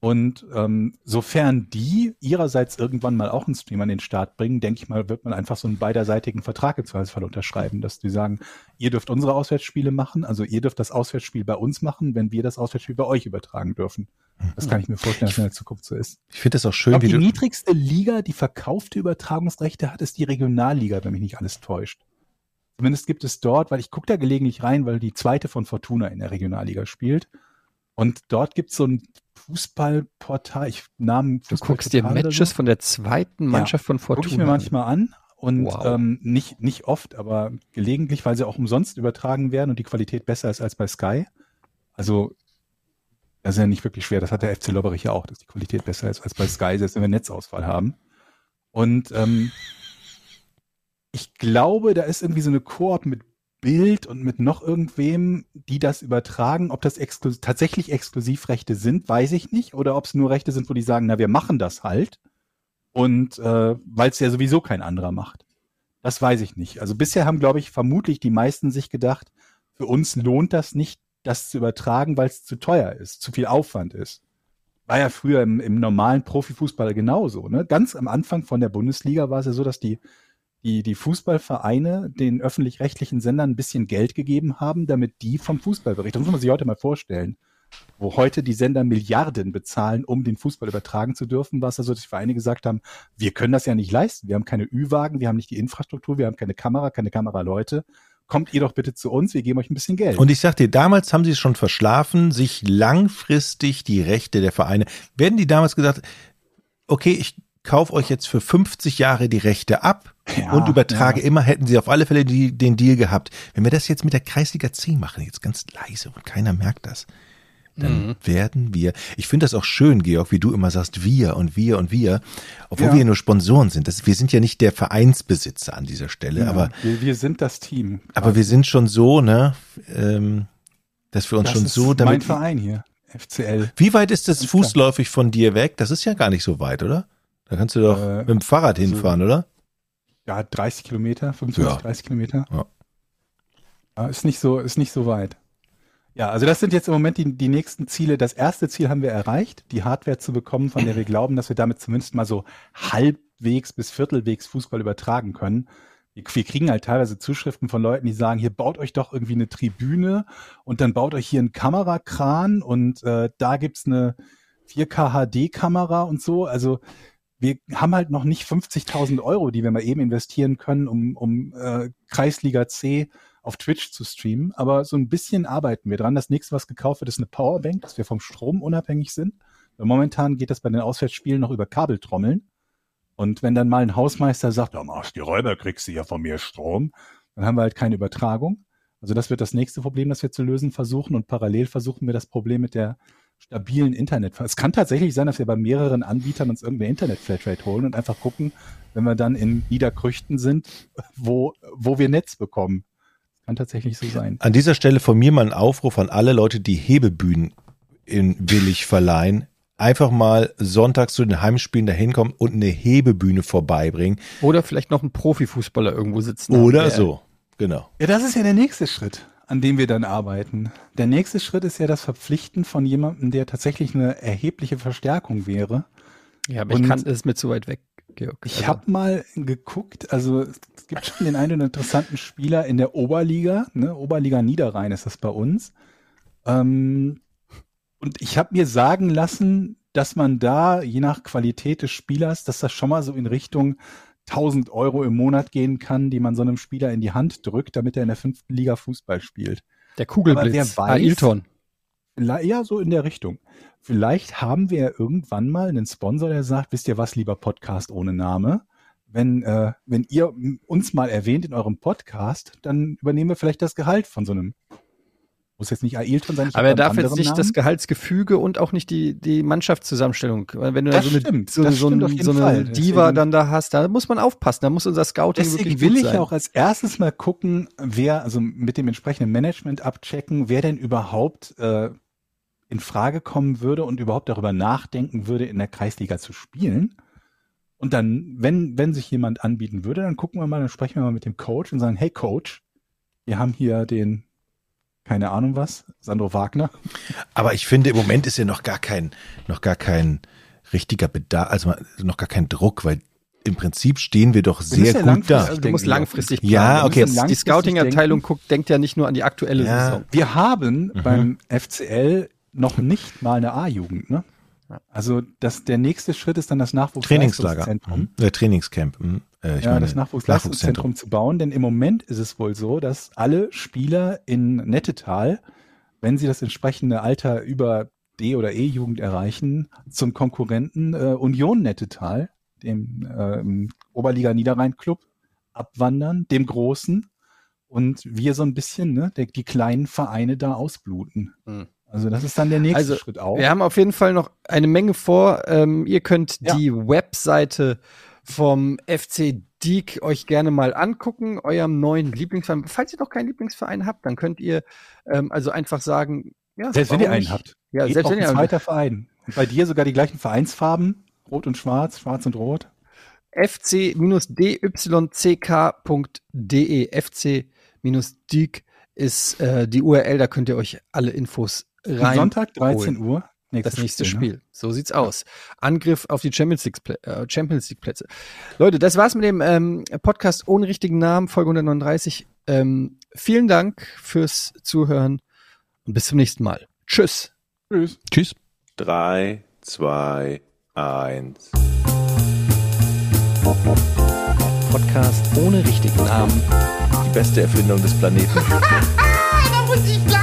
Und ähm, sofern die ihrerseits irgendwann mal auch einen Stream an den Start bringen, denke ich mal, wird man einfach so einen beiderseitigen Vertrag im Zweifelsfall unterschreiben, dass die sagen, ihr dürft unsere Auswärtsspiele machen, also ihr dürft das Auswärtsspiel bei uns machen, wenn wir das Auswärtsspiel bei euch übertragen dürfen. Das kann ich mir vorstellen, dass in der Zukunft so ist. Ich finde das auch schön, wie die niedrigste Liga, die verkaufte Übertragungsrechte hat, ist die Regionalliga, wenn mich nicht alles täuscht. Zumindest gibt es dort, weil ich gucke da gelegentlich rein, weil die zweite von Fortuna in der Regionalliga spielt. Und dort gibt es so ein Fußballportal, ich Namen Du guckst dir Matches so. von der zweiten Mannschaft ja, von Fortuna. Guck ich mir manchmal an und wow. ähm, nicht, nicht oft, aber gelegentlich, weil sie auch umsonst übertragen werden und die Qualität besser ist als bei Sky. Also das ist ja nicht wirklich schwer, das hat der FC Lobberich ja auch, dass die Qualität besser ist als bei Sky, selbst wenn wir Netzausfall haben. Und ähm, ich glaube, da ist irgendwie so eine Koop mit Bild und mit noch irgendwem, die das übertragen. Ob das exklus tatsächlich Exklusivrechte sind, weiß ich nicht. Oder ob es nur Rechte sind, wo die sagen, na, wir machen das halt. Und äh, weil es ja sowieso kein anderer macht. Das weiß ich nicht. Also bisher haben, glaube ich, vermutlich die meisten sich gedacht, für uns lohnt das nicht, das zu übertragen, weil es zu teuer ist, zu viel Aufwand ist. War ja früher im, im normalen Profifußball genauso. Ne? Ganz am Anfang von der Bundesliga war es ja so, dass die die, die Fußballvereine den öffentlich-rechtlichen Sendern ein bisschen Geld gegeben haben, damit die vom Fußball berichten. Das muss man sich heute mal vorstellen. Wo heute die Sender Milliarden bezahlen, um den Fußball übertragen zu dürfen, war es also, die Vereine gesagt haben, wir können das ja nicht leisten. Wir haben keine Ü-Wagen, wir haben nicht die Infrastruktur, wir haben keine Kamera, keine Kameraleute kommt ihr doch bitte zu uns, wir geben euch ein bisschen Geld. Und ich sag dir, damals haben sie es schon verschlafen, sich langfristig die Rechte der Vereine, werden die damals gesagt, okay, ich kauf euch jetzt für 50 Jahre die Rechte ab ja, und übertrage ja. immer, hätten sie auf alle Fälle die, den Deal gehabt. Wenn wir das jetzt mit der Kreisliga C machen, jetzt ganz leise und keiner merkt das, dann mhm. werden wir, ich finde das auch schön, Georg, wie du immer sagst, wir und wir und wir, obwohl ja. wir nur Sponsoren sind. Das, wir sind ja nicht der Vereinsbesitzer an dieser Stelle, aber wir, wir, sind das Team. Aber wir sind schon so, ne, ähm, dass wir uns das schon so damit. Mein Verein hier, FCL. Wie weit ist das fußläufig von dir weg? Das ist ja gar nicht so weit, oder? Da kannst du doch äh, mit dem Fahrrad also, hinfahren, oder? Ja, 30 Kilometer, 25, ja. 30 Kilometer. Ja. ja. Ist nicht so, ist nicht so weit. Ja, also das sind jetzt im Moment die, die nächsten Ziele. Das erste Ziel haben wir erreicht, die Hardware zu bekommen, von der wir glauben, dass wir damit zumindest mal so halbwegs bis viertelwegs Fußball übertragen können. Wir, wir kriegen halt teilweise Zuschriften von Leuten, die sagen, hier baut euch doch irgendwie eine Tribüne und dann baut euch hier einen Kamerakran und äh, da gibt's eine 4K HD-Kamera und so. Also wir haben halt noch nicht 50.000 Euro, die wir mal eben investieren können, um, um äh, Kreisliga C auf Twitch zu streamen. Aber so ein bisschen arbeiten wir dran. Das nächste, was gekauft wird, ist eine Powerbank, dass wir vom Strom unabhängig sind. Momentan geht das bei den Auswärtsspielen noch über Kabeltrommeln. Und wenn dann mal ein Hausmeister sagt, ja, machst die Räuber, kriegst du ja von mir Strom, dann haben wir halt keine Übertragung. Also das wird das nächste Problem, das wir zu lösen versuchen. Und parallel versuchen wir das Problem mit der stabilen Internet. Es kann tatsächlich sein, dass wir bei mehreren Anbietern uns irgendeine Internet-Flatrate holen und einfach gucken, wenn wir dann in Niederkrüchten sind, wo, wo wir Netz bekommen. Kann tatsächlich so sein. An dieser Stelle von mir mal ein Aufruf an alle Leute, die Hebebühnen in willig verleihen. Einfach mal sonntags zu den Heimspielen dahin kommen und eine Hebebühne vorbeibringen. Oder vielleicht noch ein Profifußballer irgendwo sitzen. Oder so, genau. Ja, das ist ja der nächste Schritt an dem wir dann arbeiten. Der nächste Schritt ist ja das Verpflichten von jemandem, der tatsächlich eine erhebliche Verstärkung wäre. Ja, aber Und ich kann, es mit zu weit weg, Georg. Ich also. habe mal geguckt, also es gibt schon den einen interessanten Spieler in der Oberliga, ne? Oberliga Niederrhein ist das bei uns. Ähm, und ich habe mir sagen lassen, dass man da, je nach Qualität des Spielers, dass das schon mal so in Richtung 1000 Euro im Monat gehen kann, die man so einem Spieler in die Hand drückt, damit er in der fünften Liga Fußball spielt. Der Kugelblitz. wer weiß- Ailton. Vielleicht- Ja, so in der Richtung. Vielleicht haben wir ja irgendwann mal einen Sponsor, der sagt, wisst ihr was, lieber Podcast ohne Name? Wenn, äh, wenn ihr uns mal erwähnt in eurem Podcast, dann übernehmen wir vielleicht das Gehalt von so einem. Muss jetzt nicht Ailton sein. ich Aber er darf jetzt nicht das Namen. Gehaltsgefüge und auch nicht die, die Mannschaftszusammenstellung. Wenn du Das da so eine, stimmt, so, das so, so eine Fall. Diva Deswegen- dann da hast, da muss man aufpassen. Da muss unser Scouting Deswegen wirklich will gut ich sein. auch als erstes mal gucken, wer, also mit dem entsprechenden Management abchecken, wer denn überhaupt äh, in Frage kommen würde und überhaupt darüber nachdenken würde, in der Kreisliga zu spielen. Und dann, wenn, wenn sich jemand anbieten würde, dann gucken wir mal, dann sprechen wir mal mit dem Coach und sagen, hey Coach, wir haben hier den, keine Ahnung was, Sandro Wagner. Aber ich finde, im Moment ist ja noch gar kein, noch gar kein richtiger Bedarf, also noch gar kein Druck, weil im Prinzip stehen wir doch sehr ja gut da. Also du musst langfristig Ja, planen. Wir okay, Die Scouting-Abteilung guckt, denkt ja nicht nur an die aktuelle Ja. Saison. Wir haben Mhm. beim FCL noch nicht mal eine A-Jugend, ne? Also das, der nächste Schritt ist dann das Trainingslager, Nachwuchsleistungszentrum. mhm. äh, Trainingscamp. mhm. Äh, ich ja, meine, das Nachwuchsleistungszentrum zu bauen, denn im Moment ist es wohl so, dass alle Spieler in Nettetal, wenn sie das entsprechende Alter über D- oder E-Jugend erreichen, zum Konkurrenten äh, Union Nettetal, dem ähm, Oberliga Niederrhein Club, abwandern, dem großen, und wir so ein bisschen ne, der, die kleinen Vereine da ausbluten. Hm. Also das ist dann der nächste Also, Schritt auch. Wir haben auf jeden Fall noch eine Menge vor. Ähm, ihr könnt Ja. die Webseite vom FC Diek euch gerne mal angucken, eurem neuen Lieblingsverein. Falls ihr noch keinen Lieblingsverein habt, dann könnt ihr ähm, also einfach sagen, ja, Selbst wenn ihr einen habt. Ja, Geht selbst auch wenn ein ihr einen zweiter Verein. Und bei dir sogar die gleichen Vereinsfarben, rot und schwarz, schwarz und rot. fc-dyck.de. fc-dyk ist äh, die URL, da könnt ihr euch alle Infos rein. Sonntag, 13 holen. Uhr. Nächstes das nächste Spiel. Ne? So sieht's aus. Angriff auf die Champions League, Plä äh, Champions League Plätze. Leute, das war's mit dem ähm, Podcast ohne richtigen Namen, Folge 139. Ähm, vielen Dank fürs Zuhören und bis zum nächsten Mal. Tschüss. Tschüss. Tschüss. Drei, zwei, eins. Podcast ohne richtigen Namen. Die beste Erfindung des Planeten. da muss ich bleiben.